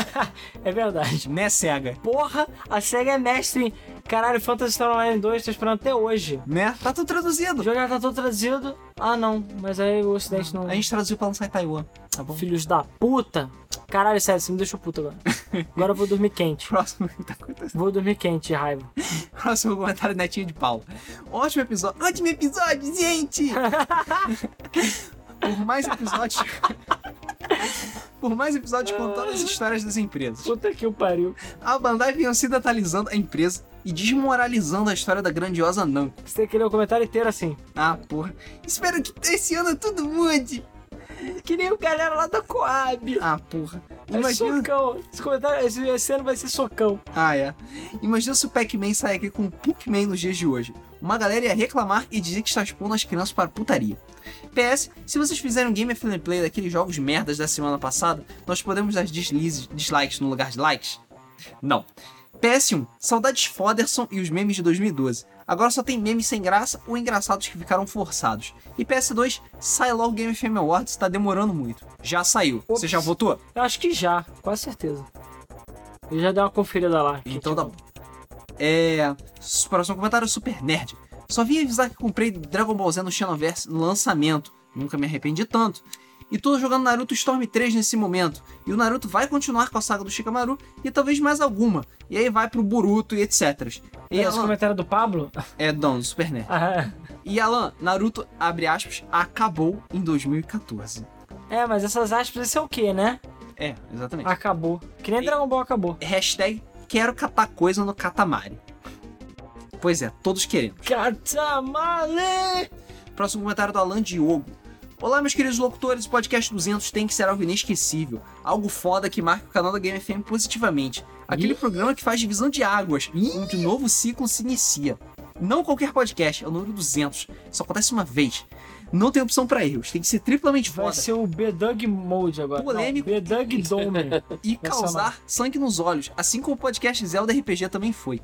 é verdade. Né, SEGA? Porra, a SEGA é mestre. Caralho, Phantasy Star Online 2, tô esperando até hoje. Né? Tá tudo traduzido. O jogo já tá tudo traduzido. Ah, não. Mas aí o Ocidente não... A gente traduziu pra lançar em Taiwan, tá bom? Filhos da puta. Caralho, sério, você me deixou puta agora. Agora eu vou dormir quente. Próximo que tá acontecendo. Vou dormir quente, de raiva. Próximo comentário netinho de Paulo. Ótimo episódio. Ótimo episódio, gente! Por mais episódios. Por mais episódios contando as histórias das empresas. Puta que o pariu. A Bandai vinha ocidentalizando a empresa e desmoralizando a história da grandiosa Namco. Você tem que ler o comentário inteiro assim. Ah, porra. Espero que esse ano tudo mude. Que nem o galera lá da Coab. Ah, porra. Imagina... É socão. Esse, comentário, esse, esse ano vai ser socão. Ah, é. Imagina se o Pac-Man sair aqui com o Pikmin nos dias de hoje. Uma galera ia reclamar e dizer que está expondo as crianças para putaria. PS, se vocês fizerem um Game of Play daqueles jogos merdas da semana passada, nós podemos dar dislikes no lugar de likes? Não. PS1, saudades Foderson e os memes de 2012. Agora só tem memes sem graça ou engraçados que ficaram forçados. E PS2, sai logo Game FM Awards, tá demorando muito. Já saiu. Ops. Você já votou? Eu acho que já, com certeza. Eu já dei uma conferida lá. Então tá bom. É. Próximo comentário Super Nerd. Só vim avisar que comprei Dragon Ball Z no Xenoverse no lançamento. Nunca me arrependi tanto. E tô jogando Naruto Storm 3 nesse momento. E o Naruto vai continuar com a saga do Shikamaru e talvez mais alguma. E aí vai pro Boruto e etc. E é, Alan... esse comentário do Pablo? É, não, do Super Nerd. Ah, e Alan, Naruto, abre aspas, acabou em 2014. É, mas essas aspas, isso é o quê, né? É, exatamente. Acabou. Que nem e... Dragon Ball acabou. Hashtag quero catar coisa no Katamari. Pois é, todos queremos. Katamari! Próximo comentário do Alan Diogo. Olá, meus queridos locutores, o podcast 200 tem que ser algo inesquecível, algo foda que marca o canal da Game FM positivamente. Aquele Ih. programa que faz divisão de águas, Ih. onde um novo ciclo se inicia. Não qualquer podcast, é o número 200, só acontece uma vez. Não tem opção para erros, tem que ser triplamente Vai foda. Vai ser o B-Dug Mode agora. Polêmico. B-Dug Dome. e causar sangue nos olhos, assim como o podcast Zelda RPG também foi.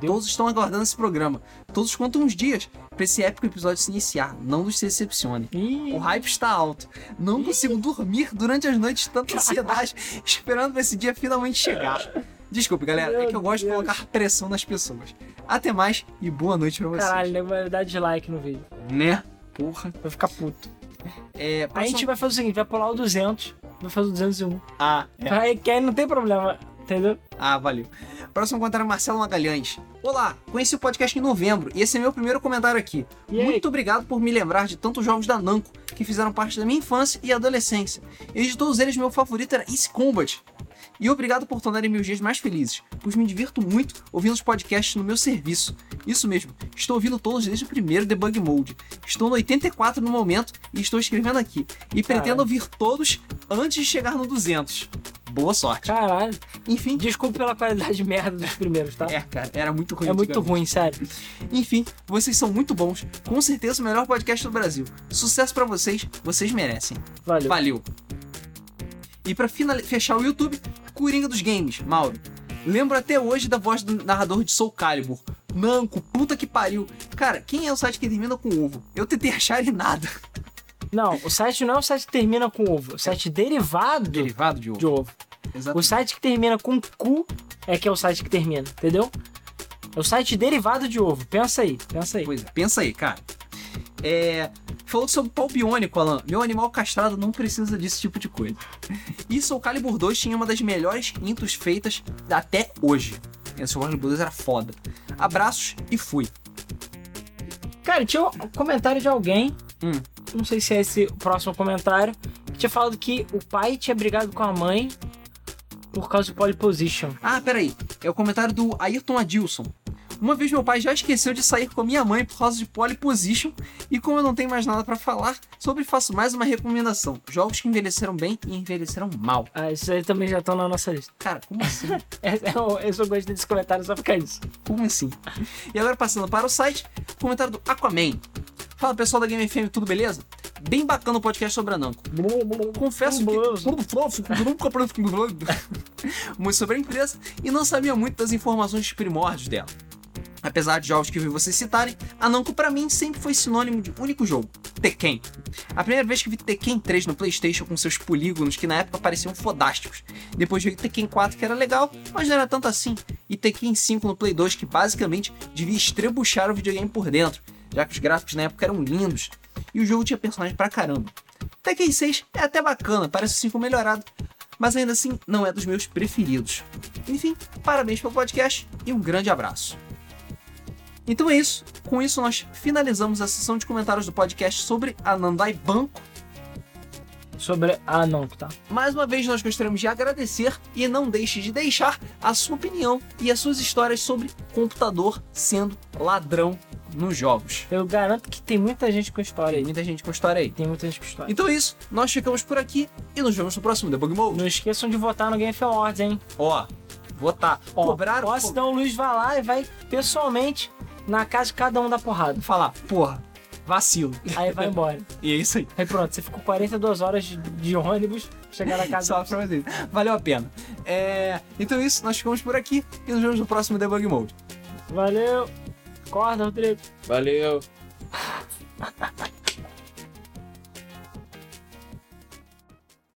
Todos estão aguardando esse programa. Todos contam uns dias pra esse épico episódio se iniciar. Não nos decepcione. Ih, O hype está alto. Não consigo dormir durante as noites de tanta ansiedade, esperando pra esse dia finalmente chegar. Desculpe, galera, é Meu que eu gosto de Deus. colocar pressão nas pessoas. Até mais e boa noite pra vocês. caralho, nego vai dar dislike no vídeo. Né? Porra. Vai ficar puto. É, a gente vai fazer o seguinte, vai pular o 200, vai fazer o 201. Ah, é. Aí, que aí não tem problema, entendeu? Ah, valeu. Próximo comentário é Marcelo Magalhães. Olá, conheci o podcast em novembro e esse é meu primeiro comentário aqui. Muito obrigado por me lembrar de tantos jogos da Namco que fizeram parte da minha infância e adolescência. E de todos eles, meu favorito era Ace Combat. E obrigado por tornarem meus dias mais felizes, pois me divirto muito ouvindo os podcasts no meu serviço. Isso mesmo, estou ouvindo todos desde o primeiro Debug Mode. Estou no 84 no momento e estou escrevendo aqui. E pretendo ouvir todos antes de chegar no 200. Boa sorte. Caralho. Enfim, Desculpe pela qualidade merda dos primeiros, tá? é, cara, era muito ruim. É muito ruim, sério. Enfim, vocês são muito bons. Com certeza o melhor podcast do Brasil. Sucesso pra vocês, vocês merecem. Valeu. Valeu. E pra fechar o YouTube, Coringa dos Games, Mauro. Lembro até hoje da voz do narrador de Soul Calibur. Nanco, puta que pariu. Cara, quem é o site que termina com ovo? Eu tentei achar e nada. Não, o site não é o site que termina com ovo. O site derivado Derivado de ovo. de ovo. O site que termina com cu é que é o site que termina, entendeu? É o site derivado de ovo. Pensa aí, pensa aí. Pois é, pensa aí, cara. É. Falou sobre pau biônico, Alan. Meu animal castrado não precisa desse tipo de coisa. E Soul Calibur 2 tinha uma das melhores intros feitas até hoje. Esse Soul Calibur 2 era foda. Abraços e fui. Cara, tinha um comentário de alguém, Hum. não sei se é esse o próximo comentário, que tinha falado que o pai tinha brigado com a mãe por causa do pole position. Ah, peraí. É o comentário do Ayrton Adilson. Uma vez meu pai já esqueceu de sair com a minha mãe por causa de pole position, e como eu não tenho mais nada pra falar, sobre faço mais uma recomendação: jogos que envelheceram bem e envelheceram mal. Ah, esses aí também já estão na nossa lista. Cara, como assim? É, eu, eu só gostei desse comentário só por causa disso. Como assim? E agora passando para o site, comentário do Aquaman. Fala pessoal da Game FM, tudo beleza? Bem bacana o podcast sobre a Namco. Confesso que muito sobre a empresa e não sabia muito das informações primórdios dela. Apesar de jogos que eu vi vocês citarem, a Namco pra mim sempre foi sinônimo de único jogo, Tekken. A primeira vez que vi Tekken 3 no Playstation com seus polígonos que na época pareciam fodásticos. Depois veio Tekken 4 que era legal, mas não era tanto assim. E Tekken 5 no Play 2 que basicamente devia estrebuchar o videogame por dentro, já que os gráficos na época eram lindos. E o jogo tinha personagens pra caramba. Tekken 6 é até bacana, parece o 5 melhorado, mas ainda assim não é dos meus preferidos. Enfim, parabéns pelo podcast e um grande abraço. Então é isso. Com isso, nós finalizamos a sessão de comentários do podcast sobre a Nandai Banco. Sobre. Não, tá. Mais uma vez, nós gostaríamos de agradecer e não deixe de deixar a sua opinião e as suas histórias sobre computador sendo ladrão nos jogos. Eu garanto que tem muita gente com história Tem aí. muita gente com história aí. Tem muita gente com história. Então é isso, nós ficamos por aqui e nos vemos no próximo Debug Mode. Não esqueçam de votar no Game of Awards, hein? Ó, votar. Ó, Cobraram. Ó, senão o Luiz vai lá e vai pessoalmente na casa de cada um dar porrada. falar, porra, vacilo. Aí vai embora. e é isso aí. Aí pronto, você ficou 42 horas de, de ônibus, chegar na casa. Só pra isso Valeu a pena. É... Então é isso, nós ficamos por aqui e nos vemos no próximo Debug Mode. Valeu. Acorda, Rodrigo. Valeu.